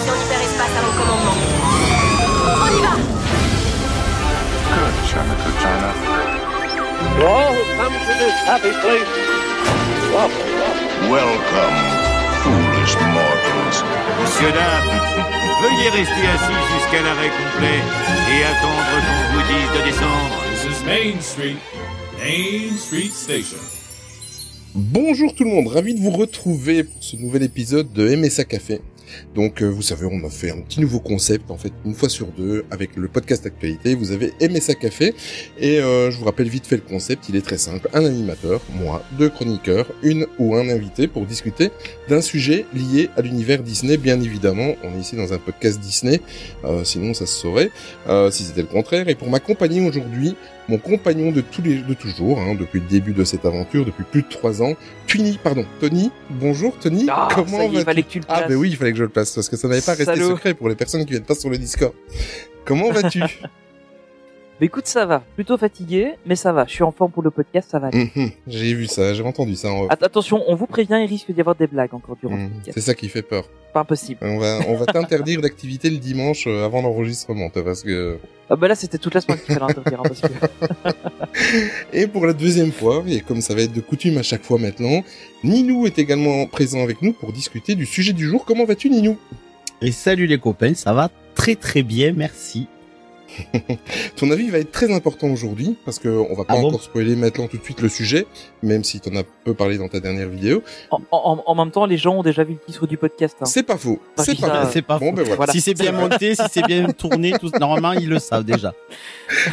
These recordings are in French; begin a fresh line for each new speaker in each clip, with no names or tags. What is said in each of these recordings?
station hyperespace à mon commandement. On y va
Good, China, good China.
To all who come to this happy place, welcome, welcome.
Welcome, foolish mortals.
Monsieur, dames, veuillez rester assis jusqu'à l'arrêt complet et attendre qu'on vous dise de descendre.
This is Main Street, Main Street Station.
Bonjour tout le monde, ravi de vous retrouver pour ce nouvel épisode de MSA Café. Donc euh, vous savez, on a fait un petit nouveau concept en fait une fois sur deux avec le podcast actualité. Vous avez MSA Café et euh, je vous rappelle vite fait le concept. Il est très simple un animateur, moi, deux chroniqueurs, une ou un invité pour discuter d'un sujet lié à l'univers Disney. Bien évidemment, on est ici dans un podcast Disney, euh, sinon ça se saurait si c'était le contraire. Et pour m'accompagner aujourd'hui, mon compagnon de tous les de toujours, hein, depuis le début de cette aventure, depuis plus de trois ans, Tony, pardon, Tony. Bonjour Tony.
Ah,
Comment
y
vas-tu
fallait que tu le
Ah ben oui, il fallait que je le place parce que ça n'avait pas resté secret pour les personnes qui viennent pas sur le Discord. Comment vas-tu?
Mais écoute, ça va. Plutôt fatigué, mais ça va. Je suis en forme pour le podcast, ça va. aller.
Mhm, J'ai vu ça, j'ai entendu ça. En... off.
Att- Attention, on vous prévient, il risque d'y avoir des blagues encore durant
Mhm,
le podcast.
C'est ça qui fait peur.
Pas impossible.
On va, on va t'interdire d'activité le dimanche euh, avant l'enregistrement, toi, parce que.
Ah bah là, c'était toute la semaine qu'il fallait interdire, hein, parce que...
Et pour la deuxième fois, et comme ça va être de coutume à chaque fois maintenant, Ninou est également présent avec nous pour discuter du sujet du jour. Comment vas-tu, Ninou?
Et salut les copains, ça va très très bien, merci.
Ton avis va être très important aujourd'hui, parce que on va pas
Ah bon
encore spoiler maintenant tout de suite le sujet, même si t'en as peu parlé dans ta dernière vidéo.
En, en- en même temps, les gens ont déjà vu le titre du podcast. Hein.
C'est pas faux. C'est pas
ça.
faux.
C'est pas
Bon,
faux.
ben voilà.
Voilà.
Si c'est bien monté, si c'est bien tourné, tout, normalement ils le savent déjà.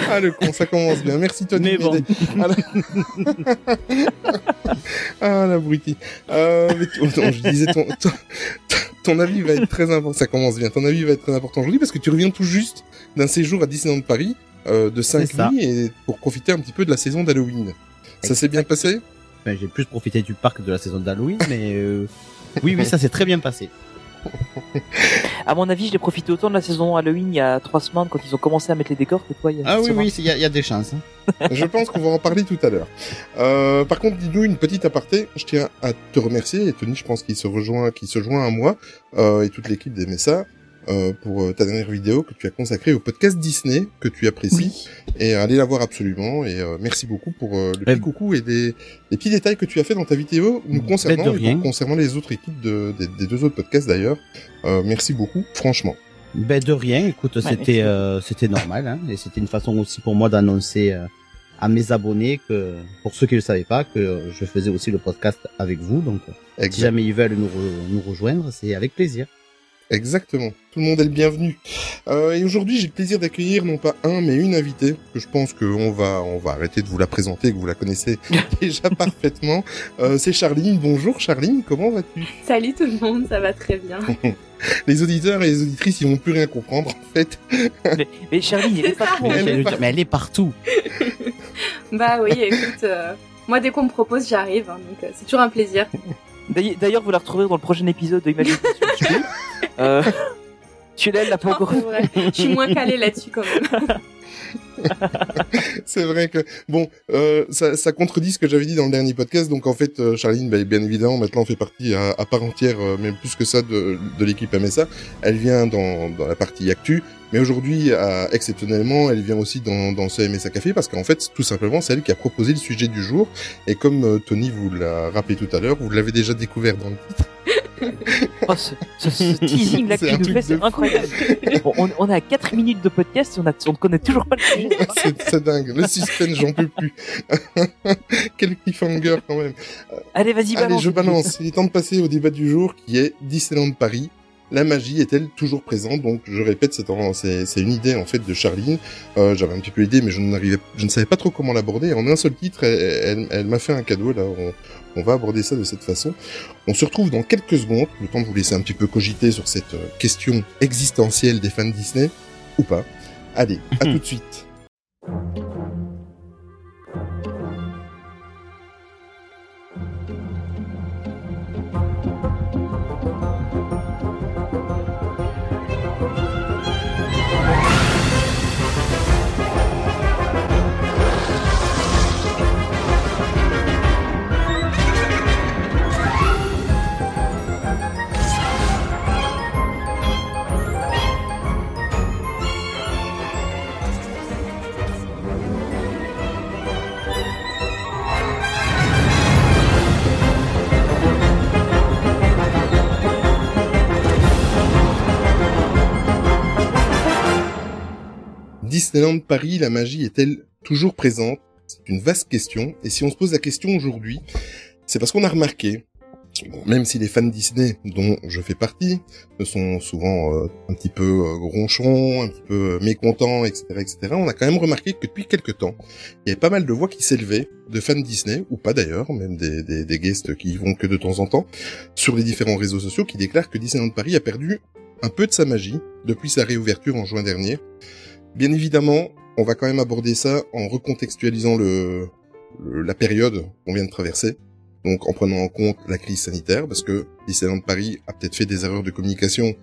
Ah, le con, ça commence bien. Merci, Tony.
Mais bon.
d'aider. Ah, la... ah, l'abruti. Euh, mais oh, je disais, ton, ton, ton avis va être très important. Ça commence bien. Ton avis va être très important aujourd'hui parce que tu reviens tout juste d'un séjour à Disneyland Paris euh, de 5
C'est ça.
nuits et pour profiter un petit peu de la saison d'Halloween. Ça s'est bien passé?
Enfin, J'ai plus profité du parc de la saison d'Halloween, mais euh, oui, oui, ça s'est très bien passé.
À mon avis, j'ai profité autant de la saison Halloween il y a trois semaines quand ils ont commencé à mettre les décors que toi il y a
Ah oui,
semaine.
oui, il y, a- il y a des chances. hein.
Je pense qu'on va en parler tout à l'heure. Euh, par contre, dis-nous une petite aparté. Je tiens à te remercier et Tony, je pense qu'il se rejoint, qu'il se joint à moi euh, et toute l'équipe d'MSA euh, pour euh, ta dernière vidéo que tu as consacrée au podcast Disney que tu apprécies et allez la voir absolument et euh, merci beaucoup pour euh, le
Ben-
petit coucou et des, les petits détails que tu as fait dans ta vidéo nous concernant et donc concernant les autres équipes de, des, des deux autres podcasts d'ailleurs. Euh, merci beaucoup, franchement.
Ben de rien, écoute,
Ouais,
c'était euh, c'était normal, hein, et c'était une façon aussi pour moi d'annoncer euh, à mes abonnés que, pour ceux qui ne le savaient pas, que je faisais aussi le podcast avec vous. Donc, si jamais ils veulent nous, re- nous rejoindre, c'est avec plaisir.
Exactement. Tout le monde est le bienvenu. Euh, et aujourd'hui, j'ai le plaisir d'accueillir non pas un, mais une invitée que je pense qu'on va, on va arrêter de vous la présenter, que vous la connaissez déjà parfaitement. Euh, c'est Charline. Bonjour Charline, comment vas-tu?
Salut tout le monde, ça va très bien.
Les auditeurs et les auditrices, ils vont plus rien comprendre en fait.
Mais, mais Charline, elle est.
Elle
Mais
est
elle,
par-
mais elle est partout.
Bah oui, écoute, euh, moi dès qu'on me propose, j'arrive, hein, donc euh, c'est toujours un plaisir.
D'ailleurs, d'ailleurs, vous la retrouverez dans le prochain épisode de Imagination. Euh, tu elle l'a
c'est vrai. Je suis moins calée là-dessus quand même.
C'est vrai que bon, euh, ça, ça contredit ce que j'avais dit dans le dernier podcast. Donc en fait, euh, Charline, bah, bien évidemment, maintenant fait partie à, à part entière, euh, même plus que ça, de, de l'équipe MSA. Elle vient dans, dans la partie actu, mais aujourd'hui, euh, exceptionnellement, elle vient aussi dans, dans ce MSA Café parce qu'en fait, tout simplement, c'est elle qui a proposé le sujet du jour. Et comme euh, Tony vous l'a rappelé tout à l'heure, vous l'avez déjà découvert dans le titre.
Oh, ce, ce, ce teasing là que tu nous fais, c'est incroyable. Bon, on, on est à 4 minutes de podcast et on, a, on ne connaît toujours pas le sujet.
c'est dingue, le suspense, j'en peux plus. Quel cliffhanger quand même.
Allez, vas-y, balance.
Allez, je balance. Il est temps de passer au débat du jour qui est Disneyland Paris. La magie est-elle toujours présente? Donc, je répète, c'est une idée en fait de Charline. Euh, J'avais un petit peu l'idée, mais je ne savais pas trop comment l'aborder. En un seul titre, elle, elle, elle m'a fait un cadeau. Là, on, on va aborder ça de cette façon. On se retrouve dans quelques secondes. Le temps de vous laisser un petit peu cogiter sur cette euh, question existentielle des fans de Disney ou pas. Allez, à tout de suite. Disneyland Paris, la magie est-elle toujours présente? C'est une vaste question. Et si on se pose la question aujourd'hui, c'est parce qu'on a remarqué, même si les fans Disney, dont je fais partie, sont souvent euh, un petit peu euh, ronchons, un petit peu euh, mécontents, etc., etc., on a quand même remarqué que depuis quelques temps, il y avait pas mal de voix qui s'élevaient, de fans Disney, ou pas d'ailleurs, même des, des, des guests qui y vont que de temps en temps, sur les différents réseaux sociaux, qui déclarent que Disneyland Paris a perdu un peu de sa magie depuis sa réouverture en juin dernier. Bien évidemment, on va quand même aborder ça en recontextualisant le, le- la période qu'on vient de traverser. Donc en prenant en compte la crise sanitaire, parce que Disneyland Paris a peut-être fait des erreurs de communication,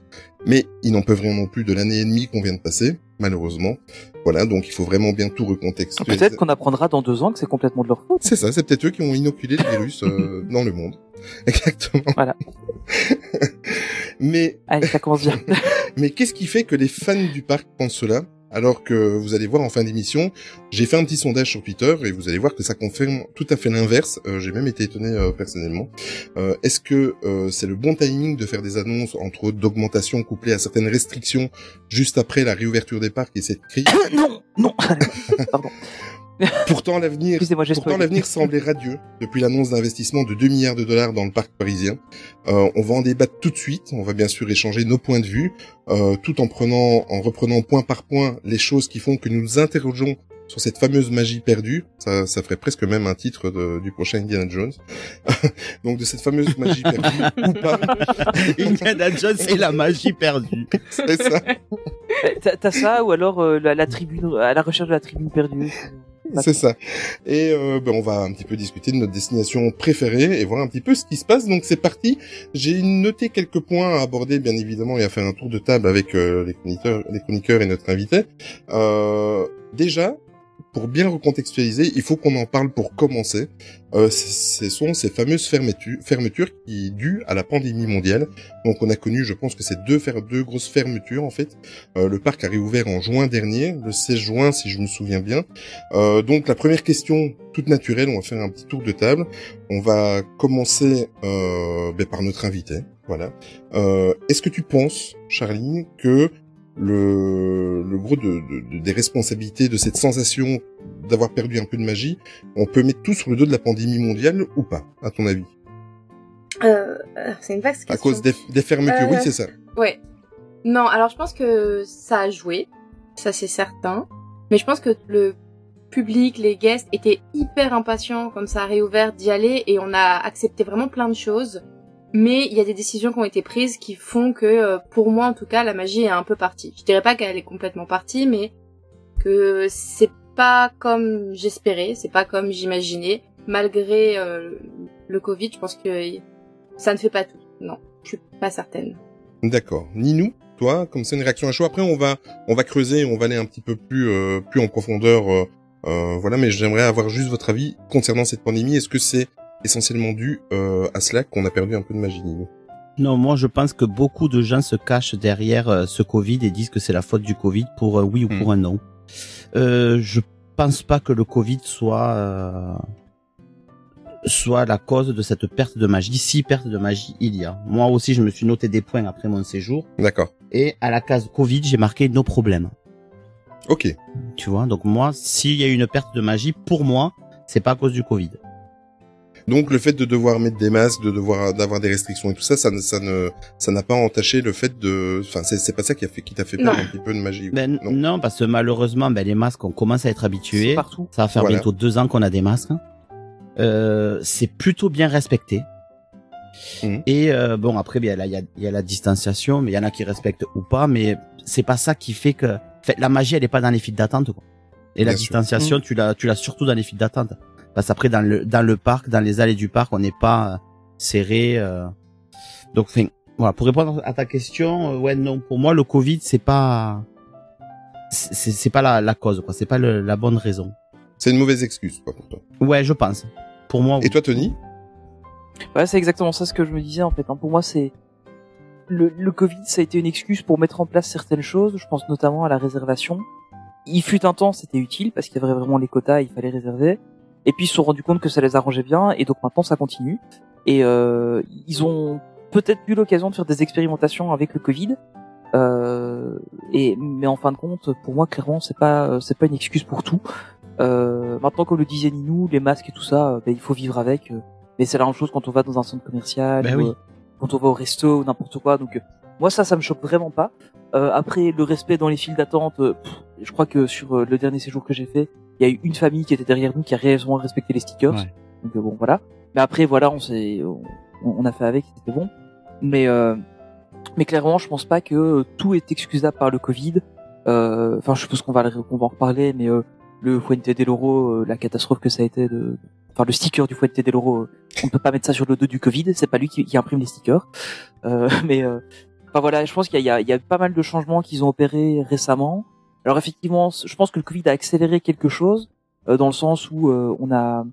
mais ils n'en peuvent rien non plus de l'année et demie qu'on vient de passer, malheureusement. Voilà, donc il faut vraiment bien tout recontextualiser.
Peut-être qu'on apprendra dans deux ans que c'est complètement de leur faute.
C'est ça, c'est peut-être eux qui ont inoculé le virus euh, dans le monde. Exactement.
Voilà.
mais
Allez, ça commence bien.
mais qu'est-ce qui fait que les fans du parc pensent cela? Alors que vous allez voir en fin d'émission, j'ai fait un petit sondage sur Twitter et vous allez voir que ça confirme tout à fait l'inverse. Euh, j'ai même été étonné euh, personnellement. Euh, Est-ce que c'est le bon timing de faire des annonces entre autres d'augmentation couplées à certaines restrictions juste après la réouverture des parcs et cette crise?
Non, non. Pardon.
Pourtant l'avenir Pourtant, l'avenir semblait radieux depuis l'annonce d'investissement de 2 milliards de dollars dans le parc parisien. Euh, on va en débattre tout de suite. On va bien sûr échanger nos points de vue, euh, tout en prenant, en reprenant point par point les choses qui font que nous nous interrogeons sur cette fameuse magie perdue. Ça, ça ferait presque même un titre de- du prochain Indiana Jones. Donc de cette fameuse magie perdue ou pas.
Indiana Jones et la magie perdue.
C'est ça.
T'as t'as ça ou alors euh, la, la tribune à la recherche de la tribune perdue?
C'est ça. Et euh, ben, on va un petit peu discuter de notre destination préférée et voir un petit peu ce qui se passe. Donc c'est parti. J'ai noté quelques points à aborder, bien évidemment, et à faire un tour de table avec euh, les, chroniqueurs, les chroniqueurs et notre invité. Euh, déjà, pour bien recontextualiser, il faut qu'on en parle pour commencer. Euh, ce sont ces fameuses fermetures, qui dues à la pandémie mondiale. Donc on a connu, je pense que c'est deux, grosses fermetures en fait. Euh, le parc a réouvert en juin dernier, le 16 juin si je me souviens bien. Euh, donc la première question toute naturelle, on va faire un petit tour de table. On va commencer ben, par notre invité. Voilà. Est-ce que tu penses, Charline, que le, le gros de, de- de- des responsabilités de cette sensation d'avoir perdu un peu de magie, on peut mettre tout sur le dos de la pandémie mondiale ou pas, à ton avis?
Euh, euh, c'est une vaste question.
À cause des, des fermetures,
Euh,
oui, c'est ça.
Ouais. Non, alors je pense que ça a joué, ça c'est certain. Mais je pense que le public, les guests étaient hyper impatients comme ça a réouvert d'y aller et on a accepté vraiment plein de choses. Mais il y a des décisions qui ont été prises qui font que, euh, pour moi en tout cas, la magie est un peu partie. Je dirais pas qu'elle est complètement partie, mais que c'est pas comme j'espérais, c'est pas comme j'imaginais. Malgré euh, le Covid, je pense que ça ne fait pas tout. Non, je suis pas certaine.
D'accord. Ninou, toi, comme c'est une réaction à chaud. Après, on va, on va creuser, on va aller un petit peu plus, euh, plus en profondeur. euh, euh, voilà, mais j'aimerais avoir juste votre avis concernant cette pandémie. Est-ce que c'est essentiellement dû euh, à cela qu'on a perdu un peu de magie,
Non, moi je pense que beaucoup de gens se cachent derrière euh, ce Covid et disent que c'est la faute du Covid pour un oui ou pour un non. Euh, je pense pas que le Covid soit euh, soit la cause de cette perte de magie. Si perte de magie il y a. Moi aussi je me suis noté des points après mon séjour
D'accord.
et à la case Covid j'ai marqué nos problèmes.
Ok.
Tu vois, donc moi s'il y a une perte de magie pour moi c'est pas à cause du Covid.
Donc le fait de devoir mettre des masques, de devoir d'avoir des restrictions et tout ça, ça ne, ça ne, ça n'a pas entaché le fait de, enfin c'est, c'est pas ça qui a fait, qui t'a fait perdre un petit peu de magie.
Ben,
non?
non. parce que malheureusement, ben, les masques, on commence à être habitués.
C'est partout.
Ça va faire
Voilà.
bientôt deux ans qu'on a des masques. Euh, c'est plutôt bien respecté.
Mhm.
Et euh, bon, après, bien, là, il y a, il y a la distanciation, mais il y en a qui respectent ou pas. Mais c'est pas ça qui fait que, en fait, la magie, elle est pas dans les files d'attente. Quoi. Et la
sûr.
distanciation, tu l'as, tu l'as surtout dans les files d'attente. Parce qu'après, dans le, dans le parc, dans les allées du parc, on n'est pas euh, serré. euh. Donc, enfin, voilà. Pour répondre à ta question, euh, ouais, non, pour moi, le Covid, c'est pas, c'est, c'est pas la, la cause, quoi. C'est pas le- la bonne raison.
C'est une mauvaise excuse, quoi, pour toi.
Ouais, je pense. Pour moi, oui.
Et toi, Tony?
Ouais, c'est exactement ça ce que je me disais en fait. hein. Pour moi, c'est le, le Covid, ça a été une excuse pour mettre en place certaines choses. Je pense notamment à la réservation. Il fut un temps, c'était utile parce qu'il y avait vraiment les quotas, il fallait réserver. Et puis ils se sont rendus compte que ça les arrangeait bien, et donc maintenant ça continue. Et euh, ils ont peut-être eu l'occasion de faire des expérimentations avec le Covid. Euh, et mais en fin de compte, pour moi, clairement, c'est pas c'est pas une excuse pour tout. Euh, maintenant, comme le disait Ninou, les masques et tout ça, ben, il faut vivre avec. mais c'est la même chose quand on va dans un centre commercial,
Ben oui.
quand on va au resto ou n'importe quoi. Donc moi, ça, ça me choque vraiment pas. Euh, après, le respect dans les files d'attente, euh, je crois que sur euh, le dernier séjour que j'ai fait, il y a eu une famille qui était derrière nous qui a réellement respecté les stickers.
Ouais.
Donc euh, bon, voilà. Mais après, voilà, on s'est, on, on a fait avec, c'était bon. Mais euh, mais clairement, je pense pas que tout est excusable par le Covid. Euh, Enfin, je suppose qu'on va qu'on va en reparler, mais euh, le Fuente del Oro, euh, la catastrophe que ça a été de, enfin le sticker du Fuente del Oro, on ne peut pas mettre ça sur le dos du Covid. C'est pas lui qui, qui imprime les stickers. Euh, mais euh, Enfin voilà, je pense qu'il y, a- il y a pas mal de changements qu'ils ont opérés récemment. Alors effectivement, je pense que le Covid a accéléré quelque chose euh, dans le sens où euh, on a,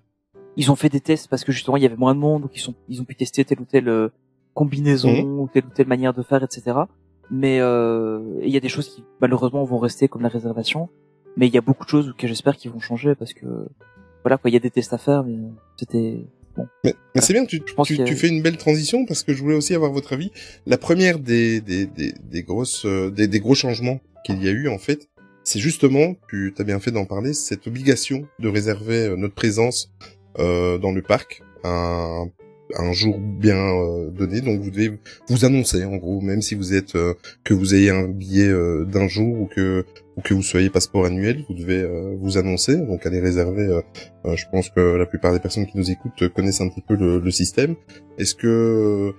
ils ont fait des tests parce que justement il y avait moins de monde, donc ils sont, ils ont pu tester telle ou telle euh, combinaison, ou telle ou telle manière de faire, etc. Mais euh, il y a des choses qui malheureusement vont rester comme la réservation, mais il y a beaucoup de choses que j'espère qu'ils vont changer parce que voilà quoi, il y a des tests à faire, mais c'était bon.
Mais, mais c'est bien, tu,
pense
tu,
a-
tu fais une belle transition parce que je voulais aussi avoir votre avis. La première des, des, des, des grosses, euh, des, des gros changements qu'il y a eu, en fait, c'est justement, tu as bien fait d'en parler, cette obligation de réserver euh, notre présence euh, dans le parc un, un jour bien euh, donné. Donc vous devez vous annoncer, en gros, même si vous êtes, euh, que vous ayez un billet euh, d'un jour ou que ou que vous soyez passeport annuel, vous devez vous annoncer, donc aller réserver. je pense que la plupart des personnes qui nous écoutent connaissent un petit peu le, le système. Est-ce que,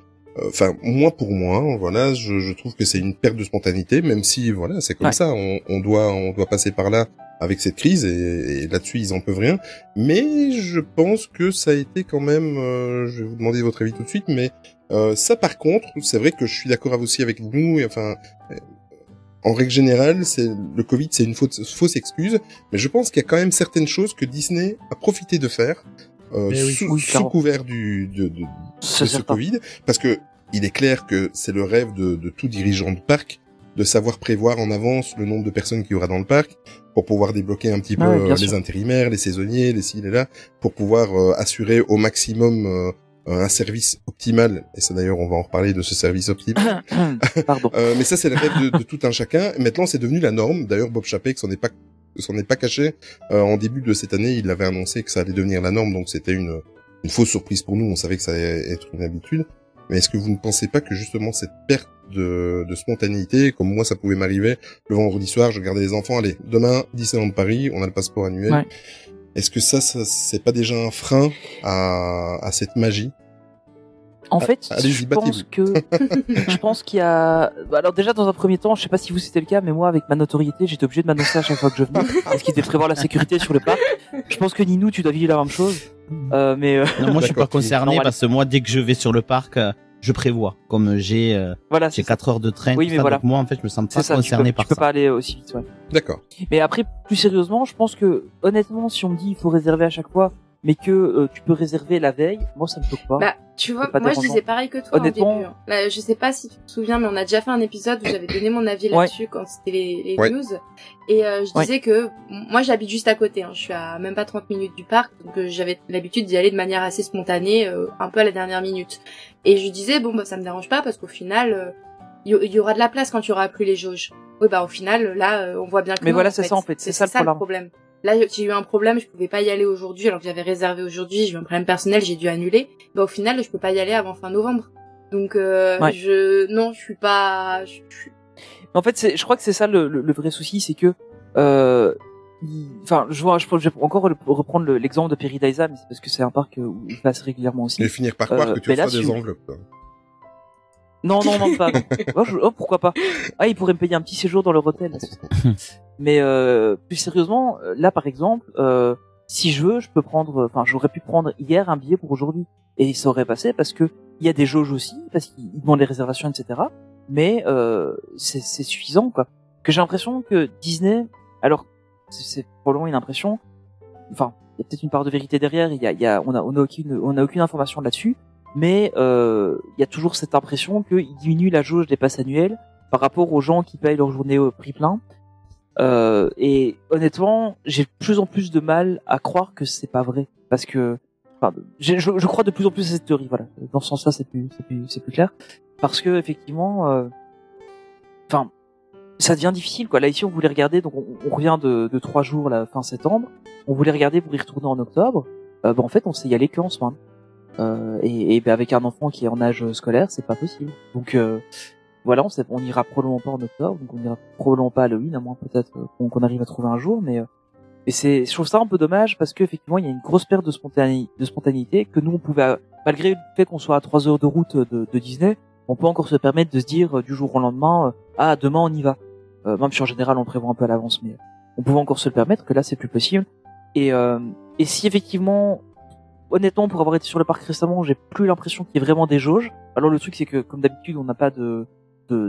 enfin, moi pour moi, voilà, je, je trouve que c'est une perte de spontanéité, même si voilà, c'est comme
Ouais.
ça, on, on doit, on doit passer par là avec cette crise et, et là-dessus ils en peuvent rien. Mais je pense que ça a été quand même, euh, je vais vous demander votre avis tout de suite, mais euh, ça par contre, c'est vrai que je suis d'accord aussi avec nous, et enfin. euh, En règle générale, c'est le Covid, c'est une fausse, fausse excuse, mais je pense qu'il y a quand même certaines choses que Disney a profité de faire euh,
oui.
sous,
Oui,
sous
clairement.
couvert du, de, de, de ce. Covid, parce que il est clair que c'est le rêve de, de tout dirigeant de parc de savoir prévoir en avance le nombre de personnes qu'il y aura dans le parc pour pouvoir débloquer un petit peu
Ah bien
euh, les
sûr.
intérimaires, les saisonniers, les ci, les là, pour pouvoir euh, assurer au maximum euh, un service optimal. Et ça d'ailleurs, on va en reparler de ce service optimal.
Pardon.
Euh, mais ça, c'est le rêve de, de tout un chacun. Maintenant, c'est devenu la norme. D'ailleurs, Bob Chapek s'en est pas s'en est pas caché. Euh, en début de cette année, il avait annoncé que ça allait devenir la norme, donc c'était une, une fausse surprise pour nous. On savait que ça allait être une habitude. Mais est-ce que vous ne pensez pas que justement cette perte de, de spontanéité, comme moi ça pouvait m'arriver, le vendredi soir, je regardais les enfants, allez, demain, Disneyland Paris, on a le passeport annuel.
Ouais.
Est-ce que ça, ça c'est pas déjà un frein à, à cette magie?
En fait,
Ah, allez-y,
je pense que je pense qu'il y a. bah, Alors déjà dans un premier temps, je sais pas si vous c'était le cas, mais moi avec ma notoriété, j'étais obligé de m'annoncer à chaque fois que je venais, parce qu'il était prévoir la sécurité sur le parc. Je pense que Ninou, tu dois vivre la même chose. Euh, mais euh,
Non, moi, je suis pas concerné parce que moi, dès que je vais sur le parc, euh, je prévois. Comme j'ai euh,
voilà,
j'ai
c'est
4 heures de train,
Oui, mais
ça,
voilà.
donc moi, en fait, je me sens pas
ça. Tu peux,
concerné par
tu peux
ça.
pas aller aussi vite. Ouais.
D'accord.
Mais après, plus sérieusement, je pense que honnêtement, si on me dit il faut réserver à chaque fois, mais que euh, tu peux réserver la veille, moi ça me choque pas.
Bah, tu vois, moi je
dérangeant.
disais pareil que toi
Honnêtement-
au début. hein. Là, je sais pas si tu te souviens, mais on a déjà fait un épisode où j'avais donné mon avis
Ouais.
là-dessus quand c'était les, les
Ouais.
news. Et euh, je
Ouais.
disais que moi j'habite juste à côté. Hein. Je suis à même pas 30 minutes du parc, donc euh, j'avais l'habitude d'y aller de manière assez spontanée, euh, un peu à la dernière minute. Et je disais bon bah ça me dérange pas parce qu'au final euh, il y, il y aura de la place quand il y aura plus les jauges. Oui bah au final là euh, on voit bien que
Mais
non,
voilà, c'est ça, en fait.
C'est
C'est ça, le
problème. Là, j'ai eu un problème, je pouvais pas y aller aujourd'hui, alors que j'avais réservé aujourd'hui, j'ai eu un problème personnel, j'ai dû annuler. Bah, au final, je peux pas y aller avant fin novembre. Donc, euh,
Ouais.
je, non, je suis pas, je, je-
Mais En fait, je crois que c'est ça le, le, le vrai souci, c'est que, euh, il- enfin, je vois, je, vais encore reprendre le- l'exemple de Peridaisa, mais c'est parce que c'est un parc où je passe régulièrement aussi.
Et finir par
Euh,
croire que tu reçois des enveloppes. quoi.
Non, non, non, pas. Oh, je- oh, pourquoi pas Ah, il pourrait me payer un petit séjour dans leur hôtel. là, ce serait- Mais euh, plus sérieusement, euh, là, par exemple, euh, si je veux, je peux prendre. Enfin, j'aurais pu prendre hier un billet pour aujourd'hui, et ça aurait passé parce que il y a des jauges aussi, parce qu'ils ils demandent les réservations, etc. Mais euh, c'est suffisant, quoi. Que j'ai l'impression que Disney, alors c'est- probablement une impression. Enfin, il y a peut-être une part de vérité derrière. Il y a, y a, on a, on a aucune, on a aucune information là-dessus mais euh, il y a toujours cette impression qu'il diminue la jauge des passes annuelles par rapport aux gens qui payent leur journée au prix plein. Euh, et honnêtement, j'ai de plus en plus de mal à croire que c'est pas vrai, parce que enfin, je, je crois de plus en plus à cette théorie. Voilà, dans ce sens-là, c'est plus, c'est plus, plus clair, parce que effectivement, euh, enfin, ça devient difficile quoi. Là ici, on voulait regarder, donc on, on revient de, de trois jours la fin septembre. On voulait regarder pour y retourner en octobre. Euh, bah, en fait, on sait y aller que en semaine. Euh, et, et bah, avec un enfant qui est en âge scolaire, c'est pas possible. Donc euh, voilà, on, sait, on ira probablement pas en octobre, donc on ira probablement pas à Halloween, à moins peut-être euh, qu'on arrive à trouver un jour. Mais euh, et c'est, je trouve ça un peu dommage parce qu'effectivement, il y a une grosse perte de spontanéité, de spontanéité que nous on pouvait, malgré le fait qu'on soit à trois heures de route de, Disney, on peut encore se permettre de se dire euh, du jour au lendemain, euh, ah demain on y va. Euh, même si en général on prévoit un peu à l'avance, mais on pouvait encore se le permettre que là c'est plus possible. Et, euh, et si effectivement, honnêtement, pour avoir été sur le parc récemment, j'ai plus l'impression qu'il y ait vraiment des jauges. Alors le truc c'est que comme d'habitude on n'a pas de-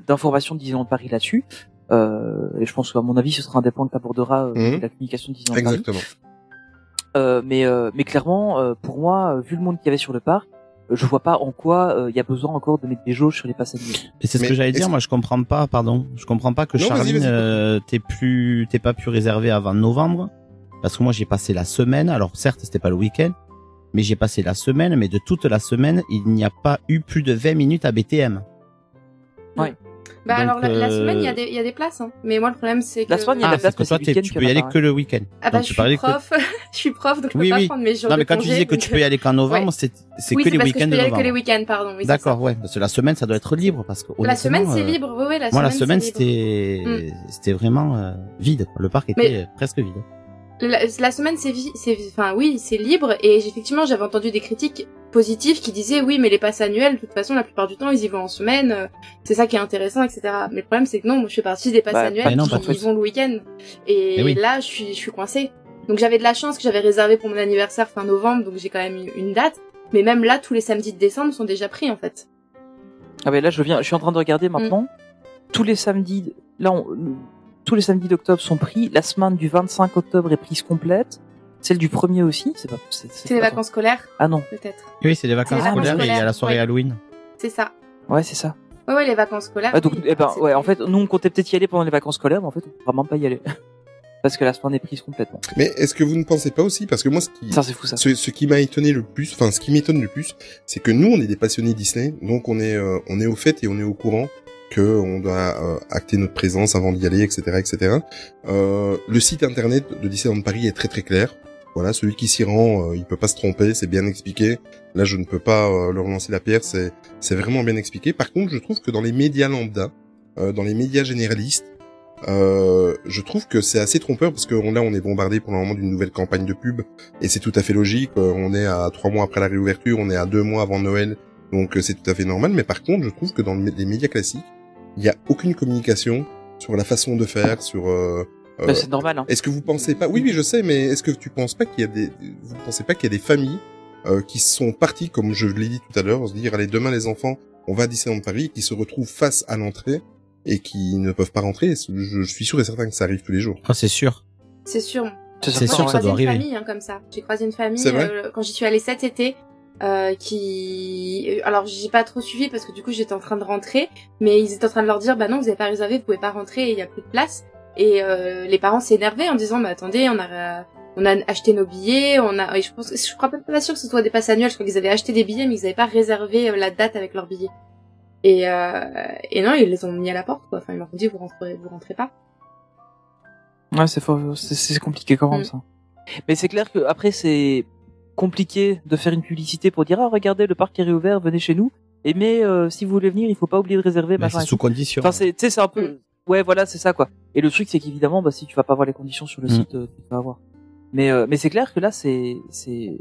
d'informations de, Disneyland Paris là-dessus. Euh, et je pense qu'à mon avis ce sera un des points que abordera euh,
Mhm.
la communication de Disneyland Paris.
Exactement.
Euh, mais euh, mais clairement, euh, pour moi, vu le monde qu'il y avait sur le parc, euh, je vois pas en quoi euh, il y a besoin encore de mettre des jauges sur les passages.
Et c'est ce
Mais
que j'allais dire, moi je comprends pas, pardon, je comprends pas que
Non,
Charline euh, t'es plus, t'es pas pu réserver avant novembre, parce que moi j'ai passé la semaine, alors certes c'était pas le week-end, mais j'ai passé la semaine, mais de toute la semaine il n'y a pas eu plus de 20 minutes à BTM.
Bah
Donc,
alors la, la
euh,
semaine il y a des il y a des places hein. Mais moi le problème c'est que
La semaine, il y a
Ah,
la place,
c'est que
mais
toi
c'est
tu peux
y
aller que le week-end.
ah bah
Donc,
je
tu
suis
que-
prof, je suis prof donc je peux
Oui,
pas
oui.
prendre mes jours
Non
de
mais quand tu disais que
donc,
tu peux y aller qu'en novembre,
Ouais.
c'est c'est
oui,
que
c'est
les
parce que je
week-ends
peux
de
y aller que les
novembre.
week-ends pardon. Oui, c'est
D'accord, ouais, parce que la semaine ça doit être libre parce que
La semaine c'est
euh,
libre, oui oui la
Moi la
semaine
semaine
c'est libre.
c'était c'était vraiment euh, vide, le parc était presque vide.
La, la semaine c'est enfin oui c'est libre. Et effectivement j'avais entendu des critiques positives qui disaient oui mais les passes annuelles de toute façon la plupart du temps ils y vont en semaine euh, c'est ça qui est intéressant etc mais le problème c'est que non moi je fais partie des passes
Bah,
annuelles
bah non,
qui y vont le week-end. Et,
Eh oui.
là je suis je suis coincée. Donc j'avais de la chance que j'avais réservé pour mon anniversaire fin novembre donc j'ai quand même une date. Mais même là tous les samedis de décembre sont déjà pris en fait.
Ah ben là, je viens, je suis en train de regarder maintenant. Tous les samedis, là, on- tous les samedis d'octobre sont pris. La semaine du 25 octobre est prise complète. Celle du 1er aussi. C'est pas. C'est
c'est les vacances scolaires
Ah non.
peut-être
Oui, c'est les vacances
vacances
scolaires et il y a la
scolaires,
soirée
ouais.
Halloween.
c'est ça
Ouais, c'est ça.
ouais ouais les vacances scolaires
Ah, donc,
oui,
eh ben,
c'est-
ouais, en fait, nous on comptait peut-être y aller pendant les vacances scolaires, mais en fait, on peut vraiment pas y aller parce que la semaine est prise complètement.
Mais est-ce que vous ne pensez pas aussi, parce que moi, ce qui,
Ça, c'est fou ça.
ce, ce qui m'a étonné le plus, enfin, ce qui m'étonne le plus, c'est que nous, on est des passionnés Disney, donc on est, euh, on est au fait et on est au courant que on doit euh, acter notre présence avant d'y aller, etc., etc. Euh, le site internet de Disneyland Paris est très très clair. Voilà, celui qui s'y rend, euh, il peut pas se tromper, c'est bien expliqué. Là, je ne peux pas leur lancer la pierre, c'est c'est vraiment bien expliqué. Par contre, je trouve que dans les médias lambda, dans les médias généralistes, euh, je trouve que c'est assez trompeur parce que là, on est bombardé pour le moment d'une nouvelle campagne de pub et c'est tout à fait logique. On est à trois mois après la réouverture, on est à deux mois avant Noël, donc c'est tout à fait normal. Mais par contre, je trouve que dans le- les médias classiques, il y a aucune communication sur la façon de faire, sur euh, euh,
Bah, c'est normal. Hein.
est-ce que vous pensez pas Oui, oui, je sais, mais est-ce que tu penses pas qu'il y a des, vous pensez pas qu'il y a des familles euh, qui sont parties, comme je l'ai dit tout à l'heure, se dire allez demain les enfants, on va à Disneyland Paris, qui se retrouvent face à l'entrée et qui ne peuvent pas rentrer. Je, je suis sûr et certain que ça arrive tous les jours.
Ah, c'est sûr.
c'est sûr
C'est sûr
J'ai
que ça
croisé
doit
une
arriver.
famille hein, comme ça. J'ai croisé une famille euh, quand j'y suis allée cet été. Euh, qui euh, alors j'ai pas trop suivi parce que du coup j'étais en train de rentrer. Mais ils étaient en train de leur dire bah non vous avez pas réservé vous pouvez pas rentrer il y a plus de place. Et euh, les parents s'énervaient en disant mais attendez on a on a acheté nos billets on a et je pense je crois pas, pas sûr que ce soit des passes annuelles je crois qu'ils avaient acheté des billets mais ils avaient pas réservé euh, la date avec leurs billets. Et euh, et non ils les ont mis à la porte quoi. Enfin ils leur ont dit vous rentrez vous rentrez pas.
Ouais, c'est faux, c'est- c'est compliqué quand même
Mm.
ça. Mais c'est clair que après c'est compliqué de faire une publicité pour dire ah regardez le parc est réouvert, venez chez nous. Et mais euh, si vous voulez venir, il faut pas oublier de réserver. Machin
c'est
et
sous condition.
Enfin c'est tu sais c'est un peu ouais voilà c'est ça quoi. Et le truc c'est qu'évidemment bah si tu vas pas voir les conditions sur le
Mm.
site, euh, tu vas voir. Mais euh, mais c'est clair que là c'est c'est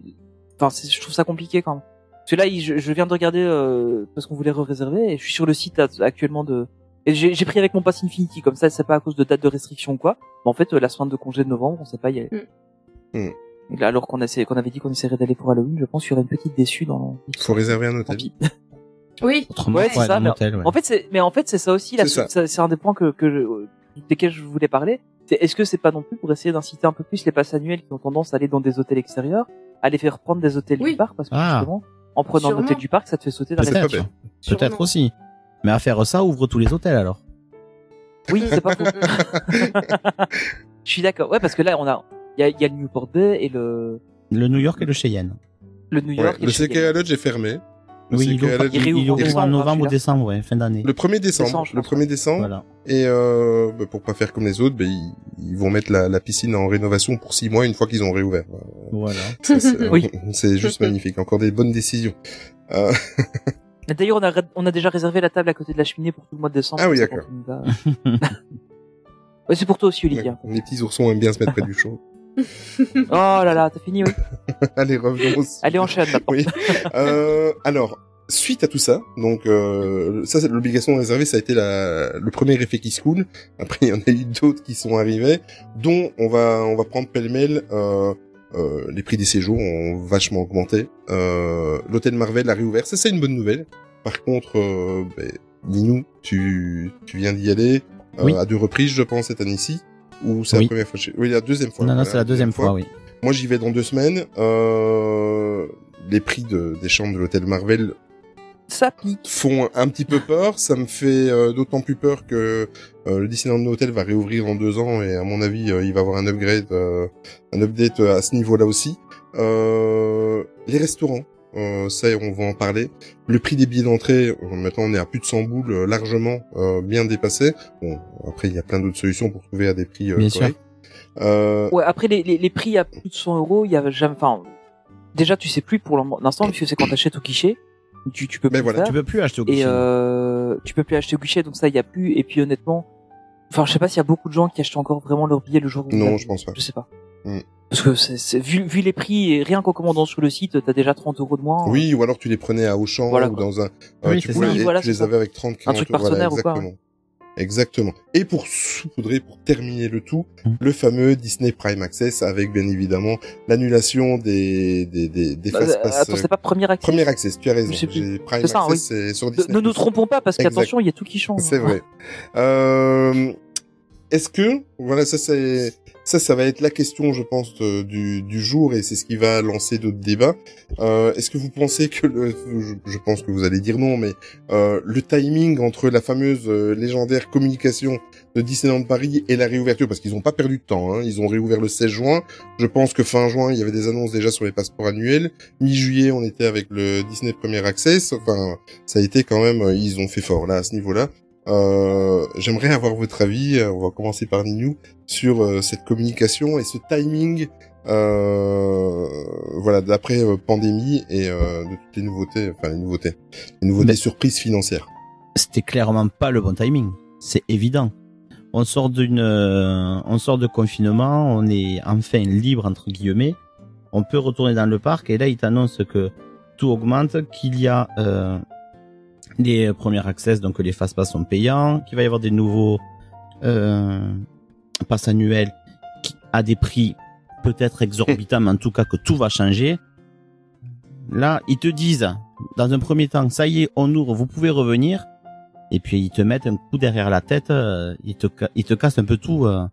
enfin je trouve ça compliqué quand même. Parce que là il- je, je viens de regarder euh, parce qu'on voulait réserver et je suis sur le site a- actuellement de et j'ai pris avec mon pass Infinity comme ça c'est pas à cause de date de restriction ou quoi. Mais en fait euh, la semaine de congé de novembre on sait pas y aller.
Mm.
Alors qu'on avait dit qu'on essaierait d'aller pour Halloween, je pense qu'il y aurait une petite déçue dans.
Faut réserver un hôtel.
oui
Autrement,
Ouais, c'est
ouais,
ça,
un
mais-
hôtel, ouais.
En fait, c'est, mais en fait, c'est ça aussi.
C'est ça.
C'est c'est un des points que, que je, desquels je voulais parler. Est-ce que c'est pas non plus pour essayer d'inciter un peu plus les passes annuelles qui ont tendance à aller dans des hôtels extérieurs, à les faire prendre des hôtels
Oui.
du parc parce que
Ah.
justement, en prenant un
Sûrement.
hôtel du parc, ça te fait sauter dans
pas
Peut-être. aussi. Mais à faire ça, ouvre tous les hôtels alors.
Oui, c'est pas faux. Je suis d'accord. Ouais, parce que là, on a, il y a, il y a le Newport Bay et le,
Le New York et le Cheyenne.
le New
Ouais,
York. et
le
Cheyenne.
CKA Lodge est fermé.
Oui, il ouvre,
il
il ouvre
en
novembre ou décembre, ouais, fin d'année.
Le 1er décembre, le
pense,
1er décembre.
Voilà.
Et euh, bah, pour pas faire comme les autres, bah, ils, ils vont mettre la, la piscine en rénovation pour six mois une fois qu'ils ont réouvert.
Voilà.
C'est
Oui.
c'est juste magnifique. Encore des bonnes décisions. Euh,
D'ailleurs, on a, on a déjà réservé la table à côté de la cheminée pour tout le mois de décembre.
Ah oui, d'accord.
ouais, c'est pour toi aussi, Olivia.
les petits oursons aiment bien se mettre près du chaud.
Oh là là, t'as fini, oui.
Allez, revenons.
Allez, enchaîne maintenant.
Oui. Euh, alors, suite à tout ça, donc euh, ça, c'est l'obligation de réserver, ça a été la, le premier effet qui se coule. Après, il y en a eu d'autres qui sont arrivés, dont on va on va prendre pêle-mêle. Euh, euh, les prix des séjours ont vachement augmenté. Euh, L'hôtel Marvel a réouvert, ça c'est une bonne nouvelle. Par contre, euh, ben, Ninou, tu tu viens d'y aller euh,
Oui.
à deux reprises, je pense, cette année-ci. Ou c'est
Oui.
la première fois Oui, la deuxième fois.
Non, non,
voilà,
c'est la deuxième fois, oui.
moi, j'y vais dans deux semaines. Euh, les prix de, des chambres de l'hôtel Marvel
Ça pique.
font un petit peu peur. Ça me fait euh, d'autant plus peur que euh, le Disneyland Hotel va réouvrir dans deux ans et à mon avis, euh, il va avoir un upgrade, euh, un update à ce niveau-là aussi. Euh, les restaurants. Euh, ça, on va en parler. Le prix des billets d'entrée, euh, maintenant on est à plus de 100 boules, euh, largement euh, bien dépassé. Bon, après il y a plein d'autres solutions pour trouver à des prix euh,
Bien sûr.
corrects. Euh,
Ouais, après, les, les, les prix à plus de 100 euros, il y a jamais, enfin, déjà, tu sais plus pour l'instant, puisque c'est quand t'achètes au guichet. Tu, tu peux
Mais
plus
voilà,
faire.
Tu peux plus acheter au
Et
guichet.
euh, tu peux plus acheter au guichet, donc ça, il y a plus. Et puis honnêtement, enfin, je sais pas s'il y a beaucoup de gens qui achètent encore vraiment leur billet le jour où.
Non, je pense pas.
Je sais pas.
Mm.
Parce que c'est, c'est- vu, vu les prix et rien qu'en commandant sur le site, t'as déjà 30 euros de moins.
Oui, ou alors tu les prenais à Auchan
Voilà,
ou dans un.
Oui,
tu pouvais les,
Oui, voilà,
tu les avais avec 30 40
truc
voilà,
partenaire ou quoi,
exactement. Exactement. Et pour saupoudrer, pour terminer le tout,
Mm.
le fameux Disney Prime Access avec bien évidemment l'annulation des des des, des
Bah,
fast
euh, attends, c'est pas premier accès.
Premier access, tu as raison.
Je sais plus.
J'ai Prime
C'est ça,
Access, c'est sur
Ne,
Disney.
ne nous trompons pas, parce qu'attention, il y a tout qui change.
C'est vrai. Euh, Est-ce que, voilà, ça c'est, ça, ça va être la question, je pense, du, du jour, et c'est ce qui va lancer d'autres débats. Euh, Est-ce que vous pensez que le, je, je pense que vous allez dire non, mais euh, le timing entre la fameuse euh, légendaire communication de Disneyland Paris et la réouverture, parce qu'ils n'ont pas perdu de temps, hein, ils ont réouvert le 16 juin. Je pense que fin juin, il y avait des annonces déjà sur les passeports annuels. Mi-juillet, on était avec le Disney Premier Access. Enfin, ça a été quand même, euh, ils ont fait fort là à ce niveau-là. Euh, J'aimerais avoir votre avis. On va commencer par Ninou sur euh, cette communication et ce timing. Euh, voilà, d'après euh, pandémie et euh, de toutes les nouveautés, enfin les nouveautés, les nouveautés
Mais-
surprises financières.
C'était clairement pas le bon timing. C'est évident. On sort d'une, euh, on sort de confinement, on est enfin libre entre guillemets. On peut retourner dans le parc et là il t'annonce que tout augmente, qu'il y a euh, les premiers access, donc les fast pass sont payants, qu'il va y avoir des nouveaux euh, passes annuels qui, à des prix peut-être exorbitants, mais en tout cas que tout va changer. Là, ils te disent, dans un premier temps, ça y est, on ouvre, vous pouvez revenir. Et puis ils te mettent un coup derrière la tête, euh, ils te ils te cassent un peu tout euh,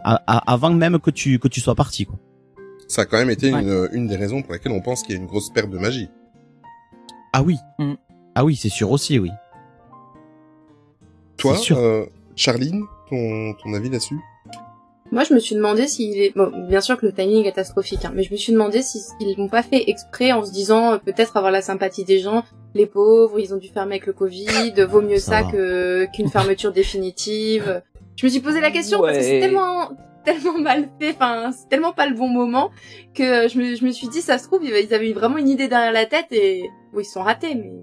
à- à- avant même que tu que tu sois parti quoi.
Ça a quand même été
Ouais.
une, une des raisons pour lesquelles on pense qu'il y a une grosse perte de magie.
Ah oui.
Mm.
Ah oui, c'est sûr aussi, oui.
Toi, euh, Charline, ton, ton avis là-dessus?
Moi, je me suis demandé s'il est, bon, bien sûr que le timing est catastrophique, hein, mais je me suis demandé s'ils l'ont pas fait exprès en se disant euh, peut-être avoir la sympathie des gens, les pauvres, ils ont dû fermer avec le Covid, vaut mieux
Ça
ça,
va.
que qu'une fermeture définitive. Je me suis posé la question parce que c'est tellement tellement mal fait, enfin c'est tellement pas le bon moment que je me, je me suis dit ça se trouve ils avaient vraiment une idée derrière la tête et oui ils se sont ratés mais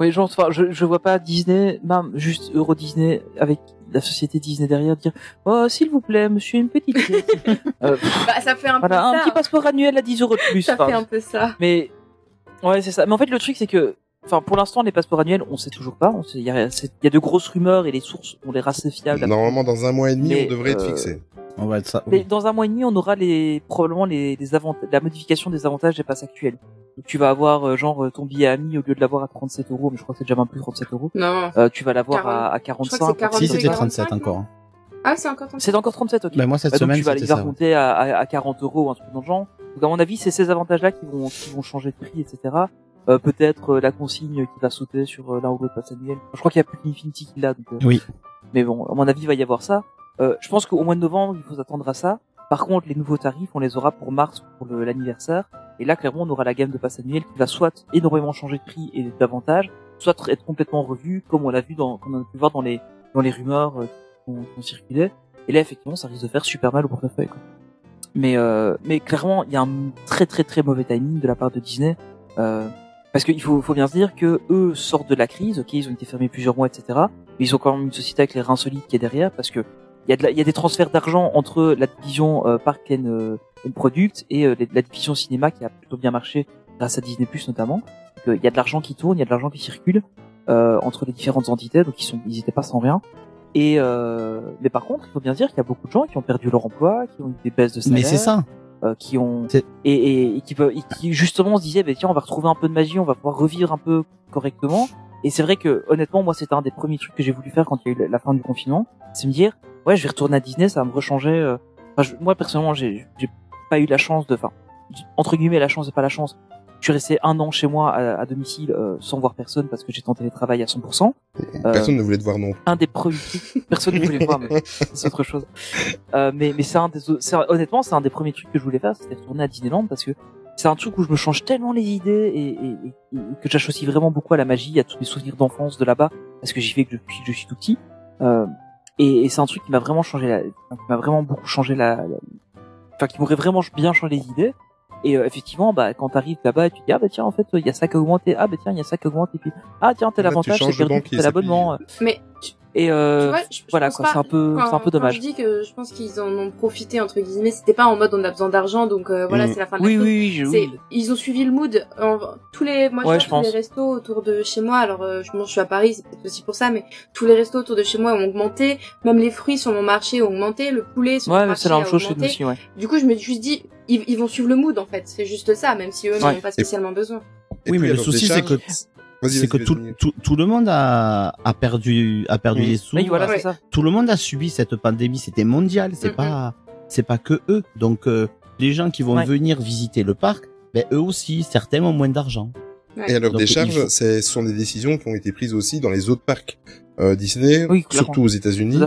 Oui, genre, enfin, je, je vois pas Disney, même juste Euro Disney avec la société Disney derrière dire oh s'il vous plaît monsieur une petite pièce. Euh, pff,
bah ça fait un
voilà un petit
ça.
passeport annuel à 10 euros de plus
Ça
enfin,
fait un peu ça.
mais ouais c'est ça mais en fait le truc c'est que enfin pour l'instant les passeports annuels on sait toujours pas on il y a, y de grosses rumeurs et les sources ont l'air assez fiables
Normalement, dans un mois et demi,
Mais,
on devrait être
euh,
fixé.
On va être ça.
Mais dans un mois et demi, on aura les probablement les, les la modification des avantages des passes actuels. Donc, tu vas avoir euh, genre euh, ton billet ami au lieu de l'avoir à 37 euros, mais je crois que c'est déjà même plus 37 euros.
Non.
Euh, tu vas l'avoir
40.
à, à
Je crois
45.
que c'est 40.
Si c'était
45,
37 encore.
Ah c'est encore 37.
C'est encore 37, ok.
Ben moi cette
Bah, donc
semaine
tu vas, il va à, à, à 40 euros un truc dans le genre. Donc à mon avis, c'est ces avantages-là qui vont qui vont changer de prix, etc. Euh, Peut-être euh, la consigne qui va sauter sur euh, l'un ou l'autre passe annuel. Je crois qu'il y a plus qu'Infinity qui l'a. Donc, euh,
Oui.
Mais bon, à mon avis, il va y avoir ça. Euh, je pense qu'au mois de novembre, il faut s'attendre à ça. Par contre, les nouveaux tarifs, on les aura pour mars pour l'anniversaire. Et là, clairement, on aura la gamme de passe annuel qui va soit énormément changer de prix et d'avantages, soit être complètement revue, comme on l'a vu dans, comme on a pu voir dans les, dans les rumeurs euh, qui ont, qui ont circulé. Et là, effectivement, ça risque de faire super mal au portefeuille. Quoi. Mais, euh, mais clairement, il y a un très très très mauvais timing de la part de Disney. Euh, parce qu'il faut, faut bien se dire que eux sortent de la crise, ok, ils ont été fermés plusieurs mois, etc. Mais ils ont quand même une société avec les reins solides qui est derrière, parce que il y a, de la- il y a des transferts d'argent entre la division euh, Park and, euh, and Product et euh, la division cinéma qui a plutôt bien marché grâce à Disney Plus notamment. Donc, euh, il y a de l'argent qui tourne, il y a de l'argent qui circule euh, entre les différentes entités, donc ils sont, ils étaient pas sans rien. Et euh, mais par contre, il faut bien dire qu'il y a beaucoup de gens qui ont perdu leur emploi, qui ont eu des baisses de salaire,
Mais c'est ça.
euh, qui ont et, et, et qui peuvent et qui justement se disaient bah, tiens on va retrouver un peu de magie on va pouvoir revivre un peu correctement et c'est vrai que honnêtement moi c'était un des premiers trucs que j'ai voulu faire quand il y a eu la fin du confinement c'est me dire ouais je vais retourner à Disney ça va me rechanger euh, enfin, je- moi personnellement j'ai j'ai pas eu la chance de enfin entre guillemets la chance et pas la chance. Je suis resté un an chez moi à, à domicile euh, sans voir personne parce que j'étais en télétravail à 100% Euh,
Personne ne voulait te voir non.
un des premiers. Trucs personne ne voulait voir mais c'est autre chose. Euh, mais mais c'est un des honnêtement c'est un des premiers trucs que je voulais faire c'était retourner à Disneyland parce que c'est un truc où je me change tellement les idées et, et, et- et que j'associe vraiment beaucoup à la magie à tous mes souvenirs d'enfance de là-bas parce que j'y vais que depuis que je suis tout petit. Euh, et, et c'est un truc qui m'a vraiment changé la, enfin, qui m'a vraiment beaucoup changé la, la- enfin qui m'aurait vraiment bien changé les idées. Et euh, effectivement bah quand t'arrives là-bas et tu te dis ah bah tiens en fait il y a ça qui a augmenté. Ah bah tiens il y a ça qui a augmenté. Et puis ah tiens tel avantage c'est
changes de
perdu.
banquier,
tel
ça
abonnement.
Mais tu,
et euh,
tu vois, je, je
voilà quoi c'est un peu
quand-
c'est un peu
Quand
dommage
je dis que je pense qu'ils en ont profité entre guillemets, c'était pas en mode on a besoin d'argent donc euh, voilà
Mm.
c'est la fin de
oui
la
oui oui, je-
C'est-
oui.
Ils ont suivi le mood. En- tous les, moi, je
Ouais, je
tous
pense.
les restos autour de chez moi. Alors, euh, je, bon, je suis à Paris, c'est peut-être aussi pour ça, mais tous les restos autour de chez moi ont augmenté. Même les fruits sur mon marché ont augmenté. Le poulet sur
ouais
mon marché
c'est la même chose chez nous aussi ouais
Du coup, je me suis juste dit, ils, ils vont suivre le mood en fait. C'est juste ça, même si eux n'en
Ouais.
ont pas spécialement besoin.
Et
Oui, mais le souci, c'est que c'est que tout, tout, tout le monde a, a perdu, a perdu des sous.
oui voilà ça
Tout le monde a subi cette pandémie. C'était mondial. C'est pas, c'est pas que eux. Donc, euh, les gens qui vont
Ouais.
venir visiter le parc, ben, eux aussi, certains ont moins d'argent.
Et alors,
Donc,
des
il
charges,
faut-
c'est- ce sont des décisions qui ont été prises aussi dans les autres parcs. Euh, Disney,
Oui,
surtout aux États-Unis.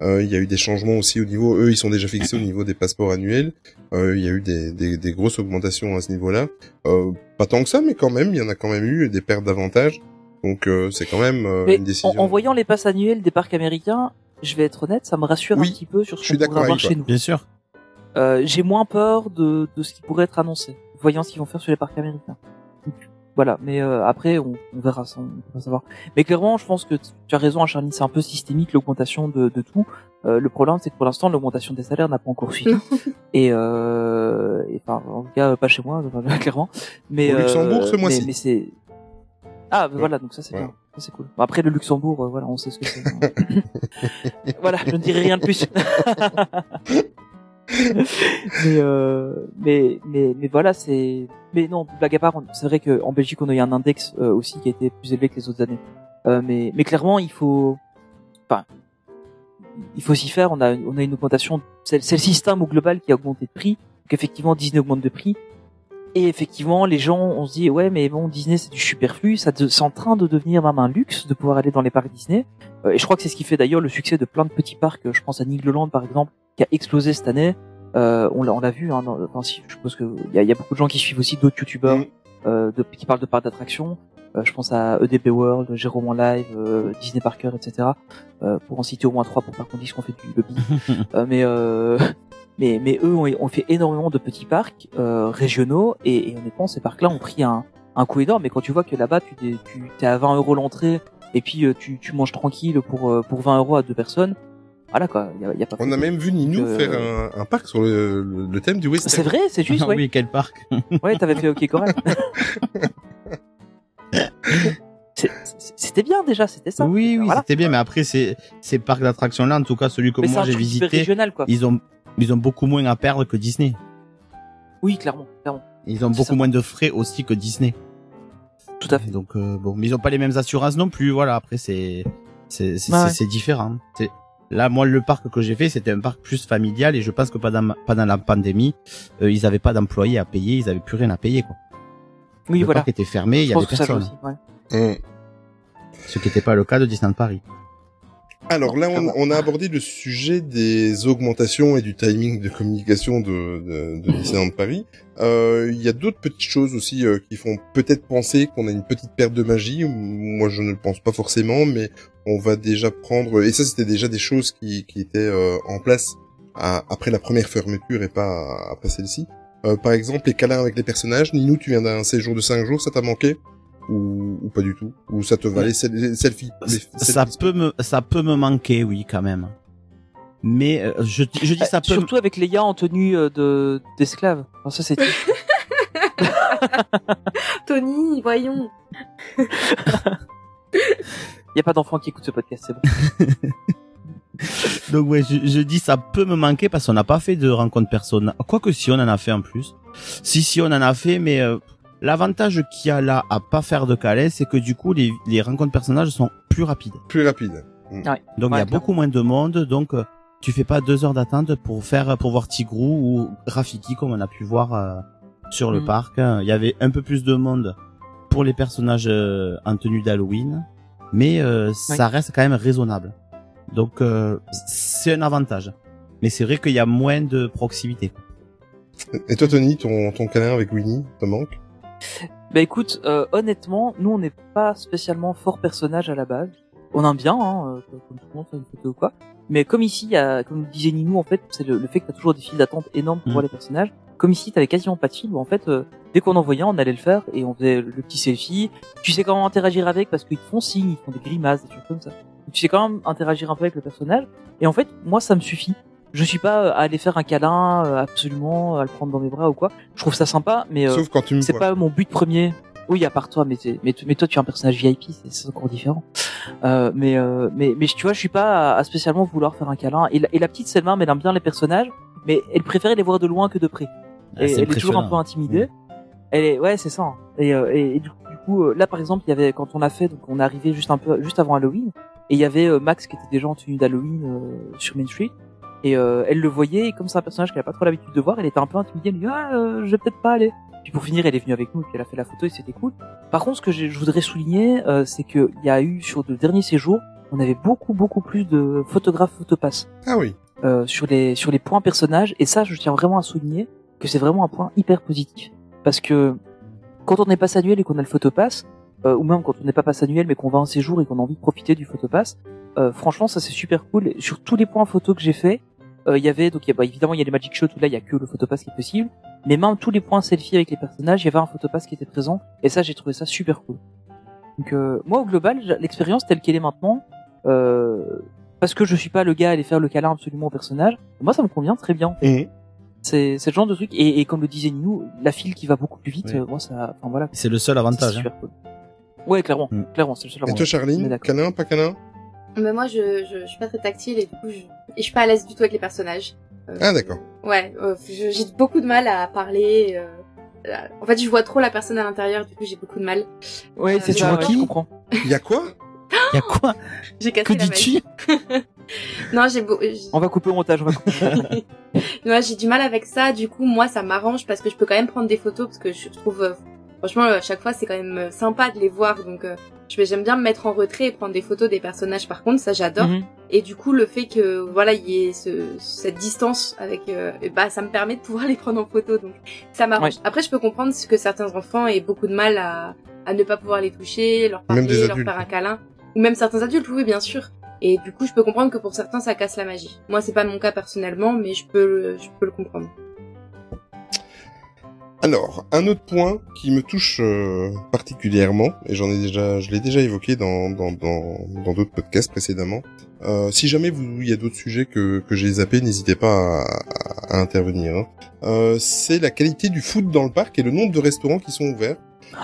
Euh, il y a eu des changements aussi au niveau, eux, ils sont déjà fixés au niveau des passeports annuels. Euh, il y a eu des, des, des grosses augmentations à ce niveau-là. Euh, pas tant que ça, mais quand même, il y en a quand même eu des pertes d'avantages. Donc euh, c'est quand même euh,
mais
une décision.
en, en voyant les passes annuelles des parcs américains je vais être honnête ça me rassure
Oui,
un petit peu sur ce qu'on pourrait avoir chez nous
Bien sûr.
euh, j'ai moins peur de, de ce qui pourrait être annoncé voyant ce qu'ils vont faire sur les parcs américains voilà mais euh, après on, on verra ça on va savoir. Mais clairement je pense que tu as raison Charlie c'est un peu systémique l'augmentation de, de tout. Euh, le problème c'est que pour l'instant l'augmentation des salaires n'a pas encore suivi et, euh, et enfin en tout cas pas chez moi enfin, clairement. Mais
Au Luxembourg,
euh,
ce mois-ci.
mais, mais c'est ah bah voilà donc ça c'est
Ouais.
bien. Ça, c'est cool. Bon, après le Luxembourg euh, voilà on sait ce que c'est. Voilà je ne dirai rien de plus mais, euh, mais mais mais voilà c'est mais non blague à part c'est vrai qu'en Belgique on a eu un index euh, aussi qui a été plus élevé que les autres années. Euh, mais mais clairement il faut enfin il faut s'y faire. On a on a une augmentation c'est le système au global qui a augmenté de prix. Donc effectivement Disney augmente de prix. Et effectivement les gens on se dit ouais mais bon Disney c'est du superflu. Ça c'est en train de devenir même un luxe de pouvoir aller dans les parcs Disney. Euh, et je crois que c'est ce qui fait d'ailleurs le succès de plein de petits parcs. Je pense à Nigloland par exemple qui a explosé cette année euh, on l'a on l'a vu hein, dans- enfin, si, je suppose que il y a, y a beaucoup de gens qui suivent aussi d'autres youtubeurs
Mm.
euh, de, qui parlent de parcs d'attractions. Euh, je pense à EDP World Jérôme en live euh, Disney Parker etc euh, pour en citer au moins trois pour pas qu'on dise qu'on fait du lobby. Euh, mais euh, mais mais eux ont, ont fait énormément de petits parcs euh, régionaux et, et honnêtement ces parcs là ont pris un un coup énorme. Mais quand tu vois que là-bas tu t'es- tu t'es à 20 euros l'entrée et puis euh, tu tu manges tranquille pour pour 20 euros à deux personnes voilà quoi il y a, y a pas
On a même vu Ninou
Euh,
faire un, un parc sur le, le, le thème du western.
c'est vrai c'est juste
Ah
ouais
oui, quel parc.
ouais t'avais fait ok c'est- c'était bien déjà c'était ça
Oui, oui,
Voilà.
c'était bien, mais après, ces, ces parcs d'attractions-là, en tout cas, celui que
mais c'est
moi
un
j'ai visité,
régional quoi
ils ont, ils ont beaucoup moins à perdre que Disney.
oui clairement clairement
Ils ont beaucoup
ça.
moins de frais aussi que Disney.
tout à fait
Donc, euh, bon, mais ils ont pas les mêmes assurances non plus, voilà, après, c'est, c'est,
ouais.
c'est différent. C'est, là, moi, le parc que j'ai fait, c'était un parc plus familial et je pense que pendant, pendant la pandémie, euh, ils avaient pas d'employés à payer, ils avaient plus rien à payer, quoi.
oui
le
voilà
parc était fermé, il y avait personne.
aussi ouais.
Ce qui n'était pas le cas de Disneyland Paris.
Alors là, on, on a abordé le sujet des augmentations et du timing de communication de, de, de Disneyland Paris. Euh, Il y a d'autres petites choses aussi euh, qui font peut-être penser qu'on a une petite perte de magie. Moi, je ne le pense pas forcément, mais on va déjà prendre. Et ça, c'était déjà des choses qui, qui étaient euh, en place à- après la première fermeture et pas après celle-ci. Euh, par exemple, les câlins avec les personnages. Ninou, tu viens d'un séjour de 5 jours, ça t'a manqué? Ou, ou pas du tout Ou ça te va les, sel- les selfies les
Ça peut me, ça peut me manquer, oui, quand même. Mais euh, je, je dis ça
Euh,
peut.
Surtout avec les gars en tenue euh, de d'esclaves. Enfin, ça c'est
Tony, voyons.
Il y a pas d'enfants qui écoutent ce podcast, c'est bon.
Donc ouais, je, je dis ça peut me manquer parce qu'on n'a pas fait de rencontre personnelle. Quoique si on en a fait en plus. Si si on en a fait, mais euh, l'avantage qu'il y a là à pas faire de calais, c'est que du coup les, les rencontres personnages sont plus rapides.
plus rapide.
Ouais.
Donc il y a beaucoup moins de monde, donc euh, tu fais pas deux heures d'attente pour faire pour voir Tigrou ou Rafiki comme on a pu voir euh, sur le
Mhm.
parc. Il y avait un peu plus de monde pour les personnages euh, en tenue d'Halloween, mais euh, ça reste quand même raisonnable. Donc euh, c'est un avantage. Mais c'est vrai qu'il y a moins de proximité.
Et toi, Tony, ton, ton câlin avec Winnie, te manque
Bah écoute, euh, honnêtement, nous on n'est pas spécialement fort personnage à la base. On aime bien, hein, euh, comme tout le monde, faire une photo ou quoi. Mais comme ici, y a, comme disait Ninou, en fait, c'est le, le fait que t'as toujours des files d'attente énormes pour
Mm.
voir les personnages. Comme ici, t'avais quasiment pas de fil, où en fait, euh, dès qu'on en voyait, on allait le faire et on faisait le petit selfie. Tu sais comment interagir avec parce qu'ils te font signe, ils font des grimaces, des choses comme ça. Tu sais quand même interagir un peu avec le personnage. Et en fait, moi, ça me suffit. Je suis pas euh, à aller faire un câlin, euh, absolument, à le prendre dans mes bras ou quoi. Je trouve ça sympa, mais euh,
Sauf quand tu me
c'est
vois.
pas mon but premier. Oui, à part toi, mais, t'es- mais, mais toi tu es un personnage VIP, c'est- c'est encore différent. Euh, mais, euh, mais mais tu vois, je suis pas à, à spécialement vouloir faire un câlin. Et la, et la petite Selma, elle aime bien les personnages, mais elle préférait les voir de loin que de près.
Ah,
Et
c'est
elle est toujours un peu
impressionnant.
intimidée. Elle est, ouais, c'est ça. hein. Et, euh, et, et du, coup- du coup, euh, là par exemple, il y avait quand on a fait, donc on est arrivé juste un peu, juste avant Halloween, et il y avait euh, Max qui était déjà en tenue d'Halloween euh, sur Main Street. Et euh, elle le voyait, et comme c'est un personnage qu'elle a pas trop l'habitude de voir, elle était un peu intimidée. Elle lui dit ah, euh, je vais peut-être pas aller. Puis pour finir, elle est venue avec nous, et puis elle a fait la photo et c'était cool. Par contre, ce que je voudrais souligner, euh, c'est qu'il y a eu sur le dernier séjour, on avait beaucoup beaucoup plus de photographes photopass
Ah oui.
euh, sur les sur les points personnages et ça je tiens vraiment à souligner que c'est vraiment un point hyper positif parce que quand on est pass annuel et qu'on a le photopass euh, ou même quand on n'est pas pass annuel mais qu'on va un séjour et qu'on a envie de profiter du photopass euh, franchement ça c'est super cool sur tous les points photos que j'ai fait euh, il y avait donc il y a, bah, évidemment il y a les magic shots où là il y a que le photopass qui est possible mais même tous les points selfie avec les personnages il y avait un photopass qui était présent et ça j'ai trouvé ça super cool donc euh, moi au global l'expérience telle qu'elle est maintenant euh, parce que je suis pas le gars à aller faire le câlin absolument au personnage. Moi, ça me convient très bien.
Mhm.
C'est c'est le genre de truc. Et, et comme le disait Ninou, la file qui va beaucoup plus vite,
Oui.
euh, moi, ça, enfin voilà.
C'est le seul avantage. hein.
super cool. Ouais, clairement,
Mm.
clairement, c'est le seul
Et toi,
avantage. On est
Charline, câlin, pas câlin?
Mais moi, je, je, je suis pas très tactile et du coup, je, et je suis pas à l'aise du tout avec les personnages. Euh,
Ah d'accord.
Ouais, euh, j'ai beaucoup de mal à parler. euh, euh, en fait, je vois trop la personne à l'intérieur, du coup, j'ai beaucoup de mal.
Ouais, c'est
Tu
ça.
qui
je comprends.
Il y a quoi?
Il y a quoi?
J'ai cassé
Que
la
dis-tu?
Non, j'ai beau... j'ai-
On va couper au montage. On va couper.
Ouais, j'ai du mal avec ça. Du coup, moi, ça m'arrange parce que je peux quand même prendre des photos parce que je trouve, euh, franchement, à chaque fois, c'est quand même euh, sympa de les voir. Donc, euh, j'aime bien me mettre en retrait et prendre des photos des personnages. Par contre, ça, j'adore.
Mhm.
Et du coup, le fait que, voilà, il y ait ce, cette distance avec, euh, et bah, ça me permet de pouvoir les prendre en photo. Donc, ça m'arrange.
Ouais.
Après, je peux comprendre que certains enfants aient beaucoup de mal à, à ne pas pouvoir les toucher, leur
Même des
parler, leur faire un câlin. Ou même certains adultes, oui, bien sûr. Et du coup, je peux comprendre que pour certains, ça casse la magie. Moi, c'est pas mon cas personnellement, mais je peux, le- je peux le comprendre.
Alors, un autre point qui me touche euh, particulièrement, et j'en ai déjà, je l'ai déjà évoqué dans dans dans dans d'autres podcasts précédemment. Euh, si jamais vous, il y a d'autres sujets que que j'ai zappés, n'hésitez pas à, à- intervenir. hein. Euh, c'est la qualité du food dans le parc et le nombre de restaurants qui sont ouverts.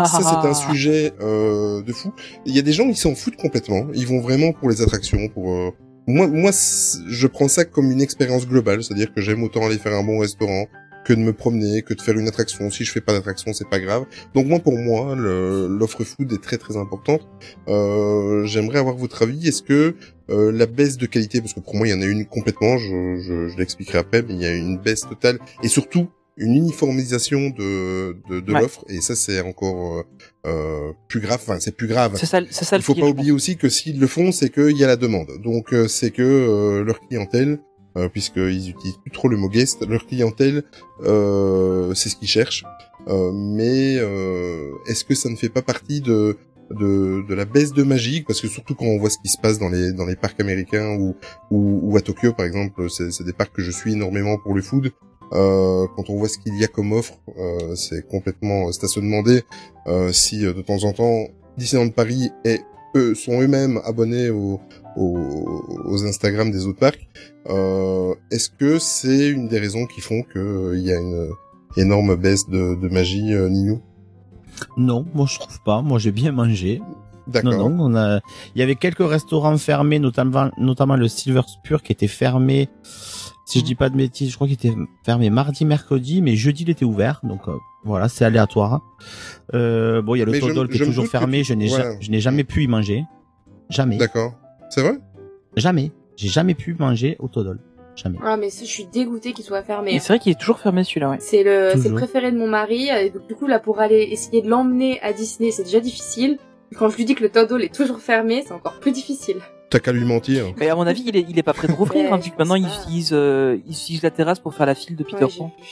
Ça, c'est un sujet euh, de fou. Il y a des gens qui s'en foutent complètement. Ils vont vraiment pour les attractions, pour euh, moi, moi, je prends ça comme une expérience globale, c'est-à-dire que j'aime autant aller faire un bon restaurant que de me promener, que de faire une attraction. Si je fais pas d'attraction, c'est pas grave. Donc moi, pour moi, l'offre food est très très importante. Euh, J'aimerais avoir votre avis. Est-ce que euh, la baisse de qualité, parce que pour moi, il y en a une complètement, je, je, je l'expliquerai après, mais il y a une baisse totale, et surtout une uniformisation de de, de
Ouais.
l'offre et ça c'est encore euh, euh, plus grave. Enfin c'est plus grave.
C'est ça, ça
Il faut pas oublier aussi que s'ils le font, c'est qu'il y a la demande. Donc euh, c'est que euh, leur clientèle, euh, puisqu'ils utilisent plus trop le mot guest, leur clientèle, euh, c'est ce qu'ils cherchent. Euh, mais euh, est-ce que ça ne fait pas partie de, de de la baisse de magie? Parce que surtout quand on voit ce qui se passe dans les dans les parcs américains ou ou, ou à Tokyo par exemple, c'est des parcs que je suis énormément pour le food. Euh, quand on voit ce qu'il y a comme offre, euh, c'est complètement, c'est à se demander euh, si euh, de temps en temps Disneyland Paris est eux sont eux-mêmes abonnés aux, aux, aux Instagram des autres parcs. Euh, Est-ce que c'est une des raisons qui font qu'il y a une énorme baisse de, de magie, euh, Ninou?
Non, moi je trouve pas. Moi j'ai bien mangé.
D'accord.
Non, non, on a. Il y avait quelques restaurants fermés, notamment, notamment le Silver Spur qui était fermé. Si je dis pas de bêtises, je crois qu'il était fermé mardi, mercredi, mais jeudi il était ouvert. Donc euh, voilà, c'est aléatoire. Euh, bon, il y a le Todol qui est toujours
que
fermé. Je n'ai ja- je n'ai jamais pu y manger. Jamais.
D'accord. C'est vrai?
Jamais. J'ai jamais pu manger au Todol. Jamais.
Ah, mais je suis dégoûtée qu'il soit fermé.
Et c'est vrai qu'il est toujours fermé celui-là, ouais.
C'est le, c'est le
Toujours.
préféré de mon mari. Et donc, du coup, là, pour aller essayer de l'emmener à Disney, c'est déjà difficile. Quand je lui dis que le Todo est toujours fermé, c'est encore plus difficile.
T'as qu'à lui mentir.
Mais à mon avis, il est, il est pas prêt de rouvrir, hein,
Ouais,
vu que maintenant
pas.
euh, il utilise la terrasse pour faire la file de Peter
Ouais, j'ai
Pan.
vu.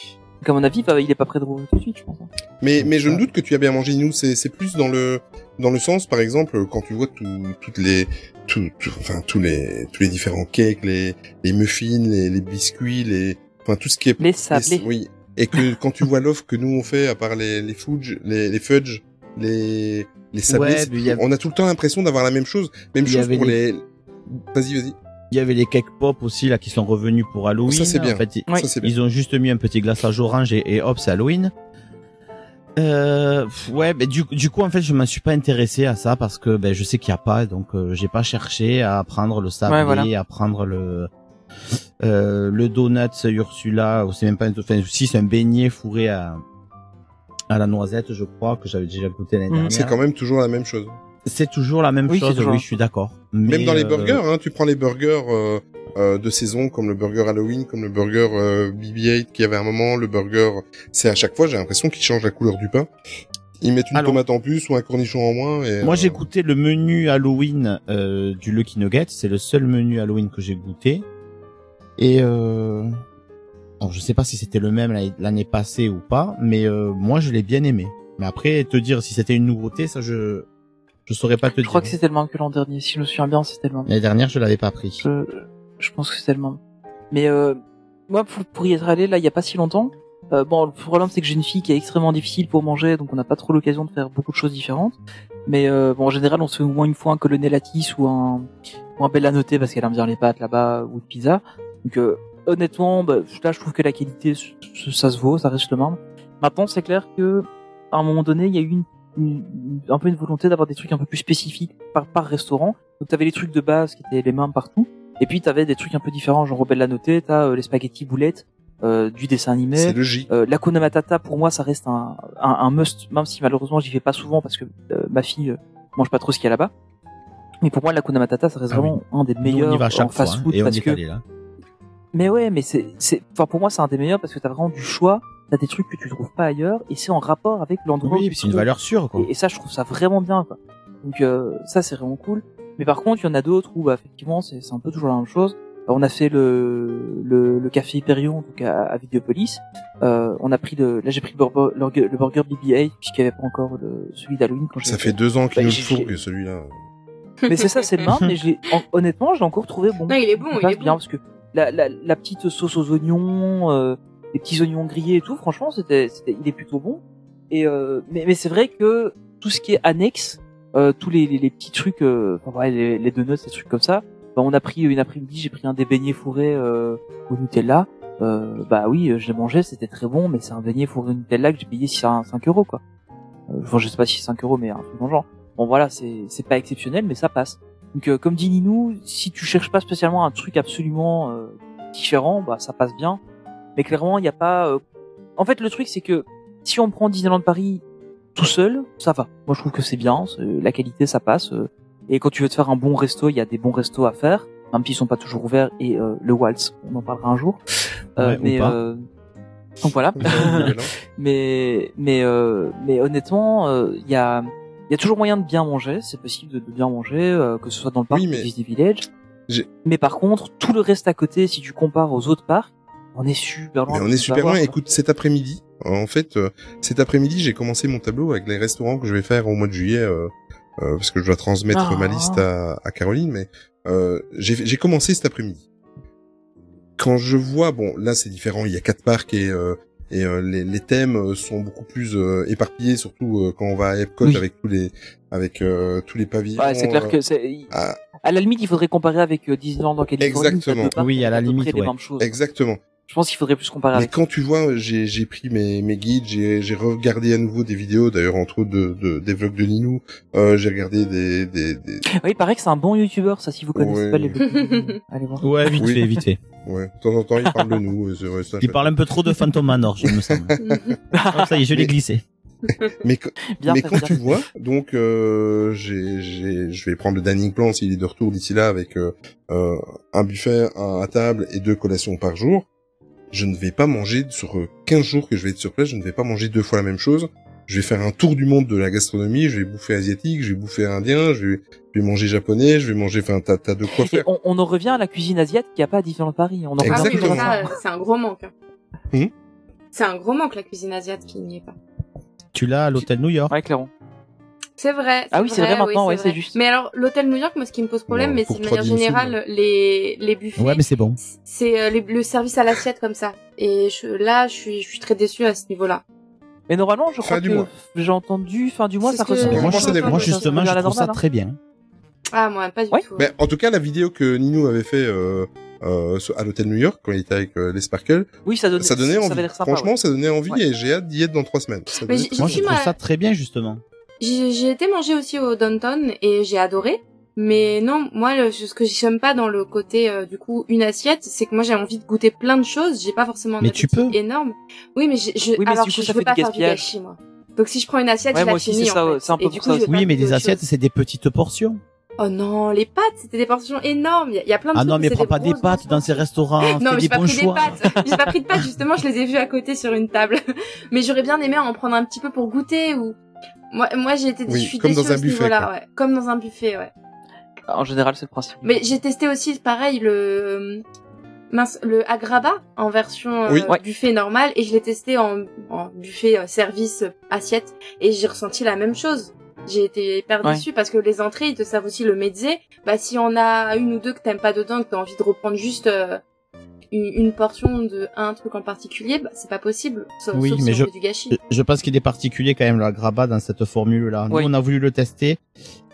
Donc à mon avis, il est pas prêt de rouvrir tout de suite, je pense. hein.
Mais, mais je me doute que tu as bien mangé, Ninou. C'est, c'est plus dans le, dans le sens, par exemple, quand tu vois tout, toutes les, tout, tout- enfin, tous les, tous les différents cakes, les, les muffins, les, les biscuits, les, enfin, tout ce qui est
Les sablés.
Les- oui. Et que quand tu vois l'offre que nous on fait, à part les, les fudge, les, les fudge, les, les sablés,
Ouais,
on a tout le temps l'impression d'avoir la même chose. Même chose pour
les-
les... Vas-y, vas-y.
Il y avait les cake pop aussi là qui sont revenus pour Halloween.
Ça, c'est bien.
En fait.
Ça, c'est bien.
Ils ont juste mis un petit glaçage orange et, et hop, c'est Halloween. Euh, ouais, mais du, du coup, en fait, je m'en suis pas intéressé à ça parce que ben, je sais qu'il y a pas, donc euh, j'ai pas cherché à prendre le sablé,
Ouais, voilà.
à prendre le euh, le donut Ursula, ou c'est même pas, un- enfin, si c'est un beignet fourré à à la noisette, je crois que j'avais déjà goûté l'année
Mhm.
dernière.
C'est quand même toujours la même chose.
C'est toujours la même
Oui,
chose. Oui, je suis d'accord.
Même dans les
euh,
burgers, hein, tu prends les burgers euh, euh, de saison, comme le burger Halloween, comme le burger euh, BB-8 qui avait un moment, le burger, c'est à chaque fois, j'ai l'impression qu'ils changent la couleur du pain. Ils mettent une
Alors-
tomate en plus ou un cornichon en moins. Et,
Moi,
euh,
j'ai goûté le menu Halloween euh, du Lucky Nugget. C'est le seul menu Halloween que j'ai goûté. Et euh... bon, je sais pas si c'était le même l'année- l'année passée ou pas, mais euh, moi, je l'ai bien aimé. Mais après, te dire si c'était une nouveauté, ça, je je saurais pas te
Je
dire.
crois que c'était le même que l'an dernier. Si je me souviens bien, c'était le même.
L'année dernière, je l'avais pas pris.
Je, je pense que c'était le même. Mais euh, moi, pour, pour y être allé, là, il y a pas si longtemps. euh, bon, le problème, c'est que j'ai une fille qui est extrêmement difficile pour manger, donc on n'a pas trop l'occasion de faire beaucoup de choses différentes. Mais euh, bon, en général, on se fait au moins une fois un colonnellatis ou un ou un bella noté parce qu'elle aime bien les pâtes là-bas ou de pizza. Donc euh, honnêtement, bah, là, je trouve que la qualité, ça se vaut, ça reste le même. Maintenant, c'est clair que à un moment donné, il y a eu une, une- un peu une volonté d'avoir des trucs un peu plus spécifiques par, par restaurant. Donc t'avais les trucs de base qui étaient les mêmes partout. Et puis t'avais des trucs un peu différents, genre Rebelle la noté, t'as euh, les spaghettis boulettes euh, du dessin animé.
C'est logique.
Euh, l'Akuna Matata, pour moi, ça reste un, un, un must, même si malheureusement j'y vais pas souvent parce que euh, ma fille mange pas trop ce qu'il y a là-bas. Mais pour moi, l'Akuna Matata, ça reste
Ah oui.
vraiment un des meilleurs en
hein,
fast-food parce que
allé là.
mais ouais, mais c'est, c'est, enfin pour moi c'est un des meilleurs parce que t'as vraiment du choix, t'as des trucs que tu trouves pas ailleurs et c'est en rapport avec l'endroit où
Oui, c'est une valeur sûre, quoi.
et, et ça, je trouve ça vraiment bien, quoi. Donc euh, ça, c'est vraiment cool. Mais par contre, il y en a d'autres où, bah, effectivement, c'est c'est un peu toujours la même chose. Euh, On a fait le le, le café Hyperion donc à, à Vidéopolis. Euh, on a pris le, là j'ai pris le burger, le, le burger BB-8 puisqu'il n'y avait pas encore le, celui d'Halloween quand
Ça
j'ai
fait deux ans qu'il
Bah,
nous
j'ai- j'ai-
que celui-là.
Mais c'est ça, c'est le même. Mais je l'ai- en- honnêtement, j'ai encore trouvé bon.
Non, il est bon, il est bon.
bien parce que la, la, la petite sauce aux oignons, euh, les petits oignons grillés et tout, franchement, c'était, c'était, il est plutôt bon. Et euh, mais, mais c'est vrai que tout ce qui est annexe, euh, tous les, les, les petits trucs, euh, enfin, ouais, les, les donuts, ces trucs comme ça. Bah, on a pris une après-midi, j'ai pris un des beignets fourrés euh, au Nutella. Euh, bah oui, euh, je l'ai mangé, c'était très bon, mais c'est un beignet fourré au Nutella que j'ai payé 5, 5 euros quoi. Je sais pas si c'est 5 euros, mais un truc dans le genre. Bon voilà, c'est c'est pas exceptionnel, mais ça passe. Donc comme dit Ninou, si tu cherches pas spécialement un truc absolument différent, bah ça passe bien. Mais clairement, il n'y a pas. euh, En fait, le truc c'est que si on prend Disneyland Paris tout seul, ça va. Moi, je trouve que c'est bien. La qualité, ça passe. euh, Et quand tu veux te faire un bon resto, il y a des bons restos à faire, même s'ils sont pas toujours ouverts. Et euh, le Waltz, on en parlera un jour. Euh,
Ouais, ou
mais euh, Donc voilà. Mais mais euh, mais honnêtement, il y a il y a toujours moyen de bien manger. C'est possible de, de bien manger, que ce soit dans le parc
Oui,
ou
mais
Disney Village. Mais par contre, tout le reste à côté, si tu compares aux autres parcs, on est super loin.
Mais on est super loin. Écoute, cet après-midi, en fait, euh, cet après-midi, j'ai commencé mon tableau avec les restaurants que je vais faire au mois de juillet, euh, euh, parce que je dois transmettre
Ah.
ma liste à, à Caroline. Mais euh, j'ai j'ai commencé cet après-midi. Quand je vois, bon, là c'est différent. Il y a quatre parcs et euh, et euh, les, les thèmes sont beaucoup plus euh, éparpillés, surtout euh, quand on va à Epcot
Oui.
avec tous les avec euh, tous les pavillons.
Ouais, c'est clair
euh,
que c'est.
ah,
À la limite, il faudrait comparer avec euh, Disneyland en Californie.
Exactement.
parcs
Oui, à la limite, ouais.
exactement.
Je pense qu'il faudrait plus comparer
Mais
avec.
quand tu vois, j'ai j'ai pris mes mes guides, j'ai j'ai regardé à nouveau des vidéos, d'ailleurs entre autres de, de des vlogs de Ninou, euh, j'ai regardé des des, des
Oui, il paraît que c'est un bon youtubeur, ça, si vous connaissez
Ouais.
pas les vlogs. Allez voir.
Ouais, vite
Oui.
fait, vite fait.
ouais, de temps en temps il parle de nous, vrai, ça,
Il parle un peu trop de Phantom Manor, je me semble. Ah, ça y est, je l'ai
Mais-
glissé.
Mais que-
Bien
mais
fait,
quand
bien
tu
fait.
vois, donc j'ai j'ai je vais prendre le dining plan s'il est de retour d'ici là avec euh, euh, un buffet un à table et deux collations par jour. Je ne vais pas manger sur euh, 15 jours que je vais être sur place, je ne vais pas manger deux fois la même chose. Je vais faire un tour du monde de la gastronomie, je vais bouffer asiatique, je vais bouffer indien, je vais, je vais manger japonais, je vais manger, enfin, t'as, t'as de quoi faire.
on, on en revient à la cuisine asiatique qui a pas à Disneyland Paris. On en revient
Ah oui, mais
Exactement.
ça, euh, c'est un gros manque. hein.
Hmm
C'est un gros manque la cuisine asiatique qui n'y est pas.
Tu l'as à l'hôtel New York.
Ouais, clairement.
C'est vrai.
Ah oui, c'est vrai maintenant, ouais,
vrai.
c'est juste.
Mais alors, l'hôtel New York, moi, ce qui me pose problème, mais c'est de manière générale, les, les buffets.
Ouais, mais c'est bon.
C'est euh, le service à l'assiette comme ça. Et je, là, je suis, je suis très déçue à ce niveau-là.
Mais normalement, je
Fin
crois
du
que
mois.
j'ai entendu fin du mois, ça ressemble.
Moi,
dépend.
moi,
Ça
justement, je trouve ça
hein.
très bien.
Ah, moi, pas du
Ouais.
tout.
Mais en tout cas, la vidéo que Ninou avait fait euh, euh, à l'hôtel New York quand il était avec euh, les Sparkles,
Oui, ça donnait,
ça donnait envie.
sympa,
Franchement,
ouais.
ça donnait envie
Ouais.
et j'ai hâte d'y être dans trois semaines. Ça
Moi, je trouve ça très bien, justement.
J'ai j'ai été manger aussi au Downtown et j'ai adoré. Mais non, moi, le- ce que j'aime pas dans le côté, euh, du coup, une assiette, c'est que moi, j'ai envie de goûter plein de choses. J'ai pas forcément un
Mais tu peux.
énorme. Oui, mais je, je,
Oui, mais
alors,
du coup,
je,
ça
je veux
fait
pas
du
faire du
gaspillage.
gâchis, moi. Donc, si je prends une assiette,
Ouais,
je la
moi aussi,
finis,
ça,
en fait.
c'est un peu
Et
pour
du coup,
ça
je vais
aussi.
pas
Oui, mais les assiettes, c'est des petites portions.
Oh non, les pâtes, c'était des portions énormes. Il y, a- il y a plein de
Ah
trucs
non, mais prends pas des pâtes dans ces restaurants.
Non, mais j'ai pas pris
choix.
des pâtes. J'ai pas pris de pâtes, justement, je les ai vues à côté sur une table. Mais j'aurais bien aimé en prendre un petit peu pour goûter ou. Moi, moi j'ai été,
Oui, comme
déçue
dans un buffet,
niveau-là,
quoi.
ouais. Comme dans un buffet, ouais.
En général, c'est le principe.
Mais j'ai testé aussi, pareil, le mince, le agraba en version euh,
Oui.
Ouais.
buffet normal et je l'ai testé en, en buffet euh, service euh, assiette et j'ai ressenti la même chose. J'ai été hyper
Ouais.
déçue parce que les entrées ils te servent aussi le mezze. Bah si on a une ou deux que t'aimes pas dedans, que t'as envie de reprendre juste euh, une, une portion de un truc en particulier, bah c'est pas possible. Sauf,
Oui,
sauf
mais
si
je-
on fait du gâchis.
Je- pense qu'il est particulier quand même la grabat dans cette formule-là. Nous,
Oui.
on a voulu le tester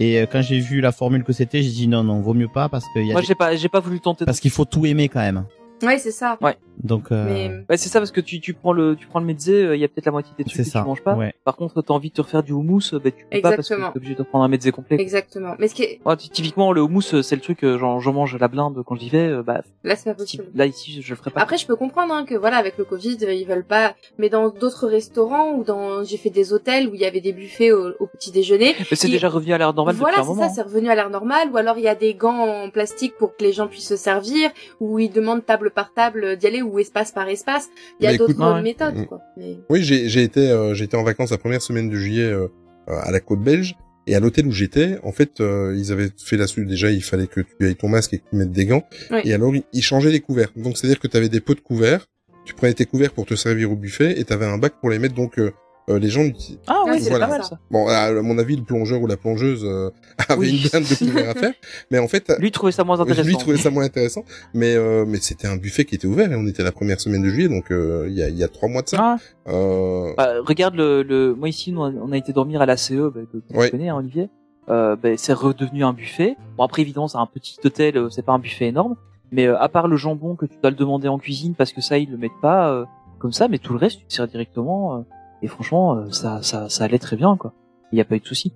et euh, quand j'ai vu la formule que c'était, j'ai dit non, non, vaut mieux pas parce qu'il y a
Moi,
des-
j'ai pas, j'ai pas voulu tenter.
parce qu'il faut tout aimer quand même.
Ouais, c'est ça.
Donc euh,
Mais
Ouais, c'est ça parce que tu, tu prends le, tu prends le mezze, euh, il y a peut-être la moitié des trucs que
ça.
tu manges pas.
Ouais.
Par contre, t'as envie de te refaire du houmous, bah, tu peux pas parce que
Exactement.
t'es obligé de prendre un mezze complet.
exactement. Mais ce qui est...
Ouais, ty- typiquement, le houmous, euh, c'est le truc, euh, genre, je mange la blinde quand j'y vais, bah,
là c'est pas
si-
possible.
là, ici, je, je le ferai pas.
Après, je peux comprendre hein, que voilà, avec le Covid, ils veulent pas. Mais dans d'autres restaurants ou dans, j'ai fait des hôtels où il y avait des buffets au, au petit déjeuner.
Mais c'est
il-
déjà revenu à l'heure normale
voilà, c'est ça, c'est revenu à l'air normal. Ou alors il y a des gants en plastique pour que les gens puissent se servir, ou ils demandent table par table d'y aller ou espace par espace. Il y a d'autres
ouais.
méthodes, quoi. Mais...
Oui, j'ai j'ai été euh, j'ai été en vacances la première semaine de juillet euh, euh, à la côte belge et à l'hôtel où j'étais, en fait, euh, ils avaient fait la suite déjà, il fallait que tu ailles ton masque et que tu mettes des gants
Oui.
et alors ils, ils changeaient les couverts. Donc c'est-à-dire que tu avais des pots de couverts, tu prenais tes couverts pour te servir au buffet et tu avais un bac pour les mettre donc euh, euh, les gens l'utilisent.
Ah oui,
Ouais,
c'est
voilà.
pas mal ça.
Bon, à mon avis, le plongeur ou la plongeuse euh, avait
Oui.
une blinde de couverts à faire, mais en fait,
Lui, trouvait ça moins intéressant.
lui trouvait ça moins intéressant, mais euh, mais c'était un buffet qui était ouvert et on était la première semaine de juillet, donc euh, il y a il y a trois mois de ça.
Ah.
Euh,
Bah, regarde le, le, moi ici, nous, on a été dormir à la CE, bah, que, que
Ouais.
tu connais, hein, Olivier. Euh, bah, c'est redevenu un buffet. Bon, après, évidemment, c'est un petit hôtel, euh, c'est pas un buffet énorme. Mais euh, à part le jambon que tu dois le demander en cuisine parce que ça, ils le mettent pas euh, comme ça, mais tout le reste, tu te sers directement. Et franchement, euh, ça, ça, ça allait très bien, quoi. Il n'y a pas eu de souci.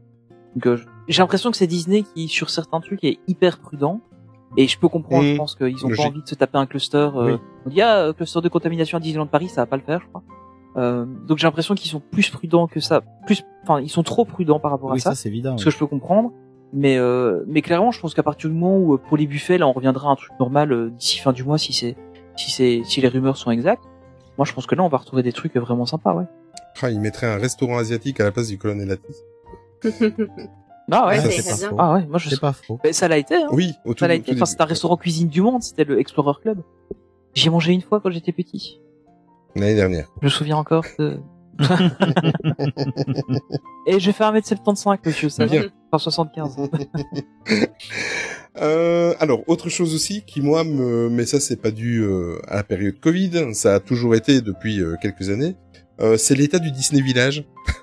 Donc, euh, j'ai l'impression que c'est Disney qui, sur certains trucs, est hyper prudent. Et je peux comprendre, je pense qu'ils ont pas envie de se taper un cluster. Euh,
Oui.
On dit, ah, cluster de contamination à Disneyland Paris, ça va pas le faire, je crois. Euh, donc j'ai l'impression qu'ils sont plus prudents que ça. Plus, enfin, ils sont trop prudents par rapport
Oui,
à ça.
ça c'est évident.
ce que je peux comprendre. Mais, euh, mais clairement, je pense qu'à partir du moment où, pour les buffets, là, on reviendra à un truc normal euh, d'ici fin du mois, si c'est, si c'est, si les rumeurs sont exactes. Moi, je pense que là, on va retrouver des trucs vraiment sympas, ouais.
Ah, il mettrait un restaurant asiatique à la place du colonel Latis.
Ah ouais.
ça,
c'est
pas.
Ah ouais, moi je
C'est pas faux.
Mais ça l'a été, hein.
Oui, au tout,
Ça l'a été. Enfin, c'était un restaurant cuisine du monde, c'était le Explorer Club. J'y ai mangé une fois quand j'étais petit.
L'année dernière.
Je me souviens encore de... Et je fais 1m75, monsieur, ça
Bien.
Enfin, 75.
Euh, alors, autre chose aussi qui moi me, mais ça c'est pas dû euh, à la période Covid, ça a toujours été depuis euh, quelques années. Euh, c'est l'état du Disney Village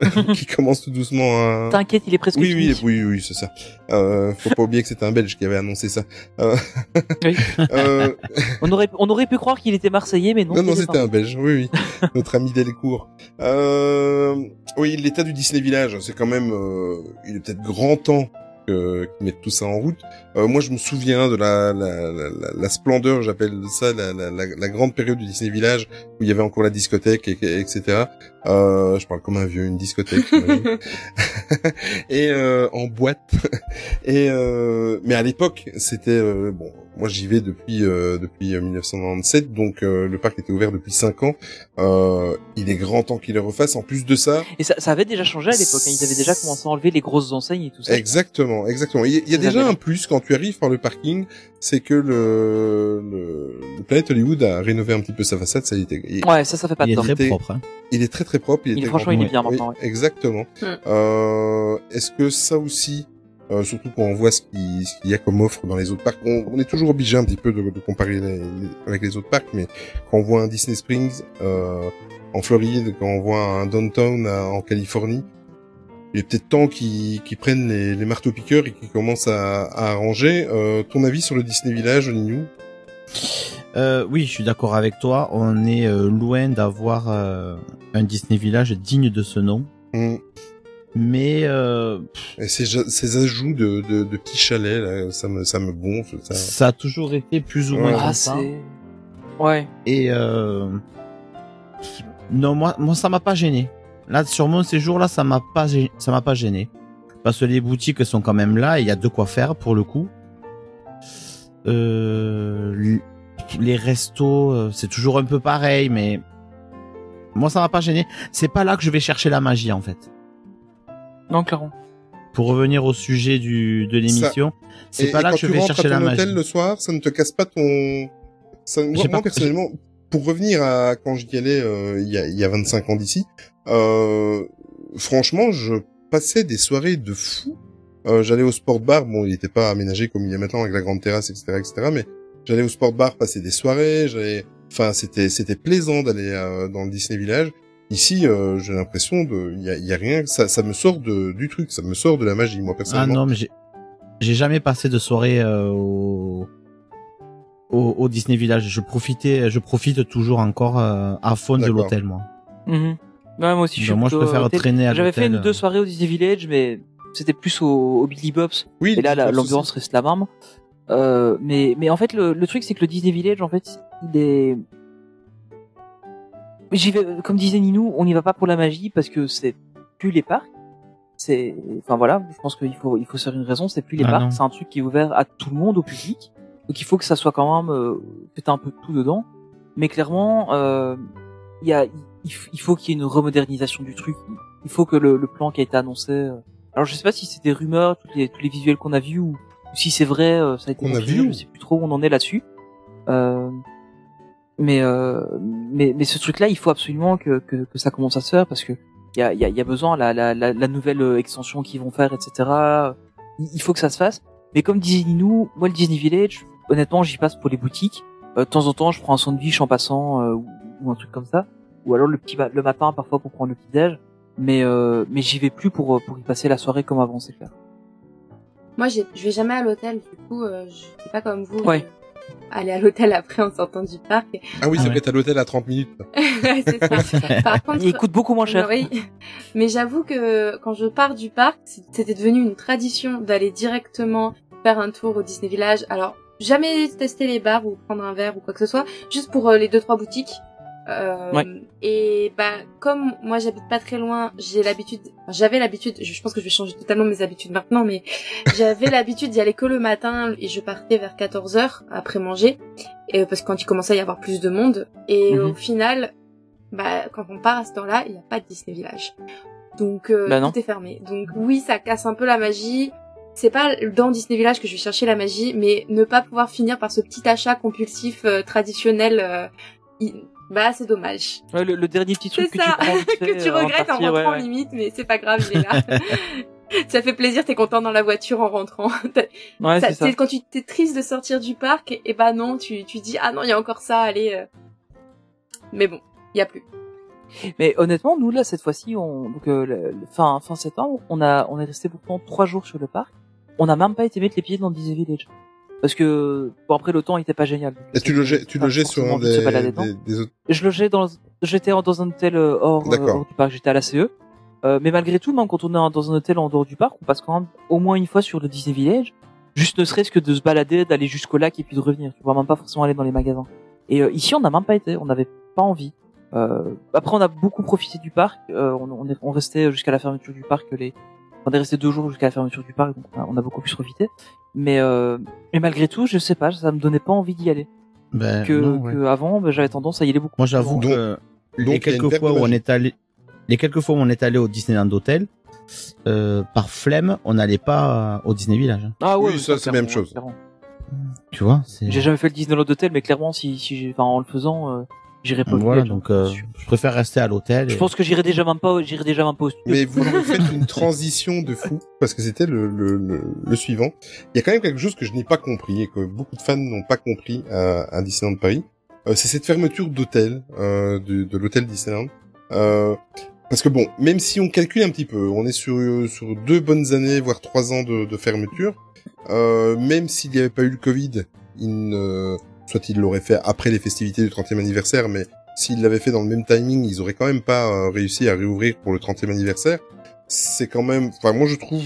qui commence tout doucement à.
T'inquiète, il est presque
Oui,
fini.
oui, oui, oui, c'est ça. Euh, faut pas oublier que c'était un Belge qui avait annoncé ça. Euh,
Oui.
euh,
On aurait, on aurait pu croire qu'il était marseillais, mais non.
non, non,
c'était
un Belge. Oui, oui. Notre ami Delcourt. Euh, oui, l'état du Disney Village, c'est quand même, il est peut-être grand temps que- qu'ils mettent tout ça en route. Euh, moi, je me souviens de la, la, la, la- splendeur, j'appelle ça la, la, grande période du Disney Village où il y avait encore la discothèque, et, et- etc. Euh, je parle comme un vieux, une discothèque. et euh, en boîte. et euh, mais à l'époque, c'était euh, bon. Moi, j'y vais depuis euh, depuis euh, 1997, donc euh, le parc était ouvert depuis 5 ans. Euh, il est grand temps qu'il le refasse. En plus de ça,
Et ça, ça avait déjà changé à l'époque. hein. Ils avaient déjà commencé à enlever les grosses enseignes et tout ça.
Exactement, exactement. Il y a, il y a
Vous
déjà un plus quand tu arrives par le parking, c'est que le, le, le Planet Hollywood a rénové un petit peu sa façade. Ça, il, était, il,
Ouais, ça, ça fait pas
Il
de
est
temps.
très
était-
propre. Hein.
il est très très propre. Il,
Il-
était
franchement, il est bien
Oui,
maintenant, ouais.
Exactement. Euh, Est-ce que ça aussi, euh, surtout quand on voit ce qui- ce qu'il y a comme offre dans les autres parcs, on, on est toujours obligé un petit peu de, de comparer les- les- avec les autres parcs, mais quand on voit un Disney Springs euh, en Floride, quand on voit un Downtown à- en Californie, il est peut-être temps qu'ils qu'ils prennent les, les marteaux piqueurs et qu'ils commencent à, à arranger. Euh, ton avis sur le Disney Village, Ninu
Euh, oui, je suis d'accord avec toi. On est euh, loin d'avoir euh, un Disney Village digne de ce nom.
Mm.
Mais euh,
Et ces, ces ajouts de, de, de petits chalets, là, ça me, ça me gonfle. Ça...
ça a toujours été plus ou moins
Ouais.
comme
Ah,
ça.
Ouais.
Et euh... non, moi, moi, ça m'a pas gêné. Là, sur mon séjour, là, ça m'a pas, ça m'a pas gêné. Parce que les boutiques sont quand même là, et il y a de quoi faire pour le coup. Euh... Les restos, euh, c'est toujours un peu pareil, mais moi, ça m'a pas gêné. C'est pas là que je vais chercher la magie, en fait.
Non, clairement.
Pour revenir au sujet du de l'émission, c'est pas
et
là
quand
que je
tu
vais chercher la magie.
hôtel le soir, ça ne te casse pas ton. Ça, moi,
J'ai
moi,
pas-
personnellement, pour revenir à quand j'y allais euh, il y, a, il y a 25 ans d'ici, euh, franchement, je passais des soirées de fou. Euh, j'allais au sport bar, bon, il n'était pas aménagé comme il y a maintenant avec la grande terrasse, etc., etc. Mais j'allais au sport bar passer des soirées. J'allais, enfin, c'était c'était plaisant d'aller euh, dans le Disney Village. Ici, euh, j'ai l'impression de, il y a, il y a rien, ça, ça me sort de, du truc, ça me sort de la magie, moi
Ah
personnellement.
non, mais j'ai j'ai jamais passé de soirée euh, au... au au Disney Village. Je profitais, je profite toujours encore euh, à fond de l'hôtel, moi.
Mhm. Ouais, moi aussi, je suis
moi, je préfère
hôtel.
traîner à
J'avais fait une deux soirées au Disney Village, mais c'était plus au, au Billy Bob's.
Oui,
Et là, la- l'ambiance reste la même. Euh, mais, mais en fait, le, le truc, c'est que le Disney Village, en fait, il est... J'y vais, comme disait Ninou, on n'y va pas pour la magie parce que c'est plus les parcs. C'est, enfin voilà, je pense qu'il faut, il faut se faire une raison, c'est plus les
Ah
parcs, c'est un truc qui est ouvert à tout le monde, au public. Donc il faut que ça soit quand même, euh, peut-être un peu tout dedans. Mais clairement, euh, il y a, il, faut qu'il y ait une remodernisation du truc. Il faut que le, le plan qui a été annoncé, euh, alors je sais pas si c'est des rumeurs, tous les, tous les visuels qu'on a vus ou, ou si c'est vrai, euh, ça a été
Qu'on a vu.
je sais plus trop où on en est là-dessus. Euh, mais, euh, mais mais ce truc-là, il faut absolument que, que, que ça commence à se faire parce que il y a, il y, a, y a besoin la, la, la, la nouvelle euh, extension qu'ils vont faire, etc. Il faut que ça se fasse. Mais comme disait Ninou, moi le Disney Village, honnêtement, j'y passe pour les boutiques. Euh, de temps en temps, je prends un sandwich en passant euh, ou, ou un truc comme ça, ou alors le petit le matin parfois pour prendre le petit déj. Mais euh, mais j'y vais plus pour pour y passer la soirée comme avant, c'est clair.
Moi, je vais jamais à l'hôtel, du coup, euh, je suis pas comme vous.
Ouais.
Aller à l'hôtel après en sortant du parc.
Ah oui,
Ah
ça
ouais.
peut être à l'hôtel à 30 minutes.
Ouais, c'est ça. Par contre,
Il coûte beaucoup moins cher.
Oui. Mais j'avoue que quand je pars du parc, c'était devenu une tradition d'aller directement faire un tour au Disney Village. Alors, jamais tester les bars ou prendre un verre ou quoi que ce soit, juste pour euh, les deux trois boutiques. Euh,
Ouais.
Et bah comme moi j'habite pas très loin, j'ai l'habitude, enfin, j'avais l'habitude, je je pense que je vais changer totalement mes habitudes maintenant, mais j'avais l'habitude d'y aller que le matin et je partais vers 14 heures après manger, et parce que quand il commençait à y avoir plus de monde. Et
Mhm.
au final, bah quand on part à cette heure-là, il n'y a pas de Disney Village, donc euh,
Bah
tout est fermé. Donc oui, ça casse un peu la magie. C'est pas dans Disney Village que je vais chercher la magie, mais ne pas pouvoir finir par ce petit achat compulsif euh, traditionnel, euh, bah c'est dommage.
Ouais, le, le dernier petit truc
C'est
que
ça,
tu prends
que tu
euh,
regrettes en
partir, ouais,
rentrant
ouais.
limite, mais c'est pas grave, il est là. ça fait plaisir, t'es content dans la voiture en rentrant.
Ouais,
ça-
c'est ça.
Quand tu t'es triste de sortir du parc, et, et bah non, tu, tu dis ah non, il y a encore ça, allez. euh. Mais bon, il y a plus.
Mais honnêtement, nous là cette fois-ci, on donc euh, le- le- fin fin septembre, on a on est resté pourtant trois jours sur le parc. On n'a même pas été mettre les pieds dans Disney Village parce que bon après le temps était pas génial.
Et tu logeais, tu logeais sur un des, des, des autres.
Je logeais dans j'étais dans un hôtel euh, hors, euh, hors du parc, j'étais à la CE. Euh, mais malgré tout, même quand on est dans un hôtel en dehors du parc, on passe quand même au moins une fois sur le Disney Village, juste ne serait-ce que de se balader, d'aller jusqu'au lac et puis de revenir. Tu vois même pas forcément aller dans les magasins. Et euh, ici, on n'a même pas été, on n'avait pas envie. Euh, après, on a beaucoup profité du parc. Euh, on, on, est, on restait jusqu'à la fermeture du parc. Les... On est resté deux jours jusqu'à la fermeture du parc, donc on a, on a beaucoup plus profité. Mais, euh, mais malgré tout, je sais pas, ça me donnait pas envie d'y aller.
Ben,
Que,
non, ouais.
que avant, ben, j'avais tendance à y aller beaucoup.
Moi, j'avoue
Donc-
que
donc,
les quelques fois où on est allé, les quelques fois où on est allé au Disneyland Hotel, euh, par flemme, on n'allait pas au Disney Village.
Ah
Oui, ça, c'est la même chose.
clairement.
Tu vois, c'est
J'ai jamais fait le Disneyland Hotel, mais clairement, si, si j'ai, enfin, en le faisant, euh, j'irai pas
voilà. Donc, euh, je préfère rester à l'hôtel.
Je pense que j'irai déjà même pas, j'irai déjà même pas au studio.
Mais vous faites une transition de fou parce que c'était le, le, le, le suivant. Il y a quand même quelque chose que je n'ai pas compris et que beaucoup de fans n'ont pas compris à, à Disneyland Paris. Euh, c'est cette fermeture d'hôtel euh, de, de l'hôtel Disneyland. Euh, parce que bon, même si on calcule un petit peu, on est sur euh, sur deux bonnes années, voire trois ans de, de fermeture. Euh, même s'il n'y avait pas eu le Covid, il ne... soit il l'aurait fait après les festivités du 30e anniversaire, mais s'ils l'avaient fait dans le même timing, ils auraient quand même pas euh, réussi à réouvrir pour le 30e anniversaire. C'est quand même, enfin moi je trouve,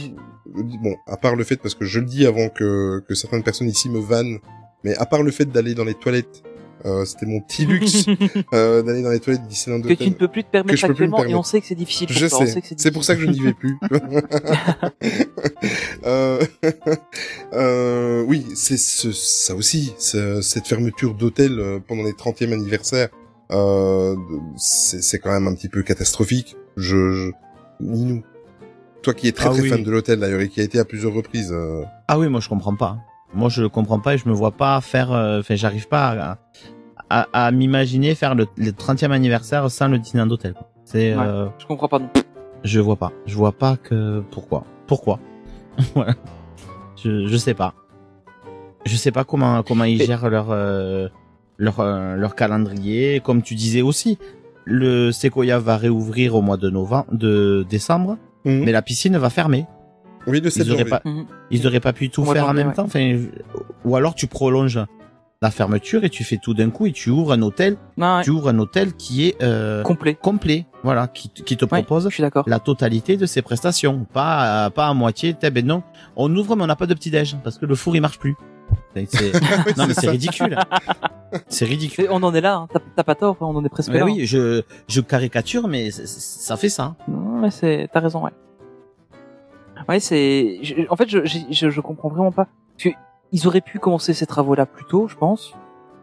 bon, à part le fait parce que je le dis avant que que certaines personnes ici me vannent, mais à part le fait d'aller dans les toilettes, euh, c'était mon petit luxe euh, d'aller dans les toilettes du Disneyland
que tu ne
Hotel.
peux plus te permettre actuellement, et on sait que c'est difficile
Je
toi,
sais,
sait que c'est
c'est pour ça que je n'y vais plus. euh, euh, oui, c'est ce, ça aussi, ce- cette fermeture d'hôtel euh, pendant les 30e anniversaires, euh, de- c'est quand même un petit peu catastrophique. Je, je... Ninou, toi qui es très
Ah
très
oui.
fan de l'hôtel d'ailleurs et qui a été à plusieurs reprises. euh,
Ah oui, moi je comprends pas. Moi je comprends pas et je me vois pas faire. euh, Enfin, j'arrive pas à, à, à m'imaginer faire le, le 30e anniversaire sans le Hotel. quoi. C'est,
Ouais.
euh,
Je comprends pas non.
je vois pas. Je vois pas que pourquoi. Pourquoi? Voilà. Je je sais pas. Je sais pas comment comment ils gèrent leur euh, leur euh, leur calendrier. Comme tu disais aussi, le Sequoia va réouvrir au mois de novembre, de décembre,
Mhm.
mais la piscine va fermer.
Oui, 7
Ils auraient pas, ils auraient pas pu tout
Ouais,
faire en même
ouais.
temps. Enfin, ou alors tu prolonges la fermeture et tu fais tout d'un coup et tu ouvres un hôtel,
ouais.
tu ouvres un hôtel qui est euh,
complet.
complet, voilà, qui, te
Ouais,
propose
je suis d'accord.
la totalité de ses prestations, pas à, pas à moitié. t'es- Ben non, on ouvre mais on n'a pas de petit déj parce que le four il marche plus. C'est- non mais
c'est
ridicule. C'est ridicule.
On en est là, hein. t'as pas tort, on en est presque
Mais
là.
oui, je je caricature mais ça fait ça.
Non, mais c'est, t'as raison, ouais. Ouais, c'est, en fait, je, je, je, comprends vraiment pas. Parce que ils auraient pu commencer ces travaux-là plus tôt, je pense.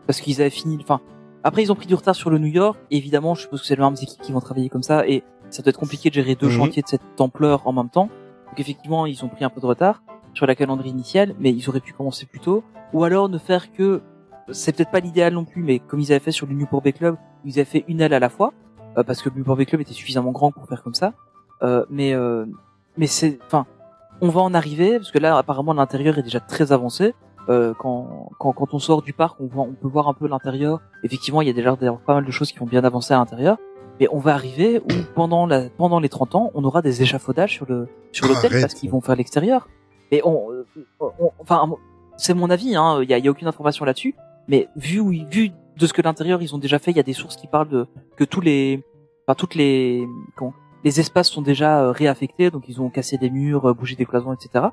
Parce qu'ils avaient fini, enfin, après, ils ont pris du retard sur le New York. Évidemment, je suppose que c'est les mêmes équipes qui vont travailler comme ça. Et ça doit être compliqué de gérer deux
Mhm.
chantiers de cette ampleur en même temps. Donc effectivement, ils ont pris un peu de retard sur la calendrier initiale, mais ils auraient pu commencer plus tôt. Ou alors ne faire que, c'est peut-être pas l'idéal non plus, mais comme ils avaient fait sur le Newport Bay Club, ils avaient fait une aile à la fois, euh, parce que le Newport Bay Club était suffisamment grand pour faire comme ça. Euh, mais euh, mais c'est, enfin, on va en arriver parce que là, apparemment, l'intérieur est déjà très avancé. Euh, quand, quand quand on sort du parc, on voit, on peut voir un peu l'intérieur. Effectivement, il y a déjà pas mal de choses qui vont bien avancer à l'intérieur. Mais on va arriver où pendant la pendant les 30 ans, on aura des échafaudages sur le sur l'hôtel parce qu'ils vont faire l'extérieur. Et on, euh, on- enfin, c'est mon avis. Hein, il y a, il y a aucune information là-dessus. Mais vu vu de ce que l'intérieur ils ont déjà fait, il y a des sources qui parlent de que tous les, enfin toutes les, comment, les espaces sont déjà euh, réaffectés, donc ils ont cassé des murs, euh, bougé des cloisons, etc.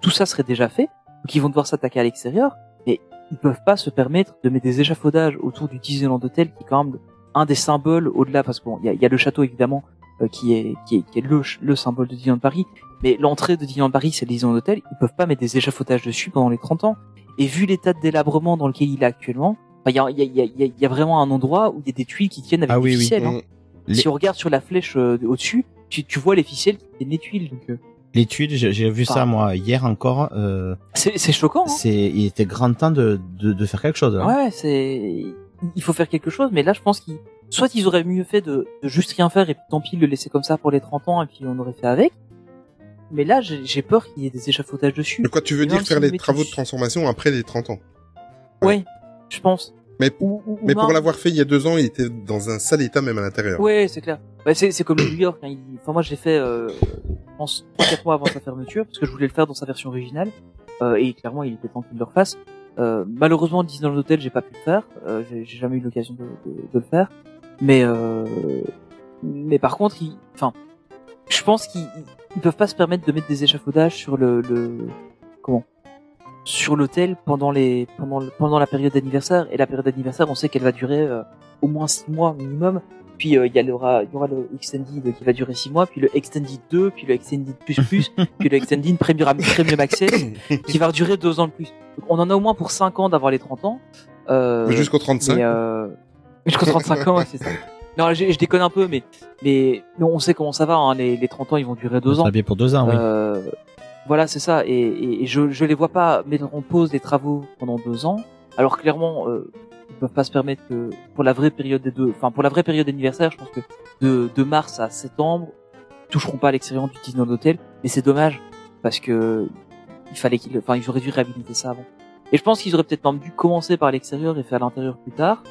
Tout ça serait déjà fait, donc ils vont devoir s'attaquer à l'extérieur, mais ils peuvent pas se permettre de mettre des échafaudages autour du Disneyland Hotel, qui est quand même un des symboles au-delà, parce qu'il y a, il y a le château évidemment euh, qui est qui est, qui est le, le symbole de Disneyland Paris, mais l'entrée de Disneyland Paris c'est le Disneyland Hotel, ils peuvent pas mettre des échafaudages dessus pendant les 30 ans. Et vu l'état de délabrement dans lequel il est actuellement, enfin, il y a, il y, a, il y, a, il y a vraiment un endroit où il y a des tuiles qui tiennent avec
Ah
des
oui, oui.
ficelles. hein.
Les-
Si on regarde sur la flèche euh, au-dessus, tu, tu vois les ficelles qui tiennent les tuiles. Donc euh,
Les tuiles, j'ai vu ça moi hier encore. Euh,
c'est c'est choquant. Hein
c'est, il était grand temps de, de, de faire quelque chose. là.
Ouais, c'est il faut faire quelque chose, mais là je pense qu'ils soit ils auraient mieux fait de, de juste rien faire et tant pis le laisser comme ça pour les 30 ans et puis on aurait fait avec. Mais là j'ai peur qu'il y ait des échafaudages dessus.
Mais quoi, tu veux
Et
dire faire les travaux de transformation après les 30 ans?
Ouais, je pense.
Mais,
Ou, ou- ou
mais pour l'avoir fait il y a deux ans, il était dans un sale état même à l'intérieur.
Ouais, c'est clair. Bah, c'est comme New York. Hein. il- Enfin moi je l'ai fait, euh, je pense 4 mois avant sa fermeture parce que je voulais le faire dans sa version originale euh, et clairement il était temps qu'il le refasse. Euh, malheureusement Disneyland Hotel j'ai pas pu le faire. Euh, j'ai jamais eu l'occasion de, de, de le faire. Mais euh, mais par contre, ils, enfin, je pense qu'ils ils peuvent pas se permettre de mettre des échafaudages sur le, le comment? Sur l'hôtel pendant les pendant le- pendant la période d'anniversaire. Et la période d'anniversaire on sait qu'elle va durer euh, au moins six mois minimum. Puis euh, il y, a le- il y aura le extended qui va durer six mois puis le extended 2 puis le extended plus plus puis le extended premium premium access qui va durer deux ans de plus. Donc, on en a au moins pour cinq ans d'avoir les 30 ans. Euh,
Mais Jusqu'au 35.
mais, euh, jusqu'aux 35 ans ouais, c'est ça. Non je, je déconne un peu mais mais on sait comment ça va hein, les, les 30 ans ils vont durer deux
Ça
ans.
bien pour deux ans, oui.
euh, voilà, c'est ça. Et, et, et je, je les vois pas mettre en pause les travaux pendant deux ans. Alors clairement, euh, ils peuvent pas se permettre que pour la vraie période des deux, enfin pour la vraie période d'anniversaire, je pense que de, de mars à septembre, ils toucheront pas l'extérieur du Disneyland Hotel. Mais c'est dommage parce que il fallait qu'ils, enfin ils auraient dû réhabiliter ça avant. Et je pense qu'ils auraient peut-être même dû commencer par l'extérieur et faire l'intérieur plus tard,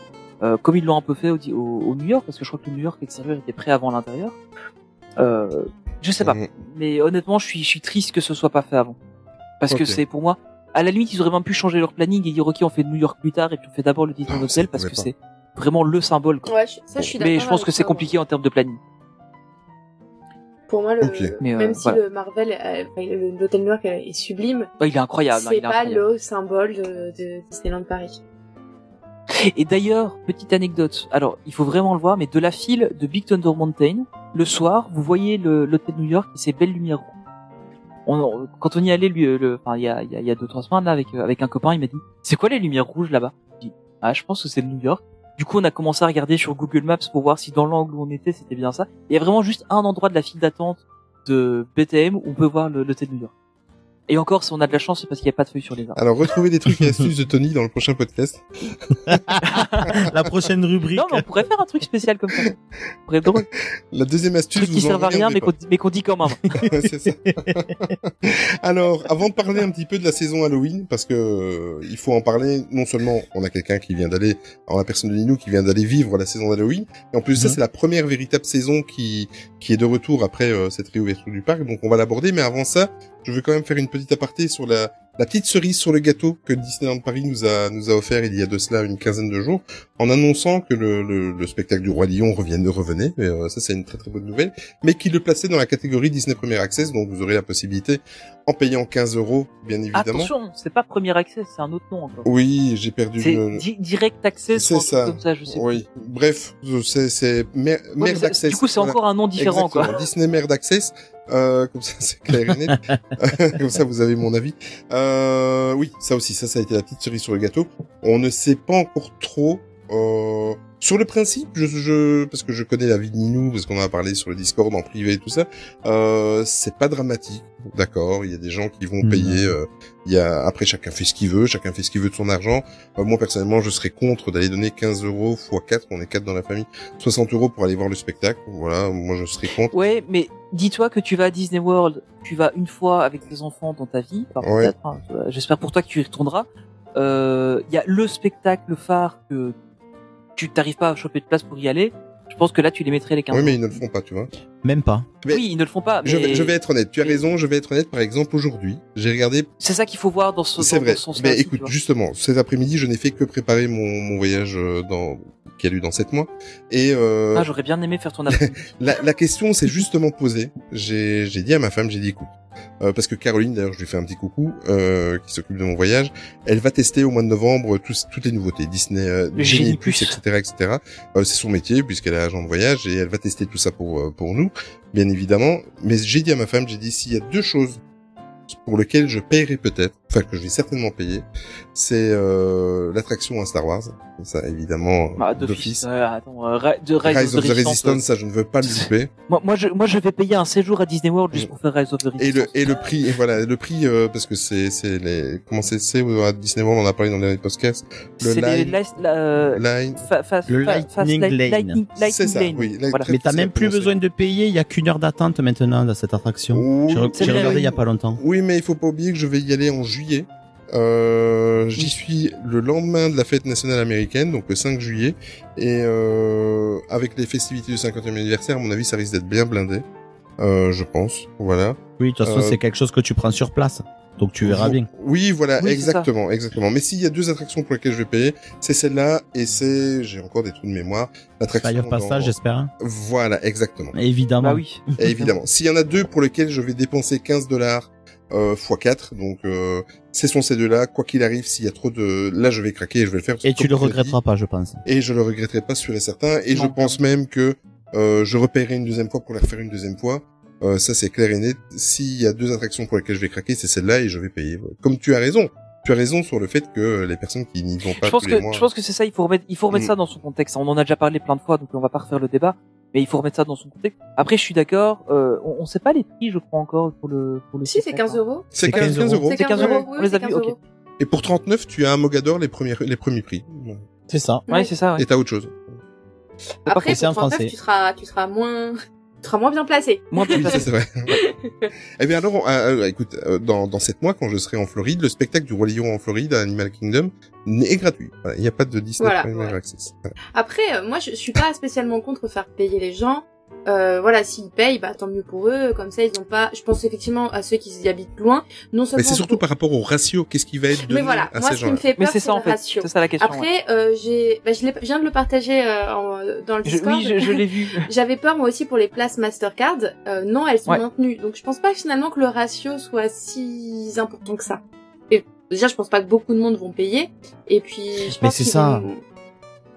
euh, comme ils l'ont un peu fait au, au, au New York, parce que je crois que le New York l'extérieur était prêt avant l'intérieur. Euh, je sais pas, mais honnêtement, je suis, je suis triste que ce soit pas fait avant, parce que c'est pour moi, à la limite, ils auraient même pu changer leur planning et dire ok, on fait New York plus tard et puis on fait d'abord le Disneyland
Ah,
Hotel parce que c'est vraiment le symbole. quoi.
Ouais, je- ça, je suis d'accord.
mais je pense que c'est compliqué en termes de planning.
Pour moi, le,
euh,
même si
voilà.
le Marvel, euh, l'hôtel New York euh, est sublime,
il est incroyable. hein,
c'est pas
incroyable.
le symbole de, de Disneyland Paris.
Et d'ailleurs, petite anecdote. Alors, il faut vraiment le voir, mais de la file de Big Thunder Mountain, le soir, vous voyez l'hôtel New York et ses belles lumières rouges. On, on- quand on y allait, lui, le, enfin, il y a, il y a, deux trois semaines là, avec euh, avec un copain, il m'a dit, c'est quoi les lumières rouges là-bas? Je dis, ah, je pense que c'est New York. Du coup, on a commencé à regarder sur Google Maps pour voir si dans l'angle où on était, c'était bien ça. Il y a vraiment juste un endroit de la file d'attente de BTM où on peut voir le- l'hôtel New York. Et encore, si on a de la chance, c'est parce qu'il n'y a pas de feuilles sur les arbres.
Alors, retrouvez des trucs et astuces de Tony dans le prochain podcast.
La prochaine rubrique.
Non, mais on pourrait faire un truc spécial comme ça. Pourrait être drôle.
La deuxième
Un
astuce,
truc qui
vous en
sert à rien, mais qu'on mais qu'on dit quand même.
c'est ça. Alors, avant de parler un petit peu de la saison Halloween, parce que euh, il faut en parler, non seulement on a quelqu'un qui vient d'aller, en la personne de Ninou, qui vient d'aller vivre la saison d'Halloween, et en plus ça,
Mhm.
c'est la première véritable saison qui qui est de retour après euh, cette réouverture du parc, donc on va l'aborder, mais avant ça, je veux quand même faire une petite aparté sur la la petite cerise sur le gâteau que Disneyland Paris nous a nous a offert il y a de cela une quinzaine de jours, en annonçant que le, le, le spectacle du roi Lion revienne, revenait, mais euh, ça c'est une très très bonne nouvelle, mais qu'il le plaçait dans la catégorie Disney Premier Access, donc vous aurez la possibilité, en payant 15 euros, bien évidemment.
Attention, c'est pas Premier Access, c'est un autre nom encore.
Oui, j'ai perdu le...
di- Direct Access,
C'est ça.
comme ça, je sais
Oui, bref, c'est c'est mer-.
Ouais,
merde access.
Du coup, c'est
Voilà.
encore un nom différent,
Exactement.
quoi.
Disney Merde Access. Euh, comme ça, c'est clair et net. comme ça, vous avez mon avis. Euh, oui, ça aussi, ça, ça a été la petite cerise sur le gâteau. On ne sait pas encore trop. Euh, sur le principe, je, je, parce que je connais la vie de Ninou, parce qu'on en a parlé sur le Discord en privé et tout ça, euh, c'est pas dramatique, d'accord. Il y a des gens qui vont
Mhm.
payer. euh, il y a après chacun fait ce qu'il veut, chacun fait ce qu'il veut de son argent. Euh, moi personnellement, je serais contre d'aller donner 15 euros x 4, on est 4 dans la famille, 60 euros pour aller voir le spectacle. Voilà, moi je serais contre.
Ouais, mais dis-toi que tu vas à Disney World, tu vas une fois avec tes enfants dans ta vie,
Ouais.
peut-être, hein, j'espère pour toi que tu y retourneras. Euh, Il y a le spectacle phare que tu t'arrives pas à choper de place pour y aller. Je pense que là, tu les mettrais les 15
Oui, mais ils ne le font pas, tu vois.
Même pas.
Mais-
Oui, ils ne le font pas.
Je, vais, je vais être honnête. Tu as raison. Je vais être honnête. Par exemple, aujourd'hui, j'ai regardé.
C'est ça qu'il faut voir dans ce,
C'est
dans,
vrai.
dans
Mais écoute, justement, cet après-midi, je n'ai fait que préparer mon, mon voyage euh, dans qui a lieu dans sept mois. Et euh,
Ah, j'aurais bien aimé faire ton après
la, la question s'est justement posée. J'ai j'ai dit à ma femme, j'ai dit, écoute, euh, parce que Caroline, d'ailleurs, je lui fais un petit coucou, euh, qui s'occupe de mon voyage. Elle va tester au mois de novembre tous- toutes les nouveautés Disney, euh, Disney Plus, etc., etc. Euh, c'est son métier puisqu'elle est agent de voyage et elle va tester tout ça pour pour nous, bien évidemment. Mais j'ai dit à ma femme, j'ai dit s'il y a deux choses pour lesquelles je paierai peut-être, enfin que je vais certainement payer, c'est euh, l'attraction à Star Wars. Ça, évidemment,
Bah,
d'office.
Euh, attends, euh, de Rise,
Rise of the Resistance,
Resistance.
ça, je ne veux pas le louper.
Moi, moi, je, moi, je vais payer un séjour à Disney World juste pour faire Rise of the
Et
Resistance.
le et le prix et voilà le prix euh, parce que c'est c'est les comment c'est c'est à Disney World on en a parlé dans les podcasts le
c'est les la- euh,
line
fa- fa-
Le
fa-
Lightning
fast light-
Lane.
Lightning,
C'est
Lightning
ça,
Lane.
oui,
Voilà.
Mais t'as même plus besoin de payer, il y a qu'une heure d'attente maintenant dans cette attraction.
Oui,
J'ai regardé il y a pas longtemps.
oui mais il faut pas oublier que je vais y aller en juillet euh, j'y suis le lendemain de la fête nationale américaine donc le 5 juillet et euh, avec les festivités du 50e anniversaire à mon avis ça risque d'être bien blindé euh, je pense voilà
Oui, de toute façon,
Euh,
c'est quelque chose que tu prends sur place. Donc tu verras bien.
Oui, voilà,
Oui,
exactement, exactement. Mais s'il y a deux attractions pour lesquelles je vais payer, c'est celle-là et c'est, j'ai encore des trous de mémoire, l'attraction.
Fire Passage,
dans-
j'espère. hein.
Voilà, exactement.
Évidemment.
Bah oui.
Évidemment, s'il y en a deux pour lesquels je vais dépenser 15 dollars euh, x 4, donc euh, ce sont ces deux-là. Quoi qu'il arrive, s'il y a trop de, là, je vais craquer et je vais le faire.
Et tu le regretteras pas, je pense.
Et je le regretterai pas sûr et certain. Et je pense même que euh, je repaierai une deuxième fois pour la refaire une deuxième fois. Euh, ça c'est clair et net. S'il y a deux attractions pour lesquelles je vais craquer, c'est celle-là et je vais payer. Comme tu as raison. Tu as raison sur le fait que les personnes qui n'y vont pas
Je pense
tous les
que
mois.
je pense que c'est ça. Il faut remettre il faut remettre
Mm.
ça dans son contexte. On en a déjà parlé plein de fois, donc on va pas refaire le débat. Mais il faut remettre ça dans son contexte. Après, je suis d'accord. Euh, on, on sait pas les prix, je crois encore pour le pour le.
Si, c'est
spectacle,
15
hein.
euros.
C'est
C'est
15,
15
euros.
C'est
C'est
15
15
euros. Oui,
On les a vus,
15
ok.
euros.
Et pour 39, tu as un Mogador les premiers les premiers prix.
C'est ça.
Ouais, c'est ça. Ouais.
Et t'as autre chose.
Après,
c'est en
pour 39,
français.
tu seras, tu seras moins, tu seras moins bien placé.
Moins bien
Oui, ça
placé.
c'est vrai. eh bien alors, euh, euh, écoute, euh, dans dans sept mois quand je serai en Floride, le spectacle du roi lion en Floride à Animal Kingdom est gratuit. Voilà, Il n'y a pas de Disney
Voilà,
Premier
voilà.
Access. Voilà.
Après, euh, moi, je, je suis pas spécialement contre faire payer les gens. Euh, voilà, s'ils payent, bah tant mieux pour eux. Comme ça, ils ont pas. Je pense effectivement à ceux qui y habitent loin. Non seulement.
Mais c'est surtout
pour-
par rapport au ratio. Qu'est-ce qui va être donné
Mais voilà,
à
moi,
ces
ce qui me fait
Mais
peur,
c'est ça en
le
fait.
ratio.
C'est ça la question. ouais.
Après, euh, j'ai, bah, je, l'ai- je viens de le partager euh, en- dans le
Je-
Discord.
oui, je, je l'ai vu.
J'avais peur moi aussi pour les places Mastercard. Euh, non, elles sont
Ouais.
maintenues. Donc je pense pas finalement que le ratio soit si important que ça. Et déjà, je pense pas que beaucoup de monde vont payer. Et puis, je pense
c'est ça.
vont-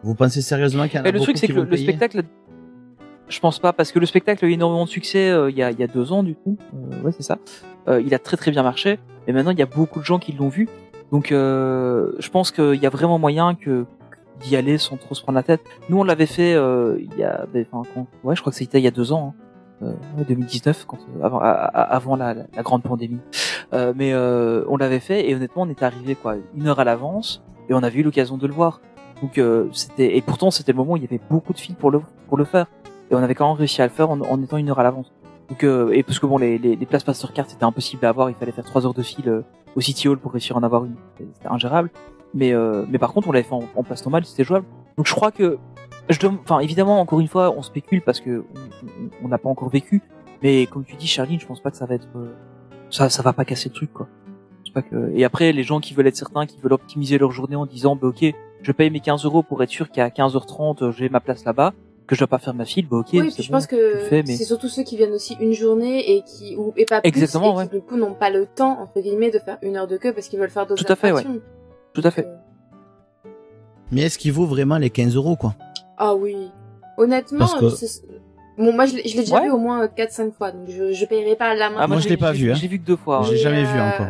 Vous pensez sérieusement qu'il y en a
Mais le truc,
beaucoup
c'est
qui
que le, le spectacle, je pense pas, parce que le spectacle a eu énormément de succès euh, il y, a, il y a deux ans, du coup. Euh, ouais, c'est ça. Euh, il a très très bien marché. Et maintenant, il y a beaucoup de gens qui l'ont vu. Donc, euh, je pense qu'il y a vraiment moyen que d'y aller sans trop se prendre la tête. Nous, on l'avait fait euh, il y a, ben, enfin, quand- ouais, je crois que c'était il y a deux ans. Hein. Euh, ouais, 2019, quand, euh, avant, a- a- avant la, la- grande pandémie. Mais on l'avait fait et honnêtement, on était arrivé quoi une heure à l'avance et on avait eu l'occasion de le voir. Donc euh, c'était et pourtant c'était le moment où il y avait beaucoup de filles pour le pour le faire et on avait quand même réussi à le faire en, en étant une heure à l'avance. Donc euh, et parce que bon les les, les places Mastercard c'était impossible à avoir, il fallait faire trois heures de file euh, au City Hall pour réussir à en avoir une, c'était ingérable. Mais euh, mais par contre on l'avait fait en, en place normale, c'était jouable. Donc je crois que je enfin évidemment encore une fois on spécule parce que on- n'a pas encore vécu. Mais comme tu dis Charline, je pense pas que ça va être euh, ça ça va pas casser le truc quoi. Pas que et après les gens qui veulent être certains, qui veulent optimiser leur journée en disant bah ok je paye mes 15 euros pour être sûr qu'à 15h30 euh, j'ai ma place là-bas, que je dois pas faire ma file, bah ok.
Oui, puis je
bon,
pense que
fais, mais-
c'est surtout ceux qui viennent aussi une journée et qui ou et pas plus
Exactement,
et
ouais.
qui du coup n'ont pas le temps entre guillemets de faire une heure de queue parce qu'ils veulent faire d'autres
Tout à fait, ouais. Tout à fait.
Mais est-ce qu'il vaut vraiment les 15 euros, quoi?
Ah oui. Honnêtement,
Parce que-
bon moi je l'ai déjà
Ouais.
vu au moins 4-5 fois donc je je payerai pas la main.
Ah,
moi, je l'ai pas vu, hein.
J'ai vu que deux fois.
J'ai
Mais,
jamais vu
euh,
encore.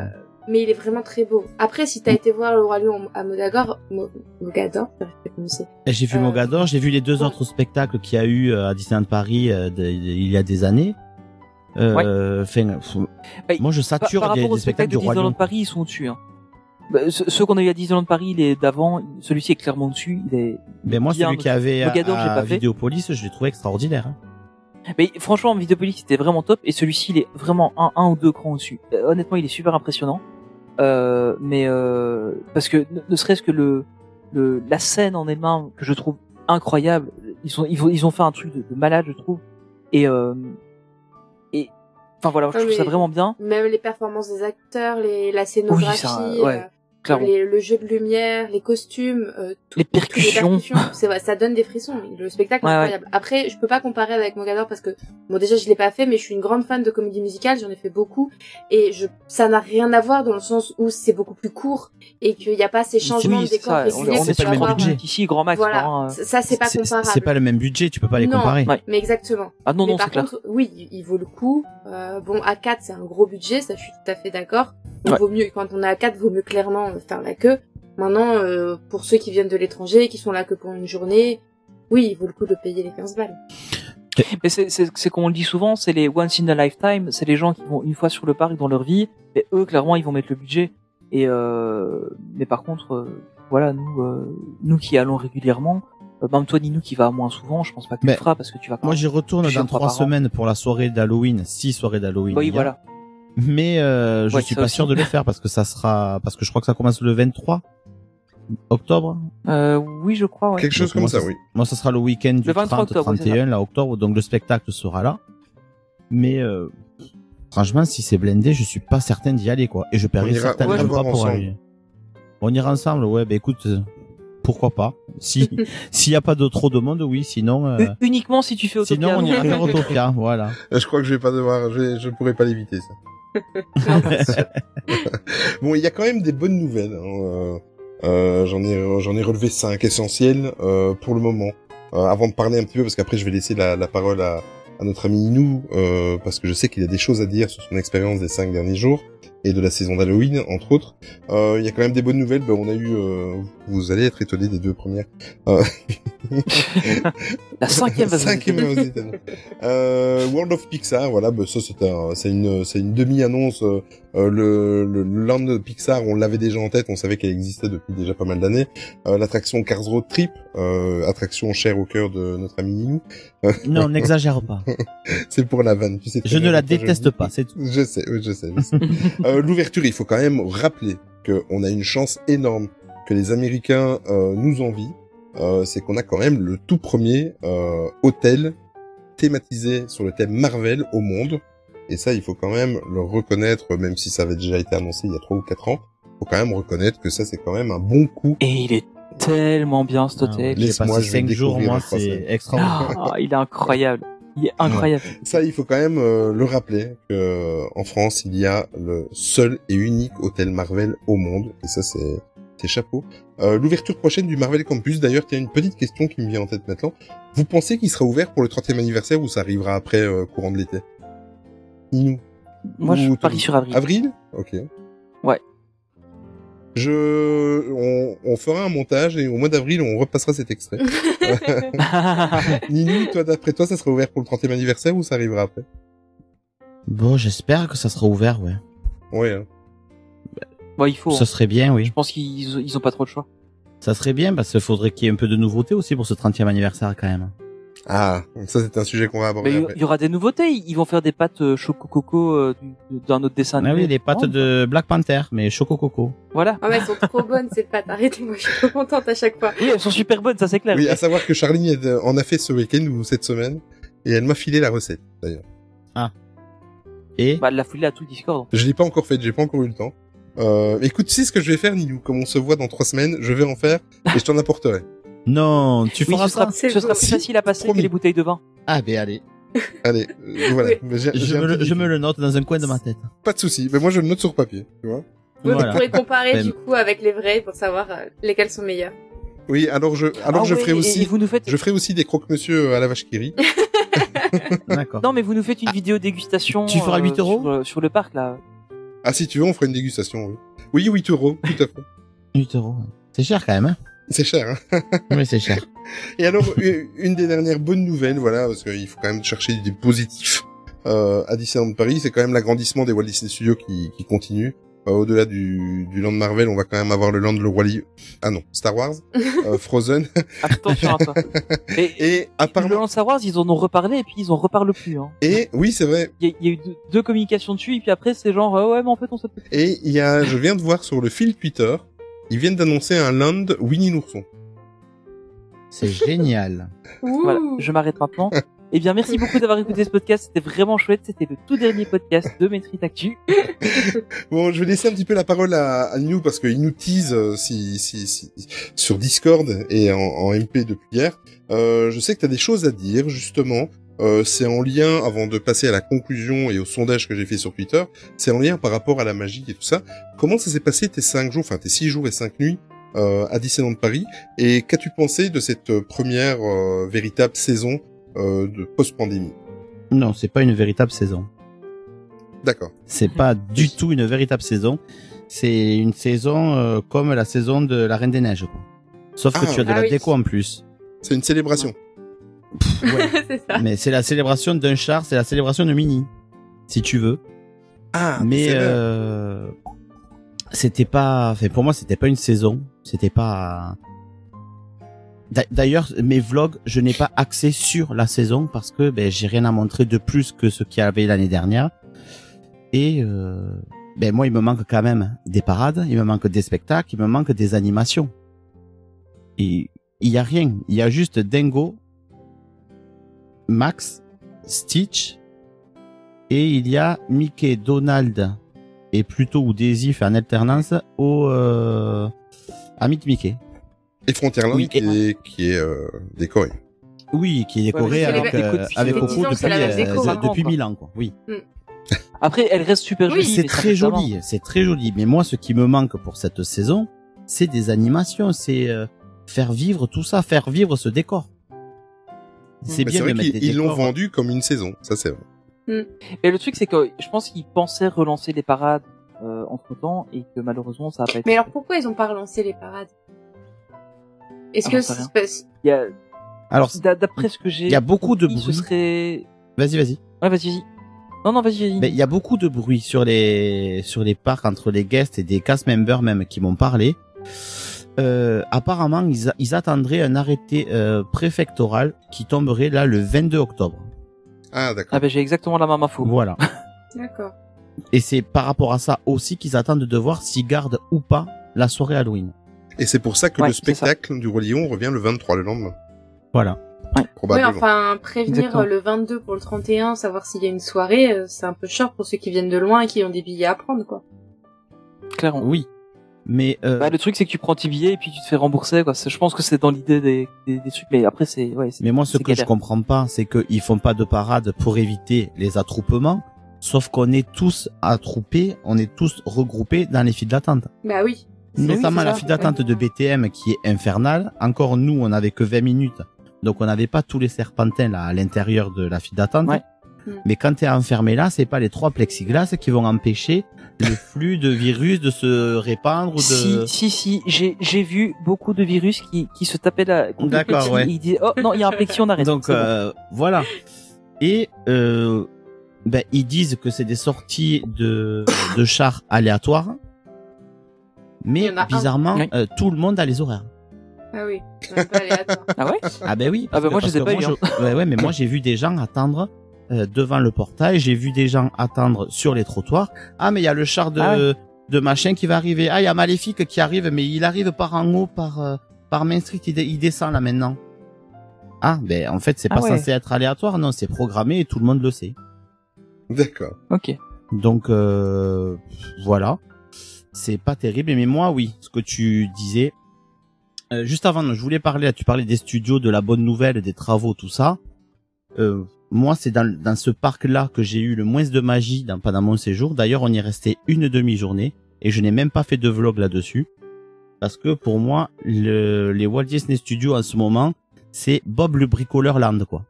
Mais il est vraiment très beau. Après, si t'as été voir le Roi Lion à Mogador, Mo- Mogador, à
J'ai vu
Euh,
Mogador, j'ai vu les deux
ouais.
autres spectacles qu'il y a eu euh, à Disneyland Paris euh, de- de- il y a des années. Euh,
Bah,
moi, je
Par,
sature
par
des,
au
des
spectacle
spectacles
de
du Roi
Disneyland
Lion.
Paris, ils sont au-dessus. Hein. Bah, ce- ceux qu'on a eu à Disneyland Paris, les d'avant, celui-ci est clairement dessus. Il est
Mais moi, celui qu'il y avait à,
Mogador, j'ai
à
pas fait.
Vidéopolis, je l'ai trouvé extraordinaire. hein.
Mais franchement, Videopolis c'était vraiment top et celui-ci il est vraiment un, un ou deux crans au-dessus. Euh, honnêtement, il est super impressionnant. Euh, mais euh, parce que ne, ne serait-ce que le, le la scène en elle-même que je trouve incroyable. Ils sont ils, ont- ils ont fait un truc de, de malade, je trouve. Et euh, et enfin voilà, je
Ah,
trouve ça vraiment bien.
Même les performances des acteurs, les, la scénographie.
ça, ouais.
Euh,
Clairement.
les- le jeu de lumière, les costumes, euh, tout-
Les percussions.
c'est vrai, ça donne des frissons. Le spectacle est
Ouais, ouais.
incroyable. Après, je peux pas comparer avec Mogador parce que bon déjà je l'ai pas fait, mais je suis une grande fan de comédie musicale, j'en ai fait beaucoup et je ça n'a rien à voir dans le sens où c'est beaucoup plus court et qu'il n'y a pas ces changements
Oui,
de
c'est
décor
ça. On, on
que
est
tu
sur
vas
le même
avoir.
budget.
ici, grand max.
Voilà,
hein.
ça c'est pas comparable.
C'est pas le même budget, tu peux pas les
Non.
comparer.
Ouais.
Mais exactement.
Ah non,
mais
non, c'est clair.
contre, oui, il, vaut le coup. Euh, bon, à 4 c'est un gros budget, ça je suis tout à fait d'accord. Il vaut mieux quand on est à 4 vaut mieux clairement faire la queue. Maintenant, euh, pour ceux qui viennent de l'étranger, qui sont là que pour une journée, oui, il vaut le coup de payer les 15 balles.
Mais c'est, c'est, c'est comme on le dit souvent, c'est les once in a lifetime, c'est les gens qui vont une fois sur le parc dans leur vie, et eux, clairement, ils vont mettre le budget. Et euh, mais par contre, euh, voilà, nous, euh, nous qui allons régulièrement, euh, même toi, Ninou qui va moins souvent, je pense pas que tu le feras parce que tu vas.
Moi, j'y retourne dans trois
an.
semaines pour la soirée d'Halloween, six soirées d'Halloween.
Oui, voilà.
Mais euh, je
Ouais,
suis pas
aussi.
sûr de le faire parce que ça sera, parce que je crois que ça commence le 23 octobre.
Euh, oui, je crois. Ouais.
Quelque chose
Donc,
comme
moi,
ça,
ça-
oui.
Moi, ça sera le week-end du
Le 23
30,
octobre, oui, c'est
31, là, octobre, donc le spectacle sera là. Mais euh, franchement, si c'est blindé, je suis pas certain d'y aller, quoi. Et je
ira-
certainement
ira
pas pour
ensemble.
aller. On ira ensemble, ouais. Bah écoute, euh, pourquoi pas Si s'il y a pas de trop de monde, oui. Sinon, euh,
Uniquement si tu fais Autopia.
sinon on ira faire
euh,
Autopia, voilà.
Je crois que je vais pas devoir, je, vais- je pourrai pas l'éviter ça. bon, il y a quand même des bonnes nouvelles. hein, euh, euh, j'en ai, j'en ai relevé cinq essentielles euh, pour le moment. Euh, avant de parler un petit peu, parce qu'après je vais laisser la, la parole à, à notre ami Inou, euh, parce que je sais qu'il a des choses à dire sur son expérience des cinq derniers jours et de la saison d'Halloween, entre autres. Euh, Il y a quand même des bonnes nouvelles. Ben, on a eu, euh, vous allez être étonnés des deux premières. Euh,
La cinquième
Cinquième aux États-Unis. Euh, World of Pixar, voilà, bah, ça c'est un, c'est une, c'est une demi-annonce. euh, le, le land de Pixar, on l'avait déjà en tête, on savait qu'elle existait depuis déjà pas mal d'années. Euh, L'attraction Cars Road Trip, euh, attraction chère au cœur de notre ami Ninou.
Non, n'exagère pas.
C'est pour la vanne, tu sais. très
Je ne la déteste pas, c'est tout.
Je sais, oui, je sais. je sais. Euh, L'ouverture, il faut quand même rappeler qu'on a une chance énorme que les Américains euh, nous envient. Euh, c'est qu'on a quand même le tout premier euh, hôtel thématisé sur le thème Marvel au monde. Et ça, il faut quand même le reconnaître, même si ça avait déjà été annoncé il y a trois ou quatre ans. faut quand même reconnaître que ça, c'est quand même un bon coup.
Et il est tellement bien cet
Ah,
hôtel.
J'ai
Laisse-moi,
passé
je vais
cinq
le
jours,
découvrir
moi, c'est extraordinaire.
Ah, il est incroyable. Il est incroyable.
Ça, il faut quand même euh, le rappeler que en France, il y a le seul et unique hôtel Marvel au monde, et ça, c'est c'est chapeau. Euh, L'ouverture prochaine du Marvel Campus, d'ailleurs, il y a une petite question qui me vient en tête maintenant. Vous pensez qu'il sera ouvert pour le 30e anniversaire ou ça arrivera après euh, courant de l'été?
Moi, je
Ou
parie
Tony
sur avril.
Avril? Ok.
Ouais.
Je, on, on fera un montage et au mois d'avril, on repassera cet extrait. Ninou, toi, d'après toi, ça sera ouvert pour le 30e anniversaire ou ça arrivera après?
Bon, j'espère que ça sera ouvert, ouais.
Ouais. hein.
bon, il faut.
Ça serait bien, oui.
Je pense qu'ils ils ont pas trop de choix.
Ça serait bien parce qu'il faudrait qu'il y ait un peu de nouveauté aussi pour ce 30e anniversaire quand même.
Ah, ça c'est un sujet qu'on va aborder
Mais il y aura des nouveautés. Ils vont faire des pâtes euh, choco coco euh, du- d'un autre dessin
Ah
animé.
oui, les pâtes de Black Panther, mais Choco Coco.
Voilà.
Ah ouais, elles sont trop bonnes ces pâtes. Arrêtez, moi je suis trop contente à chaque fois.
Oui, elles sont super bonnes, ça c'est clair.
Oui, à savoir que Charline est- en a fait ce week-end ou cette semaine, et elle m'a filé la recette, d'ailleurs.
Et
Bah, la foulée à tout Discord.
Je l'ai pas encore faite, j'ai pas encore eu le temps. Euh, écoute, tu sais ce que je vais faire, Nilou? Comme on se voit dans trois semaines, je vais en faire, et je t'en apporterai.
Non, tu
Oui,
feras
ce sera,
ça
C'est
ce sera
beau.
plus facile à passer
Promis.
que les bouteilles de vin.
Ah ben allez,
Allez, euh, voilà.
Je me, le,
petit
je me
défi.
le note dans un coin de ma tête.
Pas de souci, mais moi je le note sur papier, tu vois.
Oui,
Voilà.
Vous pourrez comparer
Ben-
du coup avec les vrais pour savoir euh, lesquels sont meilleurs.
Oui, alors je, alors
Ah
je ferai aussi,
vous nous faites.
je ferai aussi des croque-monsieur à la vache qui rit.
D'accord.
Non, mais vous nous faites une vidéo dégustation.
tu feras
euh,
8 euros
sur, euh, sur le parc là.
Ah, si tu veux, on fera une dégustation, oui. Oui, 8 euros, tout à fait.
8 euros. C'est cher quand même, hein
C'est cher, hein.
Oui, c'est cher.
Et alors, une des dernières bonnes nouvelles, voilà, parce qu'il faut quand même chercher des positifs euh, à Disneyland Paris, c'est quand même l'agrandissement des Walt Disney Studios qui, qui continue. Euh, Au-delà du, du Land Marvel, on va quand même avoir le Land Le Roi Lion. Ah non, Star Wars, euh, Frozen.
Attention à toi. Et,
Et
le
apparemment,
Land Star Wars, ils en ont reparlé et puis ils en reparlent plus. Hein.
et oui, c'est vrai.
Il y, a- il y a eu deux, deux communications dessus et puis après c'est genre euh, ouais mais en fait on pas.
Et il y a, je viens de voir sur le fil Twitter, ils viennent d'annoncer un Land Winnie l'ourson.
C'est génial.
Voilà, je m'arrête maintenant. Eh bien, merci beaucoup d'avoir écouté ce podcast. C'était vraiment chouette. C'était le tout dernier podcast de Maîtrise Actu.
Bon, je vais laisser un petit peu la parole à, à nous parce qu'il nous tease euh, si, si, si, sur Discord et en, en MP depuis hier. Euh, je sais que tu as des choses à dire, justement. Euh, c'est en lien, avant de passer à la conclusion et au sondage que j'ai fait sur Twitter, c'est en lien par rapport à la magie et tout ça. Comment ça s'est passé tes cinq jours, enfin tes six jours et cinq nuits euh, à Disneyland Paris? Et qu'as-tu pensé de cette euh, première euh, véritable saison euh, de post-pandémie?
Non, c'est pas une véritable saison.
D'accord.
C'est pas du tout une véritable saison. C'est une saison euh, comme la saison de la Reine des Neiges, quoi. Sauf que
Ah.
tu as de
Ah
la
oui.
déco en plus.
C'est une célébration.
Ouais.
c'est ça.
Mais c'est la célébration d'un char, c'est la célébration de Mini, si tu veux.
Ah,
Mais euh, c'était pas, enfin pour moi c'était pas une saison, c'était pas. D'a- D'ailleurs, mes vlogs, je n'ai pas axé sur la saison parce que ben, j'ai rien à montrer de plus que ce qu'il y avait l'année dernière. Et euh, ben moi, il me manque quand même des parades, il me manque des spectacles, il me manque des animations. Et il y a rien, il y a juste Dingo, Max, Stitch, et il y a Mickey, Donald et plutôt ou Daisy fait en alternance au euh, à Meet Mickey.
Et Frontierland
Oui,
qui
et-
est, qui est euh, décoré.
Oui, qui est décoré avec euh, avec depuis, euh,
déco,
depuis
quoi.
mille ans quoi. Oui.
Après, elle reste super
Oui,
jolie.
c'est très joli, c'est très joli. Mais moi, ce qui me manque pour cette saison, c'est des animations, c'est euh, faire vivre tout ça, faire vivre ce décor. C'est
Mais
bien
vrai
de mettre des
ils l'ont
décors.
vendu comme une saison, ça c'est vrai.
Et le truc, c'est que je pense qu'ils pensaient relancer les parades euh, entre temps et que malheureusement, ça a pas été.
Mais alors pourquoi ils ont pas relancé les parades? Est-ce
Ah,
que c'est parce-
Il y a,
Alors,
d'a- d'après ce que j'ai,
il y a beaucoup de
ce
bruit.
serait.
vas-y, vas-y.
Ouais, vas-y, vas-y. Non, non, vas-y, vas-y.
Mais il y a beaucoup de bruit sur les sur les parcs entre les guests et des cast members même qui m'ont parlé. Euh, apparemment, ils, a- ils attendraient un arrêté euh, préfectoral qui tomberait là le 22 octobre.
Ah d'accord.
Ah ben j'ai exactement la même info.
Voilà.
D'accord.
Et c'est par rapport à ça aussi qu'ils attendent de voir s'ils gardent ou pas la soirée Halloween.
Et c'est pour ça que
Ouais,
le spectacle du Roi Lion revient le 23 le lendemain,
Voilà.
Oui,
probablement.
enfin, prévenir
Exactement.
euh, le 22 pour le 31, savoir s'il y a une soirée, c'est un peu short pour ceux qui viennent de loin et qui ont des billets à prendre, quoi.
Clairement.
Oui. Mais euh,
Bah, le truc, c'est que tu prends tes billets et puis tu te fais rembourser, quoi. C'est- Je pense que c'est dans l'idée des, des, des trucs, mais après, c'est, ouais. c'est-
mais moi, ce que je
galère.
comprends pas, c'est qu'ils font pas de parade pour éviter les attroupements. Sauf qu'on est tous attroupés, on est tous regroupés dans les files d'attente.
Bah oui.
Notamment
oui,
la file d'attente de BTM qui est infernale. Encore nous, on avait que 20 minutes. Donc on n'avait pas tous les serpentins là à l'intérieur de la file d'attente.
Ouais.
Mm.
Mais quand t'es enfermé là, c'est pas les trois plexiglas qui vont empêcher le flux de virus de se répandre ou de...
Si, si, si, j'ai, j'ai vu beaucoup de virus qui, qui se tapaient la,
D'accord, ouais.
Ils disaient, oh, non, il y a un plexi, on arrête.
Donc
bon.
euh, voilà. Et euh, ben, ils disent que c'est des sorties de, de chars aléatoires. Mais bizarrement,
Oui.
euh, tout le monde a les horaires.
Ah oui. Aléatoire.
Ah ouais?
Ah ben oui.
Ah ben moi,
que-
je les ai pas
que
eu,
moi, je- Ouais, ouais, mais moi j'ai vu des gens attendre euh, devant le portail. J'ai vu des gens attendre sur les trottoirs. Ah mais il y a le char de
Ah
de machin qui va arriver. Ah il y a Maléfique qui arrive, mais il arrive par en haut, par euh, par Main Street. Il, descend là maintenant. Ah ben en fait c'est
Ah
pas
ouais.
censé être aléatoire, non, c'est programmé et tout le monde le sait.
D'accord.
Ok.
Donc euh, voilà, c'est pas terrible. Mais moi, oui, ce que tu disais euh, juste avant, je voulais parler. Tu parlais des studios, de la bonne nouvelle, des travaux, tout ça. Euh, moi, c'est dans, dans ce parc-là que j'ai eu le moins de magie dans, pendant mon séjour. D'ailleurs, on y est resté une demi-journée et je n'ai même pas fait de vlog là-dessus parce que pour moi, le, les Walt Disney Studios en ce moment, c'est Bob le bricoleur land quoi.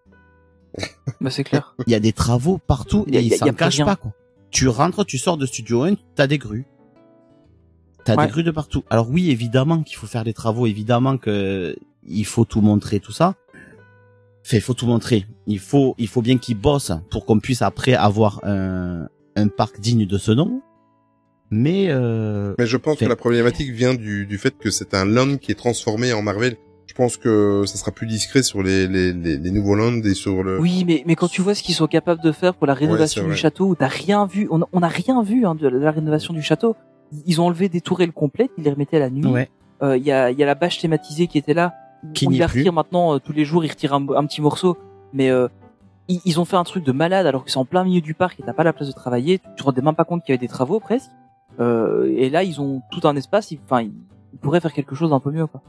Bah, c'est clair.
Il y a des travaux partout et ils s'en cachent pas quoi. Tu rentres, tu sors de Studio 1, t'as des grues. T'as
Ouais.
des grues de partout. Alors oui, évidemment qu'il faut faire des travaux, évidemment que il faut tout montrer, tout ça. Fait, il faut tout montrer. Il faut, il faut bien qu'ils bossent pour qu'on puisse après avoir un, un parc digne de ce nom. Mais euh,
Mais je pense
Fait-
que la problématique vient du, du fait que c'est un land qui est transformé en Marvel. Je pense que ça sera plus discret sur les, les, les, les nouveaux lands et sur le...
Oui, mais, mais quand tu vois ce qu'ils sont capables de faire pour la rénovation du château, où t'as rien vu, on on n'a rien vu hein, de la rénovation du château. Ils ont enlevé des tourelles complètes, ils les remettaient la nuit.
ouais,
Euh, Il y, a, il y a la bâche thématisée qui était là,
Qui
il la
est plus.
retire maintenant euh, tous les jours, il retire un, un petit morceau. Mais euh, ils, ils ont fait un truc de malade alors que c'est en plein milieu du parc et t'as pas la place de travailler. Tu te rendais même pas compte qu'il y avait des travaux presque. Euh, et là, ils ont tout un espace. ils- Enfin, ils, ils pourraient faire quelque chose d'un peu mieux. Quoi.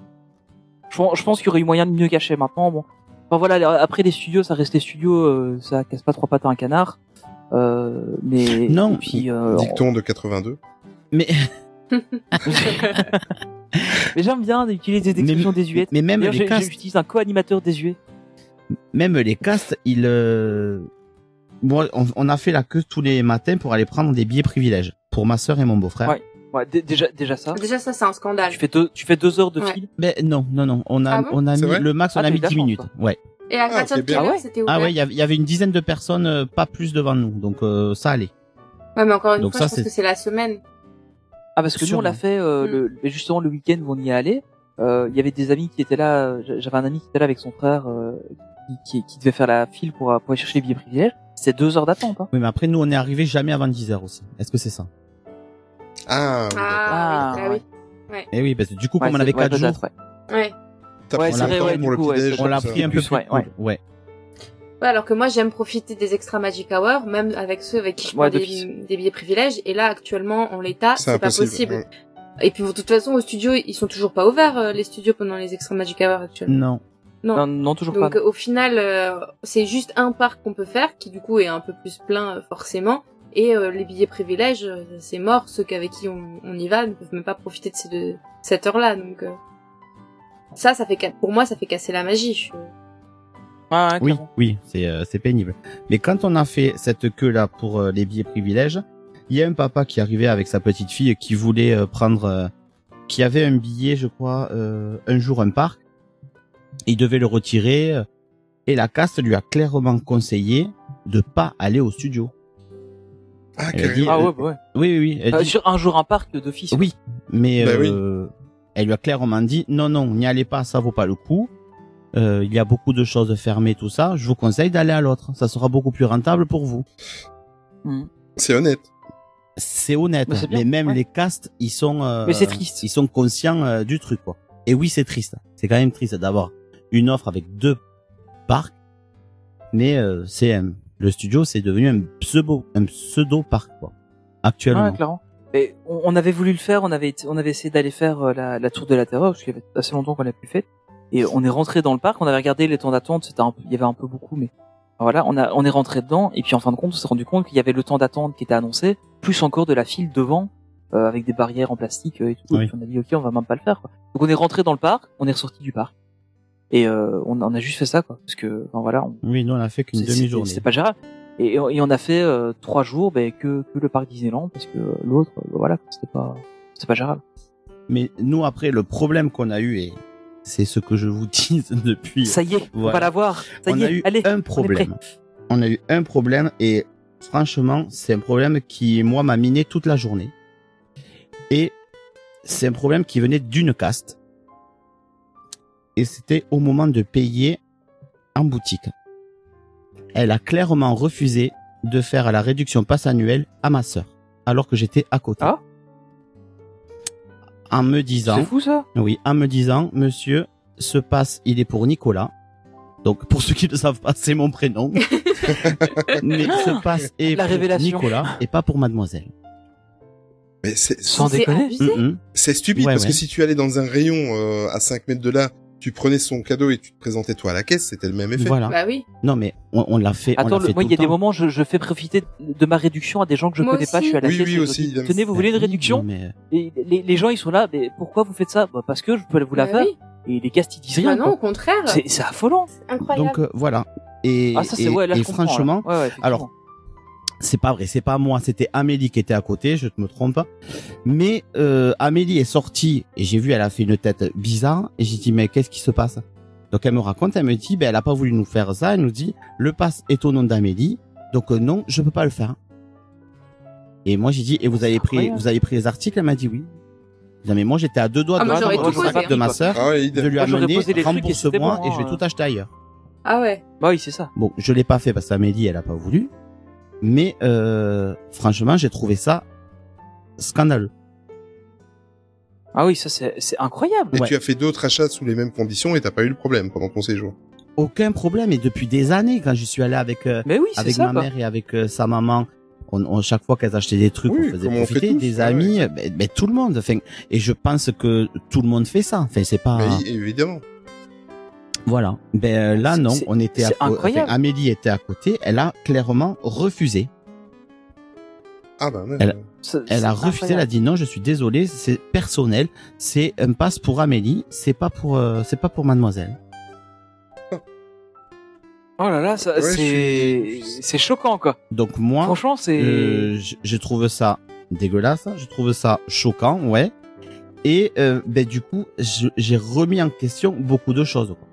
Je, pense- je pense qu'il y aurait eu moyen de mieux cacher. Maintenant, bon. Enfin voilà. Après les studios, ça reste les studios. euh, ça casse pas trois pattes à un canard. Euh, mais
Non.
et puis, euh,
Dicton de 82.
Mais
mais j'aime bien utiliser des expressions désuètes.
mais même les castes,
j'utilise un co-animateur désuet.
même les castes, ils. euh, Bon, on, on a fait la queue tous les matins pour aller prendre des billets privilèges pour ma sœur et mon beau-frère.
Ouais. Ouais, dé- déjà, déjà ça.
Déjà, ça, c'est un scandale.
Tu fais deux, tu fais deux heures de
Ouais.
fil?
Mais non, non, non, on a,
Ah bon?
on a mis le max, on
Ah,
a mis
de la
10
chance,
minutes. Ouais.
Et à
Ah,
partir
ok,
de
bien.
quelle
Ah
heure
ouais
c'était ouvert
Ah ouais, il y avait- il y avait une dizaine de personnes, euh, pas plus devant nous, donc euh, ça allait.
Ouais, mais encore une
Donc
fois,
ça,
je pense
c'est-
que c'est la semaine.
Ah parce que nous on l'a fait euh,
Mm.
le, justement le week-end où on y est allé. Euh, Il y avait des amis qui étaient là. euh, J'avais un ami qui était là avec son frère euh, qui, qui, qui devait faire la file pour, euh, pour aller chercher les billets privilèges. C'est deux heures d'attente. Hein.
Oui, mais après, nous, on est arrivé jamais avant 10 heures aussi. Est-ce que c'est ça?
Ah, oui.
Ah,
Ah,
oui,
ouais.
oui.
Eh oui, parce que du coup,
Ouais,
comme on avait
ouais,
4 jours,
ouais.
Ouais.
On l'a pris un peu
plus,
plus
ouais, ouais.
alors que moi, j'aime profiter des extra Magic Hour, même avec ceux avec qui je prends
Ouais,
des, billets privilèges. Et là, actuellement, en l'état,
C'est
c'est pas
impossible.
possible.
ouais.
Et puis, de toute façon, au studio, ils sont toujours pas ouverts, euh, les studios, pendant les extra Magic Hour actuellement.
Non.
Non.
Non, non, toujours
Donc,
pas.
au final, euh, c'est juste un parc qu'on peut faire, qui du coup est un peu plus plein, euh, forcément. Et euh, les billets privilèges, c'est mort. Ceux avec qui on, on y va ne peuvent même pas profiter de, ces de cette heure-là. Donc, euh, ça, ça fait, pour moi, ça fait casser la magie. Je-
Ouais,
Oui, oui, c'est euh, c'est pénible. Mais quand on a fait cette queue là pour euh, les billets privilèges, il y a un papa qui arrivait avec sa petite fille qui voulait euh, prendre, euh, qui avait un billet, je crois, euh, un jour un parc. Il devait le retirer et la caste lui a clairement conseillé de pas aller au studio.
Ah,
Elle dit,
Ah ouais, bah ouais.
Oui, oui, oui. elle
Euh,
dit-
sur un jour un parc d'office.
Oui, mais
Bah
euh, elle lui a clairement dit non, non, n'y allez pas, ça vaut pas le coup. Euh, il y a beaucoup de choses fermées, tout ça. Je vous conseille d'aller à l'autre. Ça sera beaucoup plus rentable pour vous.
Mhm.
C'est honnête.
C'est honnête,
Mais bien,
mais même
ouais.
les castes, ils sont. euh,
Mais c'est triste.
Ils sont conscients euh, du truc, quoi. Et oui, c'est triste. C'est quand même triste d'avoir une offre avec deux parcs, mais euh, c'est un- le studio, c'est devenu un pseudo, un pseudo parc, quoi. Actuellement.
Ouais, clairement. Et on, on avait voulu le faire, on avait, on avait essayé d'aller faire euh, la, la tour de la terreur, parce qu'il y avait assez longtemps qu'on l'a plus fait. Et on est rentré dans le parc, on avait regardé les temps d'attente, c'était un peu, il y avait un peu beaucoup, mais voilà, on a, on est rentré dedans, et puis en fin de compte, on s'est rendu compte qu'il y avait le temps d'attente qui était annoncé, plus encore de la file devant, euh, avec des barrières en plastique euh, et tout.
Oui.
Et puis on a dit, ok, on va même pas le faire, quoi. Donc on est rentré dans le parc, on est ressorti du parc. Et euh, on, on a juste fait ça, quoi. Parce que, enfin voilà, on,
Oui, nous on a fait qu'une demi-journée.
C'est pas gérable. Et, et on a fait euh, trois jours ben, que, que le parc Disneyland parce que l'autre, euh, voilà, c'était pas, c'était pas gérable.
Mais nous après, le problème qu'on a eu et c'est ce que je vous dis depuis.
Ça y est, on va l'avoir. Ça
on
y
a
est,
eu
allez.
un problème. On a eu un problème et franchement, c'est un problème qui, moi, m'a miné toute la journée. Et c'est un problème qui venait d'une caste. Et c'était au moment de payer en boutique. Elle a clairement refusé de faire la réduction passe annuelle à ma sœur, alors que j'étais à côté.
Ah.
En me disant,
C'est fou ça.
oui, en me disant, monsieur, ce passe, il est pour Nicolas. Donc, pour ceux qui ne savent pas, c'est mon prénom. Mais ce passe est
La
pour
révélation.
Nicolas et pas pour mademoiselle.
Mais c'est
Sans déconner.
abusé.
C'est stupide
Ouais,
parce
ouais.
que si tu allais dans un rayon euh, à 5 mètres de là, tu prenais son cadeau et tu te présentais toi à la caisse, c'était le même effet.
Voilà.
Bah oui.
Non, mais on, on l'a fait. on
Attends,
l'a
le-
fait
moi, il y a des moments, je, je fais profiter de ma réduction à des gens que je
Moi
connais pas. Je suis à la
aussi.
caisse.
Oui, oui, aussi.
Tenez, vous voulez une
Oui,
réduction
mais-
Et les, les gens, ils sont là. Mais pourquoi vous faites ça? Bah, Parce que je peux vous la
Bah
faire.
oui.
Et les castes, ils disent
Bah
rien.
non,
quoi.
au contraire.
C'est c'est affolant.
Incroyable.
Donc euh, voilà. Et,
Ah ça c'est
et,
ouais là
et
là.
franchement,
Ouais, ouais,
alors, c'est pas vrai, c'est pas moi, c'était Amélie qui était à côté, je me trompe. Mais euh, Amélie est sortie et j'ai vu elle a fait une tête bizarre et j'ai dit mais qu'est-ce qui se passe? Donc elle me raconte, elle me dit ben elle a pas voulu nous faire ça, elle nous dit le pass est au nom d'Amélie, donc euh, non je peux pas le faire. Et moi j'ai dit et vous avez pris vous avez pris les articles, elle m'a dit oui. J'ai dit, mais moi j'étais à deux doigts
Ah,
de
moi,
le sac de ma sœur,
Ah ouais,
de lui
Moi,
amener
trucs et
rembourse-moi
bon,
et je vais
hein.
tout acheter ailleurs.
Ah ouais.
Bah oui, c'est ça.
Bon, je l'ai pas fait parce qu'Amélie, elle a pas voulu. Mais euh, franchement, j'ai trouvé ça scandaleux.
Ah oui, ça c'est c'est incroyable.
Et
Ouais.
tu as fait d'autres achats sous les mêmes conditions et t'as pas eu le problème pendant ton séjour.
aucun problème. Et depuis des années, quand je suis allé avec euh,
Mais oui,
avec
ça.
ma
quoi.
mère et avec euh, sa maman, on, on- chaque fois qu'elles achetaient des trucs,
Oui,
on faisait
comme on fait
profiter
tous,
des
ouais,
amis, ben, ben, tout le monde. Enfin, et je pense que tout le monde fait ça. Enfin, c'est pas.
Mais évidemment.
Voilà. Ben euh, là, non, on était. à enfin,
incroyable.
Amélie était à côté. Elle a clairement refusé.
Ah bah, ouais,
Elle- Elle a refusé. Elle a dit non, je suis désolée, c'est personnel. C'est un passe pour Amélie. C'est pas pour. euh, c'est pas pour Mademoiselle.
Oh là là, ça,
Ouais,
c'est
suis-
choquant quoi.
Donc moi,
Franchement, c'est
Euh, je, je trouve ça dégueulasse, je trouve ça choquant, ouais. Et euh, ben du coup, j'ai remis en question beaucoup de choses quoi.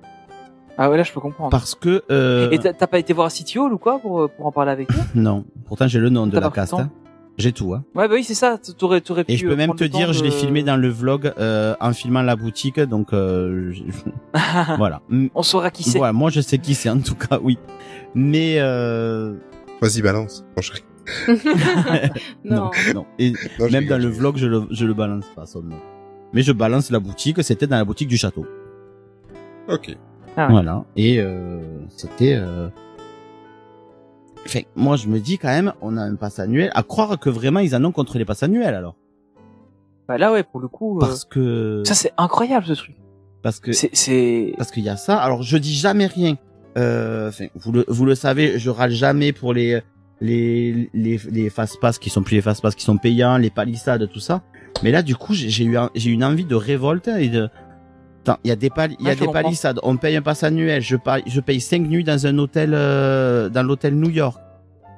Ah ouais là je peux comprendre.
parce que euh,
Et t'as pas été voir City Hall ou quoi pour pour en parler avec eux?
Non, pourtant j'ai le nom de la caste, hein. j'ai tout. Hein.
Ouais bah oui c'est ça. T'aurais t'aurais pu.
Et je peux
euh,
même te dire, je l'ai
de-
filmé dans le vlog euh, en filmant la boutique, donc euh, voilà.
On saura qui c'est.
Voilà, moi je sais qui c'est en tout cas, oui. Mais euh,
Vas-y, balance. Non, je-
non.
non. Et
non,
même dans le vlog, je le, je le balance pas son nom. Mais je balance la boutique, c'était dans la boutique du château.
Ok.
Ah ouais.
Voilà. Et euh, c'était. Euh... Enfin, moi, je me dis quand même, on a un pass annuel. À croire que vraiment ils en ont contre les passes annuels alors.
Bah là ouais pour le coup. euh,
Parce que.
Ça c'est incroyable ce truc.
Parce que.
C'est c'est.
Parce qu'il y a ça. Alors, je dis jamais rien. Euh, vous le, vous le savez, je râle jamais pour les les les les fast pass qui sont plus les fast pass qui sont payants, les palissades, tout ça. Mais là, du coup, j'ai j'ai eu j'ai une envie de révolte et de. Attends, il y a des y a palissades. On paye un pass annuel. Je paye je paye cinq nuits dans un hôtel euh, dans l'hôtel New York.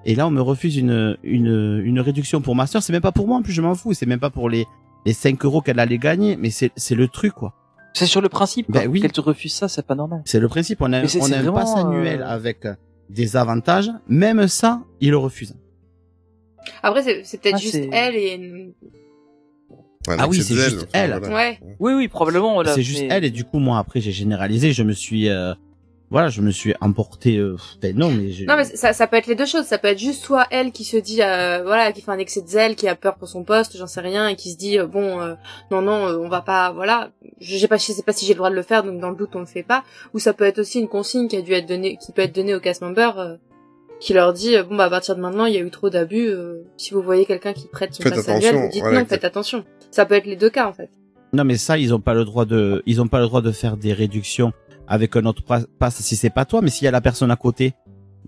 Et là, on me refuse une une une réduction pour ma sœur. C'est même pas pour moi. En plus, je m'en fous. C'est même pas pour les les 5 euros qu'elle allait gagner. Mais c'est c'est le truc quoi.
C'est sur le principe.
Ben oui.
Qu'elle te refuse ça c'est pas normal.
C'est le principe. On a, on a un pass annuel
euh,
avec euh, des avantages. Même ça, il le refuse.
Après, c'est peut-être
Ah,
juste elle et.
Ouais,
Ah oui, c'est juste elle.
voilà.
Ouais.
Oui oui probablement. voilà,
c'est juste
mais-
elle. Et du coup, moi, après, j'ai généralisé. Je me suis, euh, voilà, je me suis emporté. Euh, ben non, mais j'ai-
Non, mais ça, ça peut être les deux choses. Ça peut être juste soit elle qui se dit, euh, voilà, qui fait un excès de zèle, qui a peur pour son poste, j'en sais rien, et qui se dit, euh, bon, euh, non, non, euh, on va pas, voilà. Je sais pas, je sais pas si j'ai le droit de le faire, donc dans le doute, on le fait pas. Ou ça peut être aussi une consigne qui a dû être donnée, qui peut être donnée aux cast members, euh, qui leur dit, euh, bon, bah, à partir de maintenant, il y a eu trop d'abus, euh, si vous voyez quelqu'un qui prête son
Faites
passe annuel, vous dites
voilà,
non, faites attention. Ça peut être les deux cas, en fait.
non, mais ça, ils ont pas le droit de, ils ont pas le droit de faire des réductions avec un autre pa- pass si c'est pas toi, mais s'il y a la personne à côté,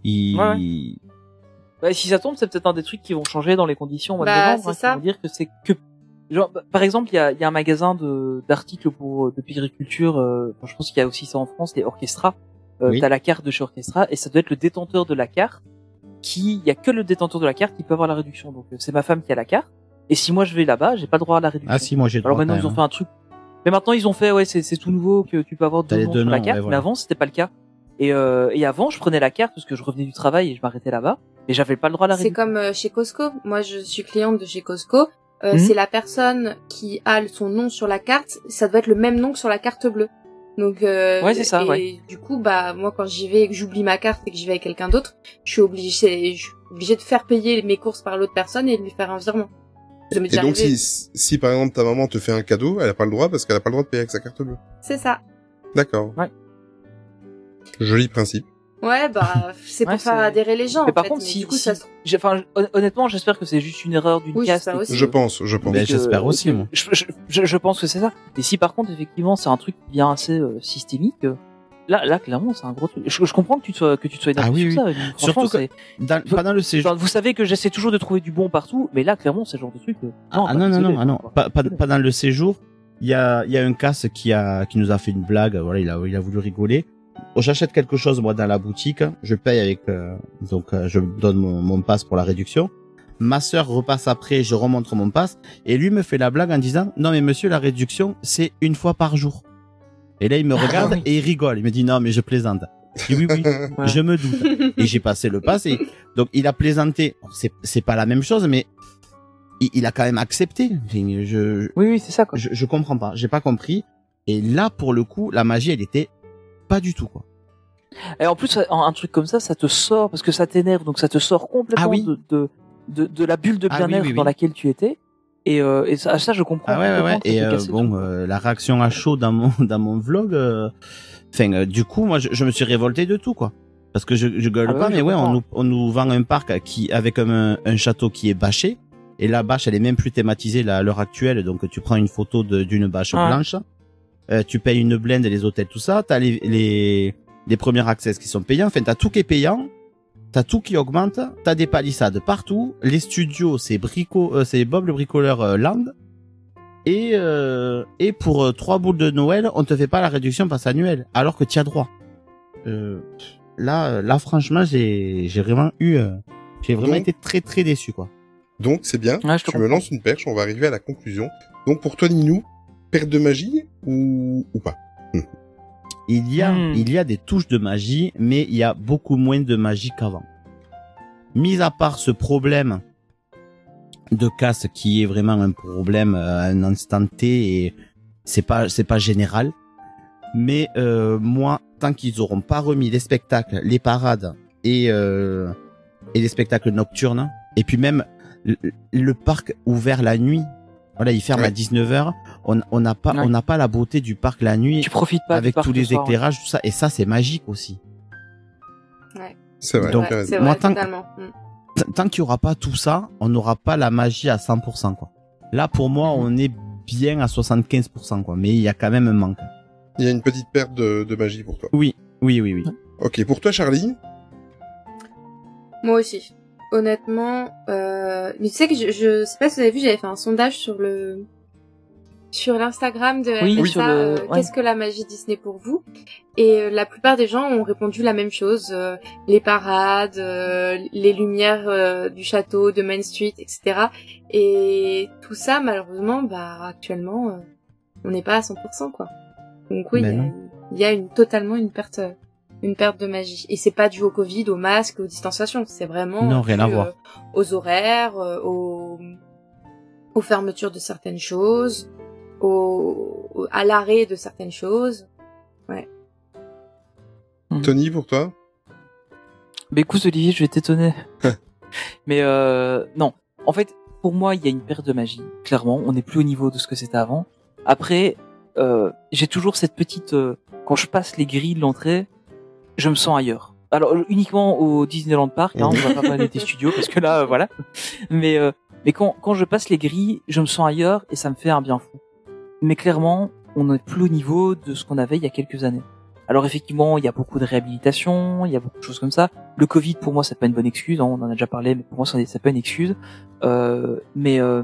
ils,
Ouais, Bah, si ça tombe, c'est peut-être un des trucs qui vont changer dans les conditions au
Bah, c'est
hein, qui
ça.
vont dire que c'est que, genre, bah, par exemple, il y a, il y a un magasin de d'articles pour euh, de périculture. Euh, je pense qu'il y a aussi ça en France, les Orchestra. Euh,
Oui.
T'as la carte de chez Orchestra et ça doit être le détenteur de la carte qui, il y a que le détenteur de la carte qui peut avoir la réduction. Donc euh, c'est ma femme qui a la carte. Et si moi je vais là-bas, j'ai pas le droit à la réduction.
Ah si, moi j'ai le
Alors
droit
maintenant ils ont fait un truc. Mais maintenant ils ont fait ouais c'est c'est tout nouveau que tu peux avoir deux noms
deux
sur la carte.
ouais, voilà.
Mais avant c'était pas le cas. Et euh, et avant je prenais la carte parce que je revenais du travail et je m'arrêtais là-bas et j'avais pas le droit à la
C'est
réduction.
comme euh, chez Costco. Moi, je suis cliente de chez Costco. Euh,
Mhm.
C'est la personne qui a son nom sur la carte. Ça doit être le même nom que sur la carte bleue. Donc, euh,
Ouais, c'est ça,
Et
ouais.
du coup, bah, moi, quand j'y vais et que j'oublie ma carte et que j'y vais avec quelqu'un d'autre, je suis obligée, je suis obligée de faire payer mes courses par l'autre personne et de lui faire un virement.
Et donc,
arrivé.
si, si par exemple ta maman te fait un cadeau, elle a pas le droit parce qu'elle a pas le droit de payer avec sa carte bleue.
C'est ça.
D'accord.
Ouais.
Joli principe.
Ouais, bah, c'est pour
Ouais,
faire adhérer les gens.
Mais
en
par
fait.
contre,
Mais
si,
du coup,
si-
ça
enfin, hon- honnêtement, j'espère que c'est juste une erreur d'une
Oui,
caste. que-
Je pense, je pense.
Que-
j'espère aussi, moi.
Je, je, je, pense que c'est ça. Et si par contre, effectivement, c'est un truc qui vient assez euh, systémique, euh, là, là, clairement, c'est un gros truc. Je, je comprends que tu sois, que tu sois d'accord
Ah oui,
sur
oui.
ça. mais
Surtout que-
c'est-
Dans, pendant le séjour.
Enfin, vous savez que j'essaie toujours de trouver du bon partout, mais là, clairement, c'est le genre de truc. euh,
Ah,
bah,
non, non,
désolé,
non, ah non, pas, pas, pas dans le séjour. Il y a, il y a un casse qui a, qui nous a fait une blague. Voilà, il a, il a voulu rigoler. Oh, J'achète quelque chose moi dans la boutique, je paye avec, euh, donc euh, je donne mon, mon passe pour la réduction. Ma sœur repasse après, je remontre mon passe et lui me fait la blague en disant non mais monsieur la réduction c'est une fois par jour. Et là il me regarde
oui.
et il rigole, il me dit non mais je plaisante. Je dis oui oui,
Ouais.
je me doute. Et j'ai passé le pass et donc il a plaisanté. C'est c'est pas la même chose mais il, il a quand même accepté. Je, je,
Oui, oui, c'est ça, quoi.
je, je comprends pas, j'ai pas compris. Et là, pour le coup, la magie, elle était pas du tout, quoi.
Et en plus, un, truc comme ça, ça te sort parce que ça t'énerve, donc ça te sort complètement
Ah oui.
de, de, de, de la bulle de
Ah
bien-être
oui, oui,
dans laquelle tu étais. Et, euh, et ça, ça, je comprends.
Ah ouais, ouais, ouais. Et euh, bon, euh, la réaction à chaud dans mon dans mon vlog. Enfin, du coup, moi, je, je me suis révolté de tout, quoi. Parce que je, je gueule
Ah bah
pas, mais ouais, on nous, on nous vend un parc qui avec un, un château qui est bâché. Et la bâche, elle est même plus thématisée là, à l'heure actuelle. Donc, tu prends une photo d'une bâche blanche. Euh, tu payes une blende, les hôtels, tout ça. T'as les, les les premiers accès qui sont payants. Enfin, t'as tout qui est payant. T'as tout qui augmente. T'as des palissades partout. Les studios, c'est Brico, euh, c'est Bob le bricoleur euh, Land. Et euh, et pour euh, trois boules de Noël, on te fait pas la réduction passe annuelle, alors que tu as droit. Euh, là, là, franchement, j'ai j'ai vraiment eu, euh, j'ai vraiment
Donc-
été très très déçu, quoi.
Donc c'est bien.
Ouais, je
tu me lances une perche, on va arriver à la conclusion. Donc pour toi, Ninou, perte de magie ou, ou pas
Il y a,
Hmm.
il y a des touches de magie, mais il y a beaucoup moins de magie qu'avant. Mis à part ce problème de casse qui est vraiment un problème euh, à un instant T et c'est pas, c'est pas général. Mais euh, moi, tant qu'ils auront pas remis les spectacles, les parades et euh, et les spectacles nocturnes, et puis même le, le parc ouvert la nuit, voilà, il ferme
Ouais.
à 19h. On on n'a pas
Ouais.
on n'a pas la beauté du parc la nuit
Tu profites pas du
avec
parc
tous
le
les
soir, ouais.
éclairages, tout ça. Et ça, c'est magique aussi.
C'est vrai.
Donc,
Ouais, c'est
moi,
vrai,
tant-
totalement. Mm.
Tant qu'il y aura pas tout ça, on n'aura pas la magie à 100%, quoi. Là, pour moi, on est bien à 75%, quoi. Mais il y a quand même un manque.
Il y a une petite perte de, de magie pour toi.
Oui, oui, oui, oui.
Ok, pour toi, Charlie
Moi aussi. Honnêtement, euh... mais tu sais que je, je sais pas si vous avez vu, j'avais fait un sondage sur le sur l'Instagram de
Oui, le-
euh,
ouais.
qu'est-ce que la magie Disney pour vous? Et euh, la plupart des gens ont répondu la même chose euh, les parades, euh, les lumières euh, du château, de Main Street, etc. Et tout ça, malheureusement, bah actuellement, euh, on n'est pas à 100%, quoi. Donc oui,
Ben
il y a- y, une totalement une perte une perte de magie. Et c'est pas dû au Covid, au masque, aux distanciations. C'est vraiment
Non, rien
dû,
à voir.
aux horaires, euh, aux, aux fermetures de certaines choses, au, à l'arrêt de certaines choses.
Tony, pour toi?
Mais écoute Olivier, je vais t'étonner. Mais euh, non, en fait, pour moi, il y a une perte de magie. Clairement, on n'est plus au niveau de ce que c'était avant. Après, euh, j'ai toujours cette petite... euh, quand je passe les grilles de l'entrée, je me sens ailleurs. Alors euh, uniquement au Disneyland Park, hein, on va pas parler des studios parce que là, euh, voilà. Mais euh, mais quand quand je passe les grilles, je me sens ailleurs et ça me fait un bien fou. Mais clairement, on n'est plus au niveau de ce qu'on avait il y a quelques années. Alors effectivement, il y a beaucoup de réhabilitation, il y a beaucoup de choses comme ça. Le Covid, pour moi, c'est pas une bonne excuse. hein, on en a déjà parlé, mais pour moi, c'est pas une excuse. Euh, mais euh,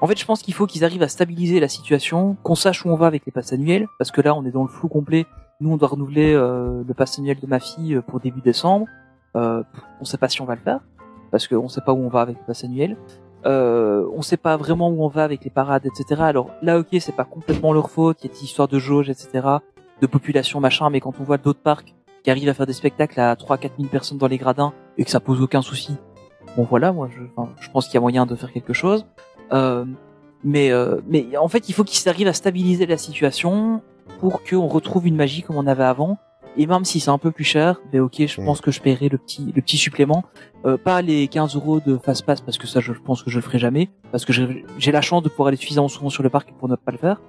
en fait, je pense qu'il faut qu'ils arrivent à stabiliser la situation, qu'on sache où on va avec les passes annuelles, parce que là, on est dans le flou complet. Nous, on doit renouveler euh, le pass annuel de ma fille euh, pour début décembre. Euh, on sait pas si on va le faire, parce qu'on sait pas où on va avec le pass annuel. Euh, on sait pas vraiment où on va avec les parades, etc. Alors là, ok, c'est pas complètement leur faute. Il y a des histoires de jauge, etc., de population, machin. Mais quand on voit d'autres parcs qui arrivent à faire des spectacles à 3-4 000 personnes dans les gradins et que ça pose aucun souci, bon voilà, moi, je, enfin, je pense qu'il y a moyen de faire quelque chose. Euh, mais, euh, mais en fait, il faut qu'ils arrivent à stabiliser la situation pour qu'on retrouve une magie comme on avait avant. Et même si c'est un peu plus cher, ben ok, je
Mm.
pense que je paierai le petit, le petit supplément. Euh, pas les 15 euros de fast pass parce que ça, je pense que je le ferai jamais parce que j'ai la chance de pouvoir aller suffisamment souvent sur le parc pour ne pas le faire.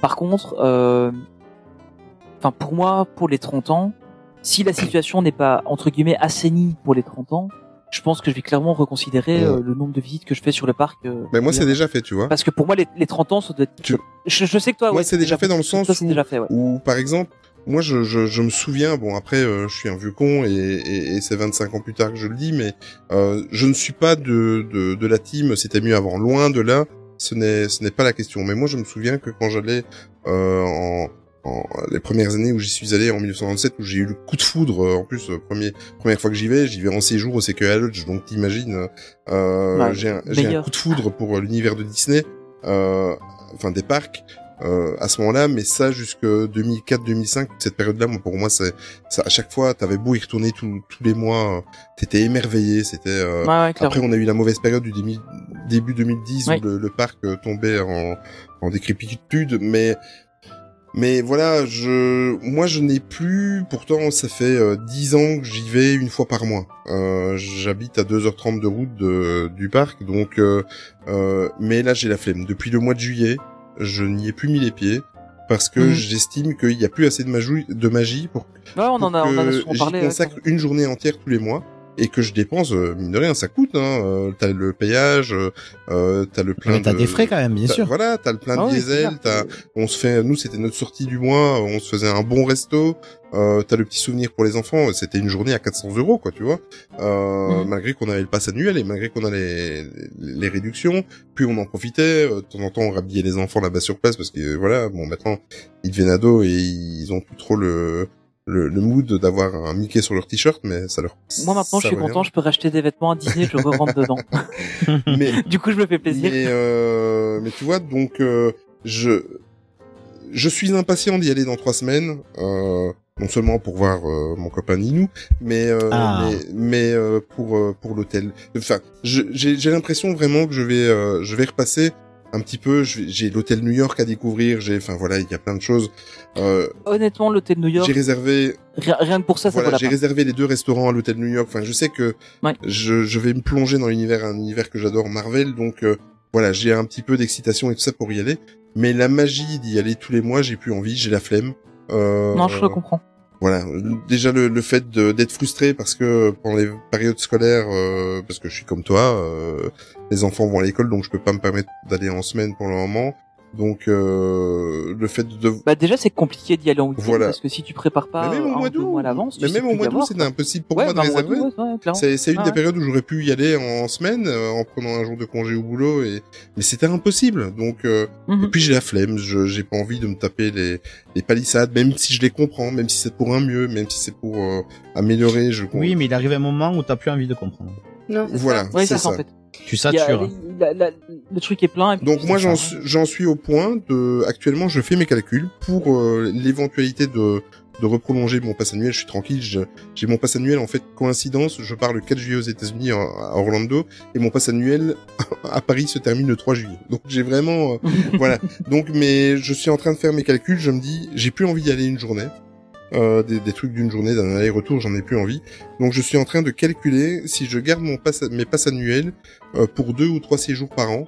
Par contre, euh, enfin pour moi, pour les 30 ans, si la situation n'est pas entre guillemets assainie pour les 30 ans, je pense que je vais clairement reconsidérer
Ouais.
euh, le nombre de visites que je fais sur le parc. euh,
Mais moi, c'est déjà fait, tu vois.
Parce que pour moi, les, les 30 ans, ça doit être...
Tu-
Je, je sais que toi,
Moi,
ouais,
c'est déjà fait dans le sens
toi,
où-
déjà fait, ouais.
Ou par exemple, moi je, je, je me souviens, bon après euh, je suis un vieux con et, et, et c'est 25 ans plus tard que je le dis, mais euh, je ne suis pas de, de, de la team, c'était mieux avant, loin de là, ce n'est ce n'est pas la question. Mais moi je me souviens que quand j'allais euh, en, en les premières années où j'y suis allé en 1997 où j'ai eu le coup de foudre euh, en plus euh, premier première fois que j'y vais j'y vais en séjour au CQA Lodge donc t'imagines euh,
Ouais,
j'ai un, un coup de foudre pour l'univers de Disney euh, enfin des parcs euh, à ce moment-là, mais ça jusque 2004-2005, cette période-là, moi, pour moi, c'est ça. À chaque fois, t'avais beau y retourner tous tous les mois, euh, t'étais émerveillé. C'était. euh,
Ouais, ouais,
après, on a eu la mauvaise période du début, début 2010
Ouais.
où le, le parc euh, tombait en, en décrépitude, mais Mais voilà, je, moi, je n'ai plus. Pourtant, ça fait euh, 10 ans que j'y vais une fois par mois. Euh, J'habite à 2h30 de route de, du parc, donc. Euh, euh, mais là, j'ai la flemme. Depuis le mois de juillet, je n'y ai plus mis les pieds parce que
Mhm.
j'estime qu'il n'y a plus assez de magie, de magie pour
Ouais, on en a, on en a
que
souvent
j'y
ouais,
consacre une journée entière tous les mois et que je dépense euh, mine de rien ça coûte hein euh, t'as le payage euh, euh, t'as le plein
Mais t'as
de-
des frais quand même, bien sûr.
voilà t'as le plein
Ah
de
oui,
diesel t'as on se fait nous c'était notre sortie du mois on se faisait un bon resto euh, t'as le petit souvenir pour les enfants c'était une journée à 400 euros quoi tu vois euh,
Mhm.
malgré qu'on avait le pass annuel et malgré qu'on a les, les réductions puis on en profitait euh, de temps en temps on rhabillait les enfants là-bas sur place parce que voilà bon maintenant ils deviennent ados et ils ont plus trop le le, le mood d'avoir un Mickey sur leur t-shirt, mais ça leur.
Moi maintenant, je suis content, je peux racheter des vêtements à Disney, je re-rentre dedans.
rien. Mais
Du coup, je me fais plaisir.
Mais, euh, mais tu vois, donc euh, je je suis impatient d'y aller dans trois semaines. Euh, non seulement pour voir euh, mon copain Ninou, mais euh,
Ah.
mais, mais, euh, pour euh, pour l'hôtel. Enfin, j'ai j'ai l'impression vraiment que je vais euh, je vais repasser un petit peu. J'ai l'hôtel New York à découvrir. J'ai enfin voilà, il y a plein de choses. Euh,
Honnêtement, l'hôtel New York,
j'ai réservé
rien, rien que pour ça, ça
voilà, j'ai réservé les deux restaurants à l'hôtel New York. Enfin, je sais que
Ouais.
je, je vais me plonger dans l'univers, un univers que j'adore, Marvel. Donc euh, voilà, j'ai un petit peu d'excitation et tout ça pour y aller. Mais la magie d'y aller tous les mois, j'ai plus envie, j'ai la flemme. Euh,
Non, je le comprends.
Voilà, déjà le, le fait d'être frustré parce que pendant les périodes scolaires, euh, parce que je suis comme toi, euh, les enfants vont à l'école, donc je peux pas me permettre d'aller en semaine pour le moment. Donc euh, le fait de
Bah déjà, c'est compliqué d'y aller en week-end
Voilà.
parce que si tu prépares pas
mais même au mois d'août,
à l'avance,
mais même
plus
au mois d'août, c'était impossible pour
Ouais,
moi de
bah,
réserver.
ouais.
C'est c'est une
Ouais,
des
ouais.
périodes où j'aurais pu y aller en semaine, euh, en prenant un jour de congé au boulot, et mais c'était impossible. Donc, euh,
Mhm.
et puis j'ai la flemme, je j'ai pas envie de me taper les, les palissades, même si je les comprends, même si c'est pour un mieux, même si c'est pour euh, améliorer. Je
Oui, mais il arrive un moment où t'as plus envie de comprendre.
Non, c'est
voilà,
Ouais,
c'est
ça, en fait.
Tu
a-
satures.
la- la- le truc est plein. et puis
Donc moi
ça,
j'en suis, j'en suis au point de actuellement je fais mes calculs pour euh, l'éventualité de de reprolonger mon pass annuel, je suis tranquille, j'ai mon pass annuel en fait coïncidence, je pars le 4 juillet aux États-Unis à à Orlando et mon pass annuel à Paris se termine le 3 juillet. Donc j'ai vraiment euh, voilà. Donc mais je suis en train de faire mes calculs, je me dis j'ai plus envie d'y aller une journée. Euh, des, des trucs d'une journée, d'un aller-retour, j'en ai plus envie. Donc je suis en train de calculer si je garde mon pass, mes passes annuels euh, pour deux ou trois séjours par an,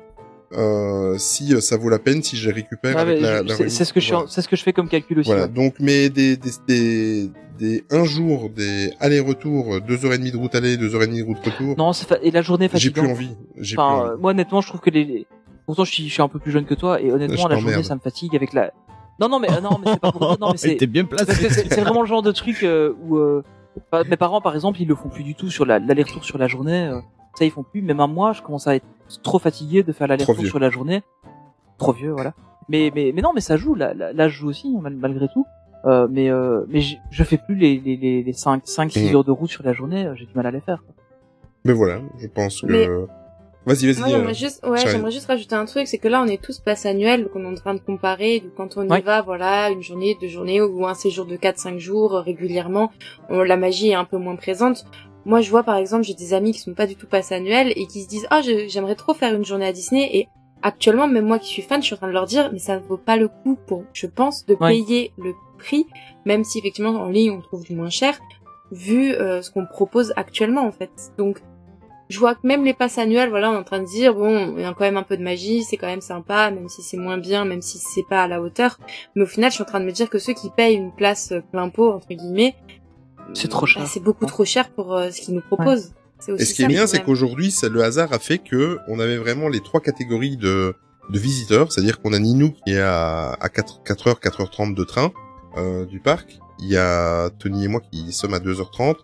euh, si euh, ça vaut la peine, si je les récupère
mais
la,
c'est- ce que je suis, en-
voilà.
c'est ce que je fais comme calcul aussi.
Voilà.
ouais.
Donc mais des des des, des un jour des allers-retours, deux heures et demie de route aller, deux heures et demie de route retour.
Non, fa- et la journée est
j'ai plus
fatigante.
envie. J'ai
Enfin,
plus envie.
moi honnêtement, je trouve que les, pourtant je suis, je suis un peu plus jeune que toi et honnêtement
Je
la journée ça me fatigue avec la. Non non mais euh, non mais c'est pas pour ça, non mais c'est
T'es bien
parce que
placé.
c'est c'est vraiment le genre de truc euh, où euh, bah, mes parents par exemple ils le font plus du tout sur la- l'aller-retour sur la journée. euh, ça ils font plus. Même à moi je commence à être trop fatigué de faire l'aller-retour
vieux.
sur la journée. Trop vieux voilà. Mais mais mais non mais ça joue là là, là, je joue aussi mal- malgré tout. Euh, mais euh, mais j- je fais plus les les les, les 5 5 6
Mhm.
heures de route sur la journée, euh, j'ai du mal à les faire. quoi.
Mais voilà, je pense que.
Mais-
Vas-y, vas-y. Euh,
j'aimerais juste, ouais, j'aimerais juste rajouter un truc, c'est que là, on est tous passe annuel, donc on est en train de comparer, donc quand on y
Ouais.
va, voilà, une journée, deux journées, ou un séjour de 4-5 jours, euh, régulièrement, on- la magie est un peu moins présente. Moi, je vois, par exemple, j'ai des amis qui sont pas du tout passe annuel et qui se disent, ah, je- j'aimerais trop faire une journée à Disney, et actuellement, même moi qui suis fan, je suis en train de leur dire, mais ça ne vaut pas le coup pour, je pense, de
Ouais.
payer le prix, même si effectivement, en ligne, on trouve du moins cher, vu euh, ce qu'on propose actuellement, en fait. Donc, je vois que même les passes annuelles, voilà, on est en train de dire, bon, il y a quand même un peu de magie, c'est quand même sympa, même si c'est moins bien, même si c'est pas à la hauteur. Mais au final, je suis en train de me dire que ceux qui payent une place euh, plein pot, entre guillemets,
C'est trop
bah,
cher.
c'est beaucoup trop cher pour euh, ce qu'ils nous proposent. C'est aussi
Et ce qui est bien, c'est qu'aujourd'hui, c'est le hasard a fait que on avait vraiment les trois catégories de, de visiteurs. C'est-à-dire qu'on a Ninou qui est à, à 4, 4h, 4h30 de train euh, du parc. Il y a Tony et moi qui sommes à 2h30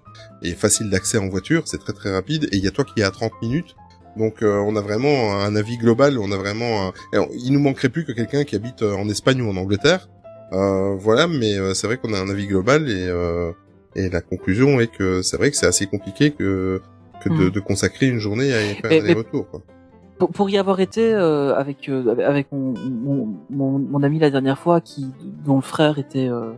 et facile d'accès en voiture, c'est très très rapide. Et il y a toi qui est à 30 minutes. Donc euh, on a vraiment un avis global, on a vraiment... un- il nous manquerait plus que quelqu'un qui habite euh, en Espagne ou en Angleterre. Euh, voilà, mais euh, c'est vrai qu'on a un avis global et, euh, et la conclusion est que c'est vrai que c'est assez compliqué que que de,
Mm.
de consacrer une journée à y faire un aller-retour. quoi.
pour, pour y avoir été euh, avec euh, avec mon, mon, mon, mon ami la dernière fois qui dont le frère était euh,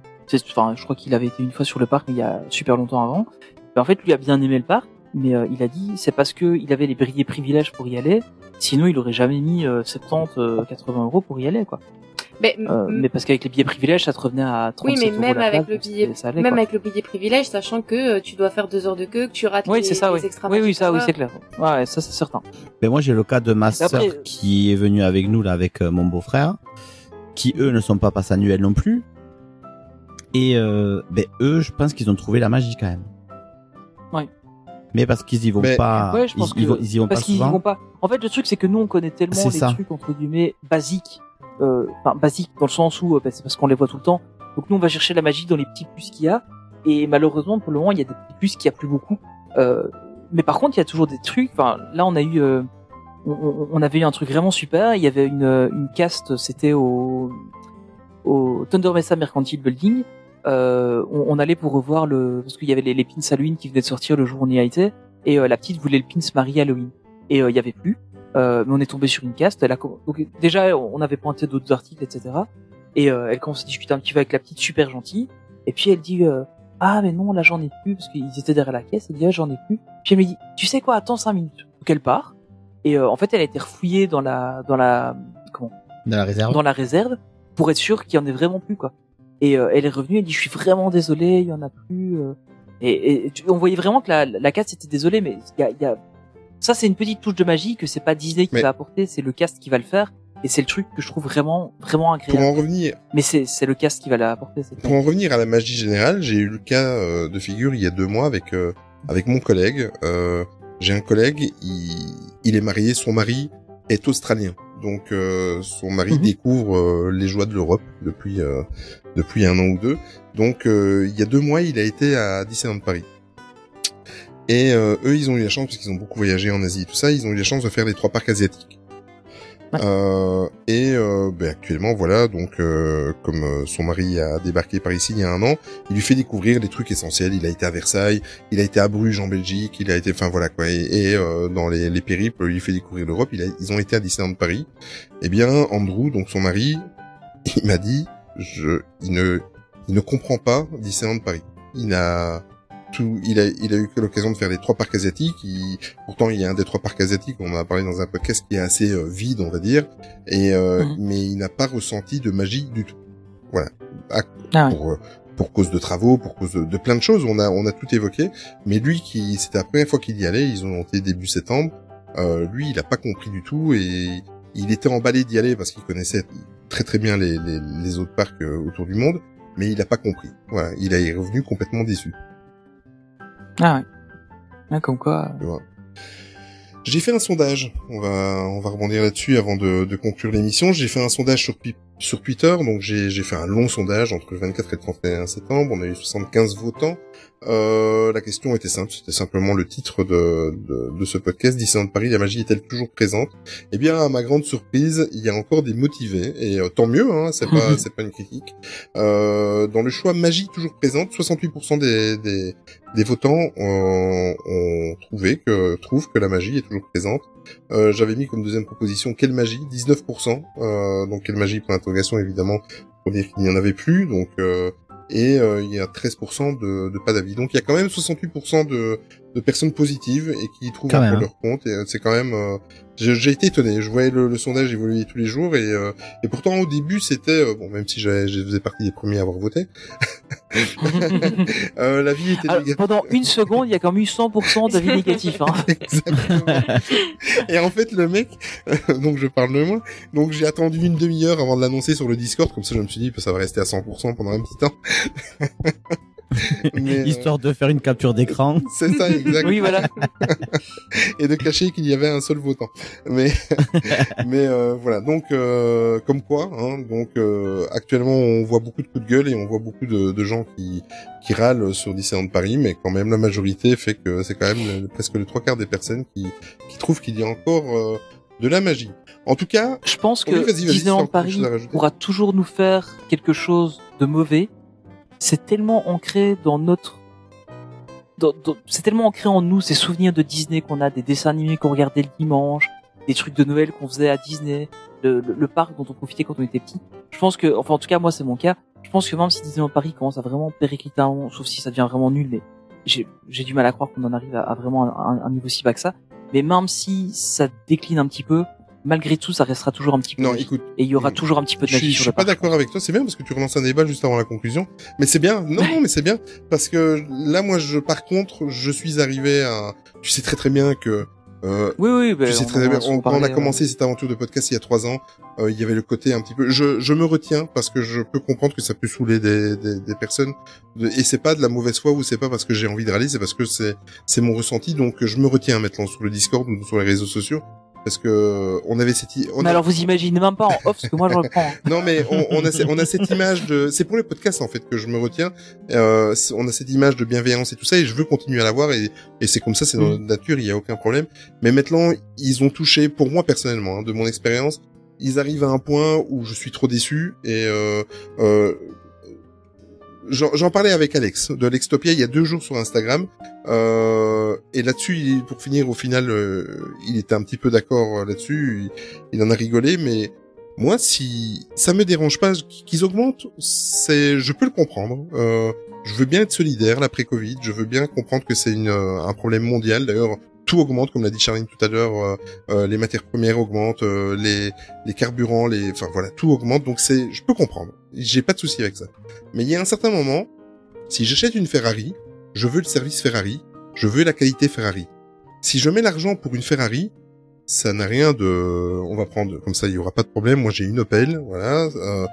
enfin je crois qu'il avait été une fois sur le parc mais il y a super longtemps avant Ben, en fait lui a bien aimé le parc mais euh, il a dit c'est parce que il avait les brillés privilèges pour y aller sinon il aurait jamais mis euh, 70 euh, 80 euros pour y aller quoi
Mais,
Euh, parce qu'avec les billets privilèges, ça te revenait à 37
oui, mais
euros
même
la
avec
place,
le billet,
allait,
même
quoi.
avec le billet privilège, sachant que euh, tu dois faire deux heures de queue, que tu rates
Oui,
les,
c'est ça,
les
oui.
extra
Oui, oui, ça, oui, c'est clair. Ouais, ça, c'est certain.
Mais moi, j'ai le cas de ma
Après-
sœur qui est venue avec nous, là, avec euh, mon beau-frère, qui, eux, ne sont pas passe annuels non plus. Et, euh, ben, eux, je pense qu'ils ont trouvé la magie, quand même.
Ouais.
Mais parce qu'ils y vont
Mais-
pas,
Ouais, je
ils,
pense
ils
que-
vont, ils y vont pas
Parce qu'ils y vont pas. En fait, le truc, c'est que nous, on connaît tellement
C'est
les
ça.
trucs, entre guillemets, basiques. euh, Enfin, basiques dans le sens où, euh, bah, c'est parce qu'on les voit tout le temps. Donc nous, on va chercher la magie dans les petits plus qu'il y a. Et malheureusement, pour le moment, il y a des petits plus qu'il y a plus beaucoup. Euh, mais par contre, il y a toujours des trucs. Enfin, là, on a eu, euh, on, avait eu un truc vraiment super. Il y avait une, euh, une cast, c'était au, au Thunder Mesa Mercantile Building. Euh, on, on allait pour revoir le, parce qu'il y avait les, les pins Halloween qui venaient de sortir le jour où on y a été. Et euh, la petite voulait le pins Marie Halloween. Et euh, il y avait plus. Euh, mais on est tombé sur une cast. Elle a, donc, déjà, on avait pointé d'autres articles, etc. Et euh, elle commence à discuter un petit peu avec la petite, super gentille. Et puis elle dit euh, ah mais non là j'en ai plus parce qu'ils étaient derrière la caisse. Elle dit ah, j'en ai plus. Puis elle me dit tu sais quoi attends cinq minutes. Donc elle part. Et euh, en fait elle a été refouillée dans la dans la comment?
Dans la réserve.
dans la réserve pour être sûr qu'il y en ait vraiment plus quoi. Et euh, elle est revenue, elle dit je suis vraiment désolée, il y en a plus. euh. Et, et tu- on voyait vraiment que la, la cast était désolée, mais il y a, y a... ça c'est une petite touche de magie que c'est pas Disney qui
Mais-
va apporter, c'est le cast qui va le faire. Et c'est le truc que je trouve vraiment vraiment
Pour
agréable.
en revenir,
Mais c'est c'est le cast qui va l'apporter.
pour en revenir à la magie générale, j'ai eu le cas euh, de figure il y a deux mois avec euh, avec mon collègue. Euh, j'ai un collègue, il, il est marié, son mari est australien. Donc euh, son mari
Mhm.
découvre euh, les joies de l'Europe depuis euh, depuis un an ou deux. Donc euh, il y a deux mois, il a été à Disneyland Paris. Et euh, eux, ils ont eu la chance parce qu'ils ont beaucoup voyagé en Asie et tout ça, ils ont eu la chance de faire les trois parcs asiatiques. Euh, et euh, ben, actuellement, voilà, donc euh, comme euh, son mari a débarqué par ici il y a un an, il lui fait découvrir les trucs essentiels. Il a été à Versailles, il a été à Bruges en Belgique, il a été, enfin voilà quoi. Et, euh, dans les, les périples, il lui fait découvrir l'Europe. Il ils ont été à Disneyland Paris. Eh bien, Andrew, donc son mari, il m'a dit, je, il ne, il ne comprend pas Disneyland Paris. Il n'a tout, il a, il a eu que l'occasion de faire les trois parcs asiatiques. Il, pourtant, il y a un des trois parcs asiatiques, on en a parlé dans un podcast qui est assez euh, vide, on va dire, et euh,
Mhm.
mais il n'a pas ressenti de magie du tout. Voilà. À-
Ah ouais.
pour, euh, pour cause de travaux, pour cause de, de plein de choses, on a, on a tout évoqué. Mais lui, qui, c'était la première fois qu'il y allait, ils ont été début septembre. Euh, lui, il a pas compris du tout et il était emballé d'y aller parce qu'il connaissait très très bien les, les, les autres parcs euh, autour du monde, mais il a pas compris. Voilà, il est revenu complètement déçu.
Ah ouais. Ouais, comme quoi.
vois. J'ai fait un sondage. On va, on va rebondir là-dessus avant de, de conclure l'émission. J'ai fait un sondage sur, sur Twitter. Donc j'ai, j'ai fait un long sondage entre le 24 et le 31 septembre. On a eu 75 votants. Euh, la question était simple. C'était simplement le titre de, de, de ce podcast. Disneyland Paris, la magie est-elle toujours présente? Eh bien, à ma grande surprise, il y a encore des motivés. Et euh, tant mieux, hein. C'est pas, c'est pas une critique. Euh, dans le choix magie toujours présente, 68% des, des, des votants ont, ont trouvé que trouvent que la magie est toujours présente. Euh, J'avais mis comme deuxième proposition quelle magie? 19%. Euh, donc quelle magie? Pour l'interrogation évidemment pour dire qu'il n'y en avait plus. Donc euh, et euh, il y a 13% de, de pas d'avis. Donc il y a quand même 68% de, de personnes positives et qui trouvent encore
même, hein.
leur compte. Et euh, c'est quand même euh, j'ai j'ai été étonné. Je voyais le, le sondage évoluer tous les jours et, euh, et pourtant au début c'était euh, bon même si j'avais- je faisais partie des premiers à avoir voté. euh, la vie était
Alors, pendant une seconde, il y a quand même eu 100% d'avis négatifs. Hein.
Exactement. et en fait, le mec, donc je parle de moi, donc j'ai attendu une demi-heure avant de l'annoncer sur le Discord, comme ça je me suis dit que ça va rester à 100% pendant un petit temps. Mais, euh,
Histoire de faire une capture d'écran.
c'est ça, exact.
Oui, voilà.
et de cacher qu'il y avait un seul votant. Mais, mais euh, voilà. Donc, euh, comme quoi, hein, donc euh, actuellement, on voit beaucoup de coups de gueule et on voit beaucoup de, de gens qui qui râlent sur Disneyland Paris, mais quand même la majorité fait que c'est quand même le- presque le trois quarts des personnes qui qui trouvent qu'il y a encore euh, de la magie. En tout cas,
Je pense que
Oui,
Disneyland Paris pourra toujours nous faire quelque chose de mauvais. C'est tellement ancré dans notre... C'est tellement ancré en nous, ces souvenirs de Disney qu'on a, des dessins animés qu'on regardait le dimanche, des trucs de Noël qu'on faisait à Disney, le, le- le parc dont on profitait quand on était petit. Je pense que, enfin en tout cas moi c'est mon cas, je pense que même si Disneyland Paris commence à vraiment péricliter un sauf si ça devient vraiment nul, mais j'ai j'ai du mal à croire qu'on en arrive à, à vraiment un, un niveau si bas que ça. Mais même si ça décline un petit peu, malgré tout, ça restera toujours un petit peu.
Non, écoute,
Et il y aura toujours un petit peu de
je suis,
magie
je suis pas d'accord avec toi. C'est bien parce que tu relances un débat juste avant la conclusion. Mais c'est bien. Non, non, mais c'est bien parce que là, moi, je, par contre, je suis arrivé à. Tu sais très très bien que. Euh,
Oui, oui, bah,
tu sais
on
très
en
bien. on- quand on a
parlé,
commencé cette aventure de podcast il y a trois ans, euh, il y avait le côté un petit peu. Je, je me retiens parce que je peux comprendre que ça peut saouler des, des, des personnes. De- et c'est pas de la mauvaise foi ou c'est pas parce que j'ai envie de râler, c'est parce que c'est c'est mon ressenti. Donc je me retiens maintenant sur le Discord ou sur les réseaux sociaux parce que on avait cette. On
Mais
a-
alors, vous imaginez même pas en off ce que moi je reprends.
non mais on, on a ce- on a cette image de c'est pour les podcasts en fait que je me retiens euh, on a cette image de bienveillance et tout ça et je veux continuer à l'avoir et, et c'est comme ça c'est dans notre nature il y a aucun problème mais maintenant ils ont touché pour moi personnellement hein, de mon expérience ils arrivent à un point où je suis trop déçu et euh, euh, J'en parlais avec Alex de l'Extopia il y a deux jours sur Instagram euh, et là-dessus, pour finir, au final, euh, il était un petit peu d'accord euh, là-dessus. Il, en a rigolé, mais moi, si ça me dérange pas qu'ils augmentent, c'est, je peux le comprendre. Euh, je veux bien être solidaire l'après-Covid. Je veux bien comprendre que c'est une, euh, un problème mondial. D'ailleurs, tout augmente, comme l'a dit Charline tout à l'heure. euh, euh, les matières premières augmentent, euh, les, les carburants, les, enfin voilà, tout augmente. Donc c'est, je peux comprendre. J'ai pas de souci avec ça. Mais il y a un certain moment, si j'achète une Ferrari, je veux le service Ferrari, je veux la qualité Ferrari. Si je mets l'argent pour une Ferrari, ça n'a rien de, on va prendre comme ça, il y aura pas de problème. Moi, j'ai une Opel, voilà. euh,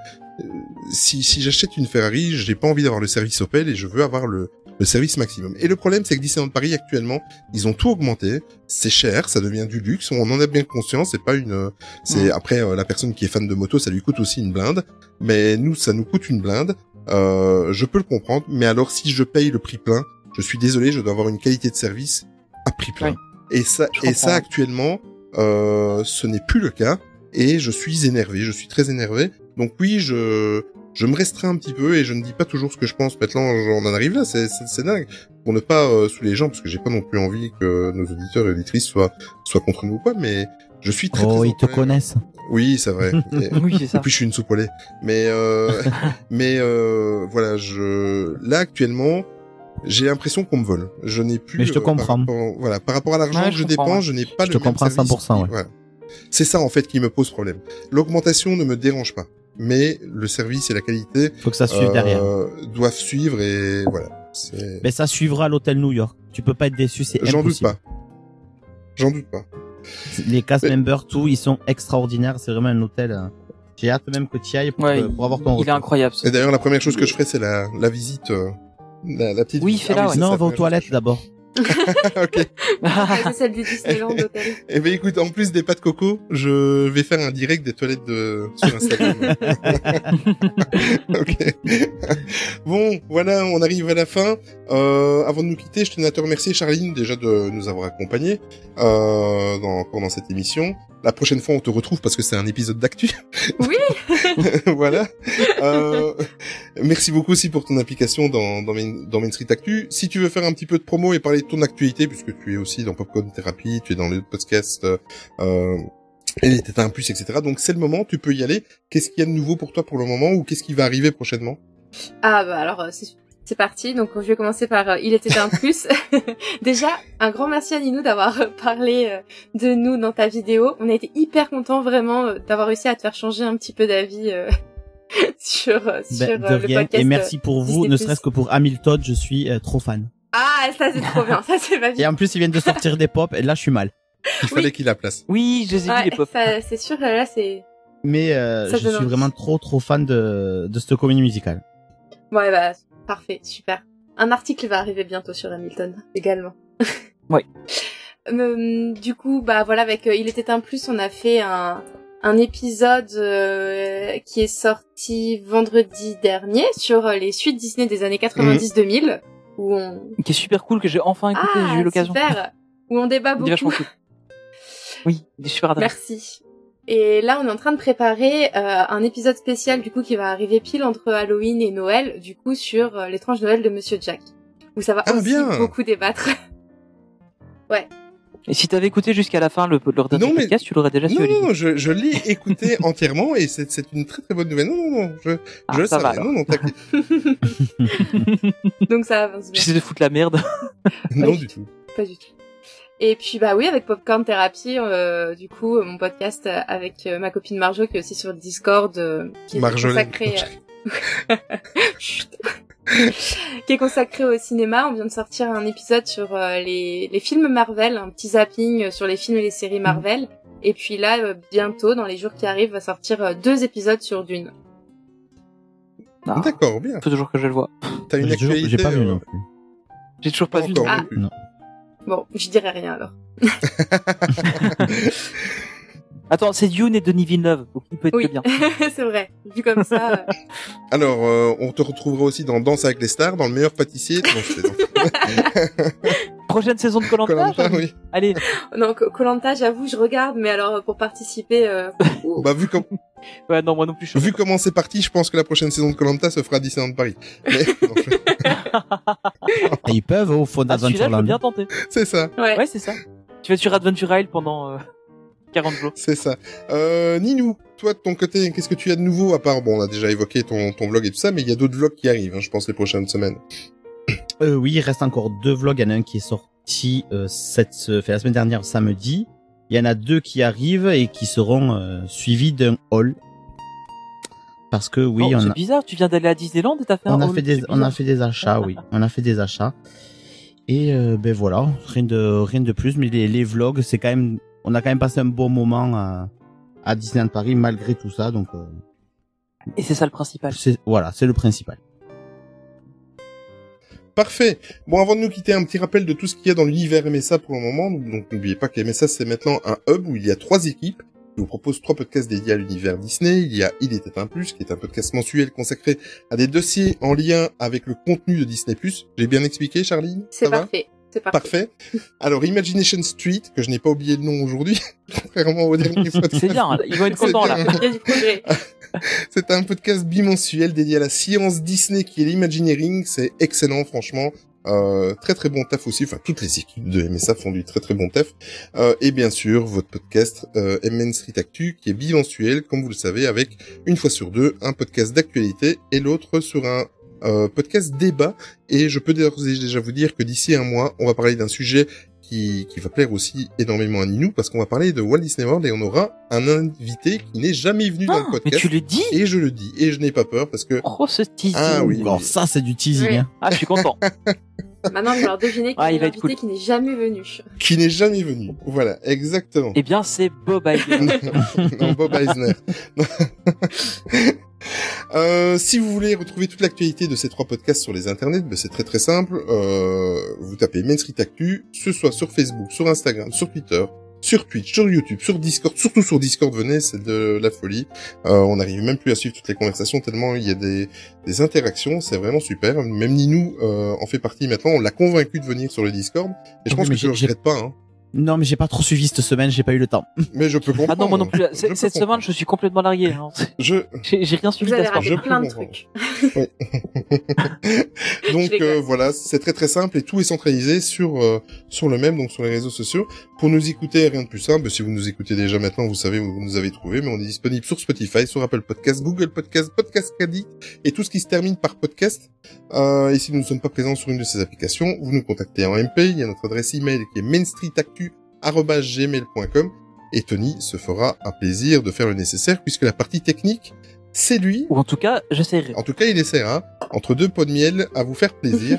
si si j'achète une Ferrari, j'ai pas envie d'avoir le service Opel et je veux avoir le le service maximum. Et le problème, c'est que Disneyland Paris actuellement, ils ont tout augmenté. C'est cher, ça devient du luxe. On en a bien conscience. C'est pas une, c'est après euh, la personne qui est fan de moto, ça lui coûte aussi une blinde. Mais nous, ça nous coûte une blinde. Euh, je peux le comprendre. Mais alors, si je paye le prix plein, je suis désolé, je dois avoir une qualité de service à prix plein.
Oui.
Et ça,
Je
et ça actuellement, euh, ce n'est plus le cas. Et je suis énervé. Je suis très énervé. Donc oui, je je me restreins un petit peu et je ne dis pas toujours ce que je pense. Maintenant, on en arrive là, c'est c'est- c'est dingue. Pour ne pas euh, sous les gens, parce que j'ai pas non plus envie que nos auditeurs et auditrices soient soient contre nous ou quoi, mais je suis très.
Oh,
très
ils te connaissent.
Oui, c'est vrai. Et-
Oui, c'est
et
ça.
puis je suis une soupe au lait. Mais euh, mais euh, voilà, je là actuellement, j'ai l'impression qu'on me vole. Je n'ai plus.
Mais je te
euh, par
comprends.
rapport- voilà, par rapport à l'argent
Ouais,
que
je
dépense,
ouais.
je n'ai pas
Je
le
te
même
comprends à
service
100%,
qui-
ouais.
voilà. C'est ça en fait qui me pose problème. L'augmentation ne me dérange pas, mais le service et la qualité
Faut que ça suive
euh,
derrière.
doivent suivre et voilà.
Mais ça suivra l'hôtel New York. Tu peux pas être déçu, c'est
J'en doute
impossible.
pas. J'en doute pas.
Les cast
Mais-
members, tout, ils sont extraordinaires. C'est vraiment un hôtel. euh, J'ai hâte même que tu y ailles pour,
Ouais,
pour avoir ton
Il est
retour.
incroyable. ce-
Et d'ailleurs, la première chose que je ferai, c'est la, la visite, euh, la, la petite.
Oui,
visite.
fais-la,
Ah
ouais.
c'est
Non, on va aux toilettes d'abord.
ok.
c'est celle du Disneyland Hotel.
Eh ben écoute, en plus des pâtes coco, je vais faire un direct des toilettes de sur Instagram. ok. bon, voilà, on arrive à la fin. Euh, avant de nous quitter, je tenais à te remercier, Charline, déjà de nous avoir accompagnés euh, dans, pendant cette émission. La prochaine fois, on te retrouve parce que c'est un épisode d'actu.
Oui.
voilà. Euh, merci beaucoup aussi pour ton implication dans, dans, Main, dans Main Street Actu. Si tu veux faire un petit peu de promo et parler de ton actualité, puisque tu es aussi dans Popcorn Therapy, tu es dans le podcast euh, et les Tétins Plus, etc. Donc c'est le moment, tu peux y aller. Qu'est-ce qu'il y a de nouveau pour toi pour le moment ou qu'est-ce qui va arriver prochainement?
Ah bah alors euh, c'est c'est parti. Donc je vais commencer par euh, il était un plus. Déjà un grand merci à Ninou d'avoir euh, parlé euh, de nous dans ta vidéo. On a été hyper contents vraiment euh, d'avoir réussi à te faire changer un petit peu d'avis euh, sur sur
Ben, de
euh, le
rien.
podcast.
Et merci pour vous, ne serait-ce que pour Hamilton, je suis euh, trop fan.
Ah ça c'est trop bien. Ça c'est ma vie.
Et en plus, ils viennent de sortir des pop, et là, je suis mal.
Il fallait qu'il la place.
Oui, je les ai
Ouais,
les pop.
ça, c'est sûr là c'est.
Mais euh, je suis
envie.
vraiment trop, trop fan de, de cette comédie musicale.
Ouais bah parfait super. Un article va arriver bientôt sur Hamilton également.
Ouais.
Euh, du coup, bah voilà, avec euh, Il était un plus, on a fait un, un épisode euh, qui est sorti vendredi dernier sur les suites Disney des années 90-2000, où on...
Qui est super cool que j'ai enfin écouté,
Ah,
j'ai eu l'occasion.
super Où on débat
vachement
beaucoup.
cool. Oui, il est super.
Merci. Et là, on est en train de préparer euh, un épisode spécial, du coup, qui va arriver pile entre Halloween et Noël, du coup, sur euh, l'étrange Noël de Monsieur Jack. Où ça va
Ah,
aussi
bien.
beaucoup débattre.
Et si t'avais écouté jusqu'à la fin le, dernier
Non, mais-
podcast, tu l'aurais déjà su.
Non, non, non, je, je l'ai écouté entièrement et c'est c'est une très très bonne nouvelle. Non, non, non, je,
Ah,
je le
ça va,
savais. Non, non, t'inquiète.
Donc ça avance bien.
J'essaie de foutre la merde.
non du tout.
Pas du tout. Et puis bah oui, avec Popcorn Therapy, euh, du coup, mon podcast avec euh, ma copine Marjo qui est aussi sur Discord, euh, qui est
Marjolaine.
consacré, euh, Chut. qui est consacré au cinéma. On vient de sortir un épisode sur euh, les, les films Marvel, un petit zapping sur les films et les séries Marvel. Et puis là, euh, bientôt, dans les jours qui arrivent, va sortir euh, deux épisodes sur Dune.
Ah,
D'accord, bien.
faut toujours que je le vois.
T'as une
J'ai toujours-
actualité
J'ai pas vu non plus.
J'ai toujours pas,
pas
vu.
encore
non
plus.
Bon, je dirai rien alors.
Attends, c'est Dune et Denis Villeneuve, donc il peut être
Oui,
bien.
c'est vrai. Vu comme ça. euh,
Alors, euh, on te retrouvera aussi dans Danse avec les stars, dans le meilleur pâtissier. Non, je plaisante.
Prochaine saison de Colanta.
Oui.
Allez,
Non, Colanta, j'avoue, je regarde, mais alors pour participer, euh,
Bah, vu, com-
ouais, non, moi non plus. Je...
vu comment c'est parti, je pense que la prochaine saison de Colanta se fera à Disneyland Paris. Mais, non, je-
Et ils peuvent au fond
Ah,
d'Adventureland.
bien tenter.
c'est ça,
ouais.
Ouais, c'est ça. Tu vas sur Adventure Isle pendant euh, 40 jours.
c'est ça. Euh, Ninou, toi de ton côté, qu'est-ce que tu as de nouveau à part, bon, on a déjà évoqué ton, ton vlog et tout ça, mais il y a d'autres vlogs qui arrivent, hein, je pense, les prochaines semaines.
Euh, oui, il reste encore deux vlogs. Il y en a un qui est sorti euh, cette, euh, fait la semaine dernière samedi. Il y en a deux qui arrivent et qui seront euh, suivis d'un haul. Parce que oui,
Oh,
on,
c'est
a,
bizarre, tu viens d'aller à Disneyland et t'as fait
on
un
a fait des, on a fait des achats, oui, on a fait des achats. Et euh, ben voilà, rien de rien de plus. Mais les, les vlogs, c'est quand même, on a quand même passé un bon moment à, à Disneyland Paris malgré tout ça. Donc euh,
Et c'est ça le principal.
c'est voilà, c'est le principal.
Parfait. Bon, avant de nous quitter, un petit rappel de tout ce qu'il y a dans l'univers MSA pour le moment. Donc, n'oubliez pas que MSA, c'est maintenant un hub où il y a trois équipes qui vous proposent trois podcasts dédiés à l'univers Disney. Il y a Il était un plus, qui est un podcast mensuel consacré à des dossiers en lien avec le contenu de Disney+. J'ai bien expliqué, Charline?
C'est parfait. C'est parfait.
Parfait. Alors, Imagination Street, que je n'ai pas oublié le nom aujourd'hui, contrairement au dernier podcast.
C'est bien, ils vont être
C'est
contents là.
bien.
Il y a du progrès.
C'est un podcast bimensuel dédié à la science Disney qui est l'Imagineering. C'est excellent, franchement. Euh, très très bon taf aussi. Enfin, toutes les équipes de MSA font du très très bon taf. Euh, et bien sûr, votre podcast euh, MN Street Actu qui est bimensuel, comme vous le savez, avec une fois sur deux un podcast d'actualité et l'autre sur un euh, podcast débat. Et je peux déjà vous dire que d'ici un mois, on va parler d'un sujet qui, qui va plaire aussi énormément à Ninou parce qu'on va parler de Walt Disney World et on aura un invité qui n'est jamais venu dans
Ah,
le
mais
podcast.
tu le dis
Et je le dis, et je n'ai pas peur parce que
Oh, ce teasing.
Ah oui.
Alors ça, c'est du teasing.
Oui.
hein.
Ah, je suis content.
Maintenant,
Ah, il va
un
être
invité
cool.
qui n'est jamais venu.
qui n'est jamais venu. Voilà, exactement.
eh bien, c'est Bob Iger.
non, Bob Eisner. Euh, si vous voulez retrouver toute l'actualité de ces trois podcasts sur les internets, ben, c'est très très simple. Euh, vous tapez Main Street Actu, ce soit sur Facebook, sur Instagram, sur Twitter, sur Twitch, sur YouTube, sur Discord, surtout sur Discord, venez, c'est de la folie. Euh, on n'arrive même plus à suivre toutes les conversations tellement il y a des, des interactions, c'est vraiment super. Même Ninou euh, en fait partie maintenant, on l'a convaincu de venir sur le Discord. Et je
Oui,
pense que je le regrette pas, hein.
Non, mais j'ai pas trop suivi cette semaine, j'ai pas eu le temps.
mais je peux comprendre.
Ah non, moi non plus. Cette
comprendre.
semaine, je suis complètement largué. hein.
Je,
J'ai j'ai rien suivi
Vous avez raté plein de trucs.
Donc euh, voilà, c'est très très simple et tout est centralisé sur euh, sur le même, donc sur les réseaux sociaux. Pour nous écouter, rien de plus simple. Si vous nous écoutez déjà maintenant, vous savez où vous nous avez trouvé, mais on est disponible sur Spotify, sur Apple Podcast, Google Podcast, Podcast Caddy et tout ce qui se termine par podcast. Euh, et si nous ne sommes pas présents sur une de ces applications, vous nous contactez en MP. Il y a notre adresse email qui est mainstreetactu@gmail.com et Tony se fera un plaisir de faire le nécessaire puisque la partie technique, c'est lui.
Ou en tout cas, j'essaierai.
En tout cas, il essaiera, entre deux pots de miel, à vous faire plaisir.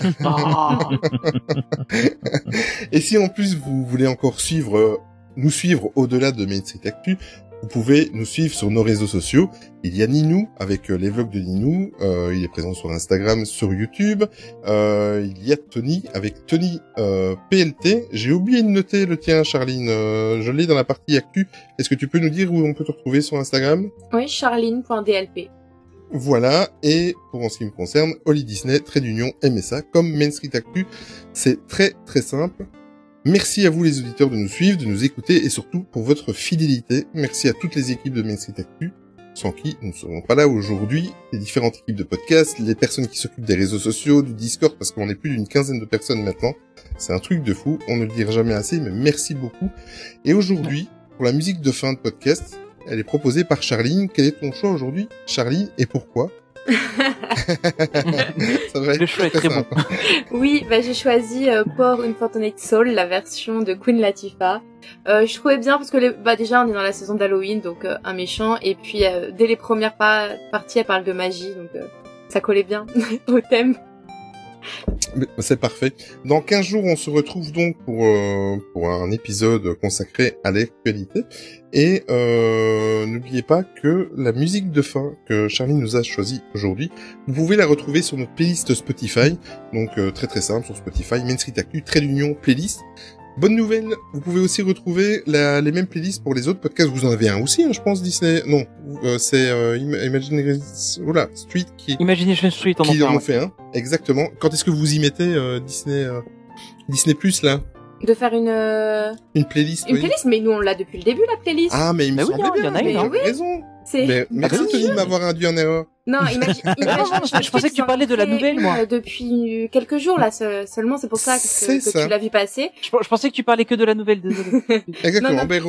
Et si en plus vous voulez encore suivre, nous suivre au-delà de Main Street Actu, vous pouvez nous suivre sur nos réseaux sociaux. Il y a Ninou avec euh, les vlogs de Ninou. euh, il est présent sur Instagram, sur YouTube. Euh, il y a Tony avec Tony euh, PLT. J'ai oublié de noter le tien, Charline. Euh, je l'ai dans la partie Actu. Est-ce que tu peux nous dire où on peut te retrouver sur Instagram?
Oui, charline.dlp.
Voilà, et pour en ce qui me concerne, Holly Disney, trait d'union, MSA, comme Main Street Actu, c'est très très simple. Merci à vous les auditeurs de nous suivre, de nous écouter et surtout pour votre fidélité. Merci à toutes les équipes de Main Actu, sans qui nous ne serions pas là aujourd'hui. Les différentes équipes de podcast, les personnes qui s'occupent des réseaux sociaux, du Discord, parce qu'on est plus d'une quinzaine de personnes maintenant. C'est un truc de fou, on ne le dira jamais assez, mais merci beaucoup. Et aujourd'hui, pour la musique de fin de podcast, elle est proposée par Charline. Quel est ton choix aujourd'hui, Charline, et pourquoi? Ça va être
Le choix est très bon.
Oui, bah, j'ai choisi euh, Pour une Fortunate Soul, la version de Queen Latifah. Euh, je trouvais bien parce que les... bah, déjà on est dans la saison d'Halloween, donc euh, un méchant, et puis euh, dès les premières pa- parties elle parle de magie, donc euh, ça collait bien au thème.
C'est parfait. Dans 15 jours, on se retrouve donc pour, euh, pour un épisode consacré à l'actualité. Et euh, n'oubliez pas que la musique de fin que Charlie nous a choisie aujourd'hui, vous pouvez la retrouver sur notre playlist Spotify. Donc euh, très très simple sur Spotify, Main Street Actu, trait d'union, playlist. Bonne nouvelle, vous pouvez aussi retrouver la- les mêmes playlists pour les autres podcasts. Vous en avez un aussi, hein, je pense, Disney. Non, euh, c'est euh, Im- Imagine... Oula, Street qui
Imagination Street en
qui en ont fait un. Exactement. Quand est-ce que vous y mettez euh, Disney euh, Disney Plus là?
De faire une, euh,
Une playlist
une
oui.
playlist, mais nous on l'a depuis le début la playlist.
Ah mais il me
oui,
semblait
hein, il y
bien.
en a une,
mais j'avais raison. Mais merci
oui,
Tony
oui.
de m'avoir induit en erreur.
Non, imagine, imagine-
Je pensais que tu parlais de la nouvelle, moi.
euh, depuis quelques jours là se- seulement, c'est pour ça que,
C'est
que
ça.
tu l'as vu passer.
Je, je pensais que tu parlais que de la nouvelle, désolé.
Exactement.
Non, non.
Ben,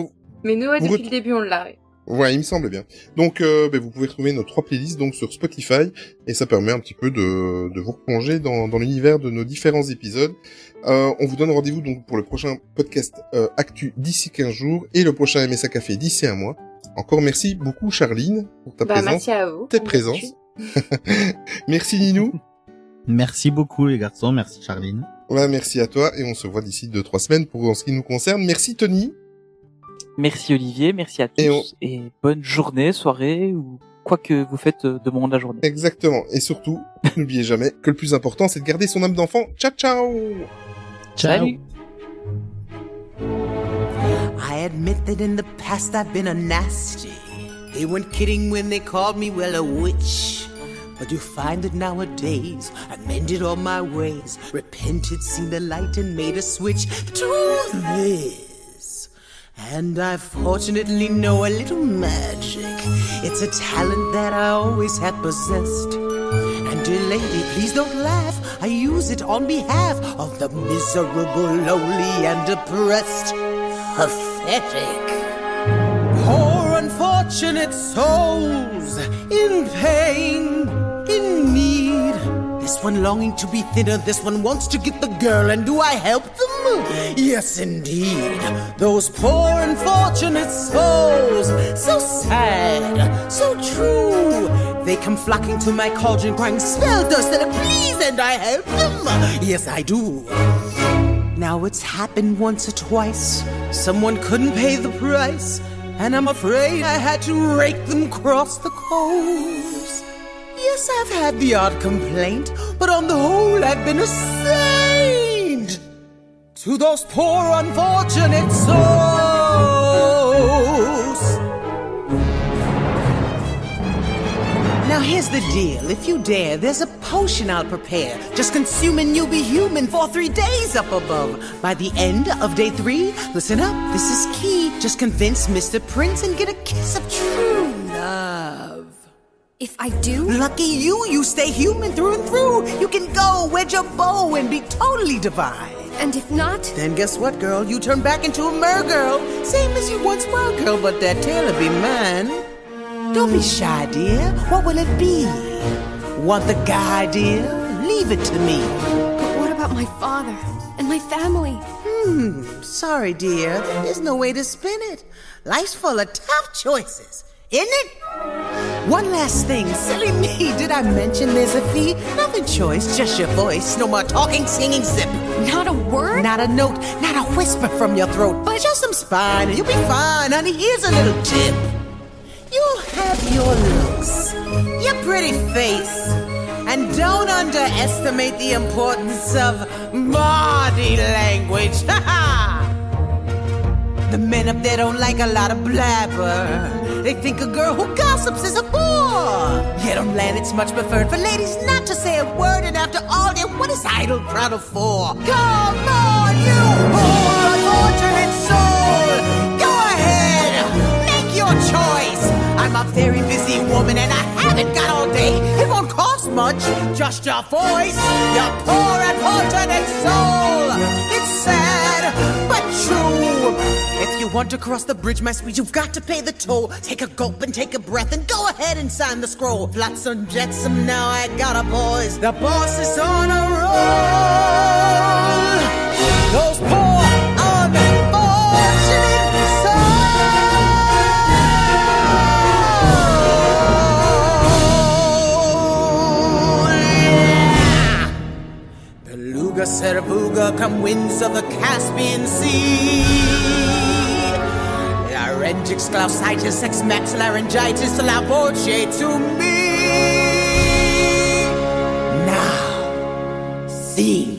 Mais nous, ouais, depuis le début, on l'a. Ouais.
Il me semble bien. Donc, euh, ben, vous pouvez trouver nos trois playlists donc sur Spotify et ça permet un petit peu de, de vous replonger dans, dans l'univers de nos différents épisodes. Euh, on vous donne rendez-vous donc pour le prochain podcast euh, Actu d'ici 15 jours et le prochain MSA Café d'ici un mois. Encore merci beaucoup Charline pour ta
Bah,
présence,
merci à vous.
tes présences. merci Ninou.
Merci beaucoup les garçons, merci Charline.
Ouais, merci à toi et on se voit d'ici deux trois semaines pour en ce qui nous concerne. Merci Tony.
Merci Olivier, merci à tous.
Et
Et,
on-
bonne journée, soirée ou quoi que vous faites euh, de moment de la journée.
Exactement. Et surtout, n'oubliez jamais que le plus important, c'est de garder son âme d'enfant. Ciao, ciao
Ciao.
Salut
I admit that in the past I've been a nasty. They weren't kidding when they called me, well, a witch. But you find that nowadays I mended all my ways, repented, seen the light, and made a switch to this. And I fortunately know a little magic. It's a talent that I always have possessed. And dear lady, please don't laugh. I use it on behalf of the miserable, lonely, and depressed. Pathetic. Poor unfortunate souls in pain, in need. This one longing to be thinner, this one wants to get the girl, and do I help them? Yes, indeed. Those poor unfortunate souls, so sad, so true. They come flocking to my cauldron, crying, Spell dust, and please, and I help them. Yes, I do. Now it's happened once or twice. Someone couldn't pay the price. And I'm afraid I had to rake them across the coals. Yes, I've had the odd complaint, but on the whole, I've been a saint. To those poor unfortunate souls. Now here's the deal. If you dare, there's a potion I'll prepare. Just consume and you'll be human for three days up above. By the end of day three, listen up, this is key. Just convince Mr. Prince and get a kiss of love.
If I do?
Lucky you, you stay human through and through. You can go, wedge your bow, and be totally divine.
And if not?
Then guess what, girl? You turn back into a mergirl. Same as you once were, girl, but that tail'll be mine. Don't be shy, dear. What will it be? Want the guy, dear? Leave it to me.
But what about my father and my family?
Hmm, sorry, dear. There's no way to spin it. Life's full of tough choices, isn't it? One last thing, silly me, did I mention there's a fee? Nothing choice, just your voice. No more talking, singing, zip.
Not a word?
Not a note, not a whisper from your throat. But just some spine, and you'll be fine, honey. Here's a little tip. You'll have your looks, your pretty face, and don't underestimate the importance of body language. Ha ha! The men up there don't like a lot of blabber. They think a girl who gossips is a bore. Yet on land it's much preferred for ladies not to say a word. And after all, then what is idle prattle for? Come on, you poor unfortunate soul! Go ahead, make your choice. I'm a very busy woman and I haven't got all day. It won't cost much, just your voice, your poor unfortunate soul. It's sad, but true. If you want to cross the bridge, my sweet, you've got to pay the toll. Take a gulp and take a breath and go ahead and sign the scroll. Flotsam, jetsam, now I got a boys. The boss is on a roll. Those poor, unfortunate souls. Beluga, Serabuga, come winds of the Caspian Sea. Larynx, glaucitis, ex max laryngitis, la voce to me. Now, sing.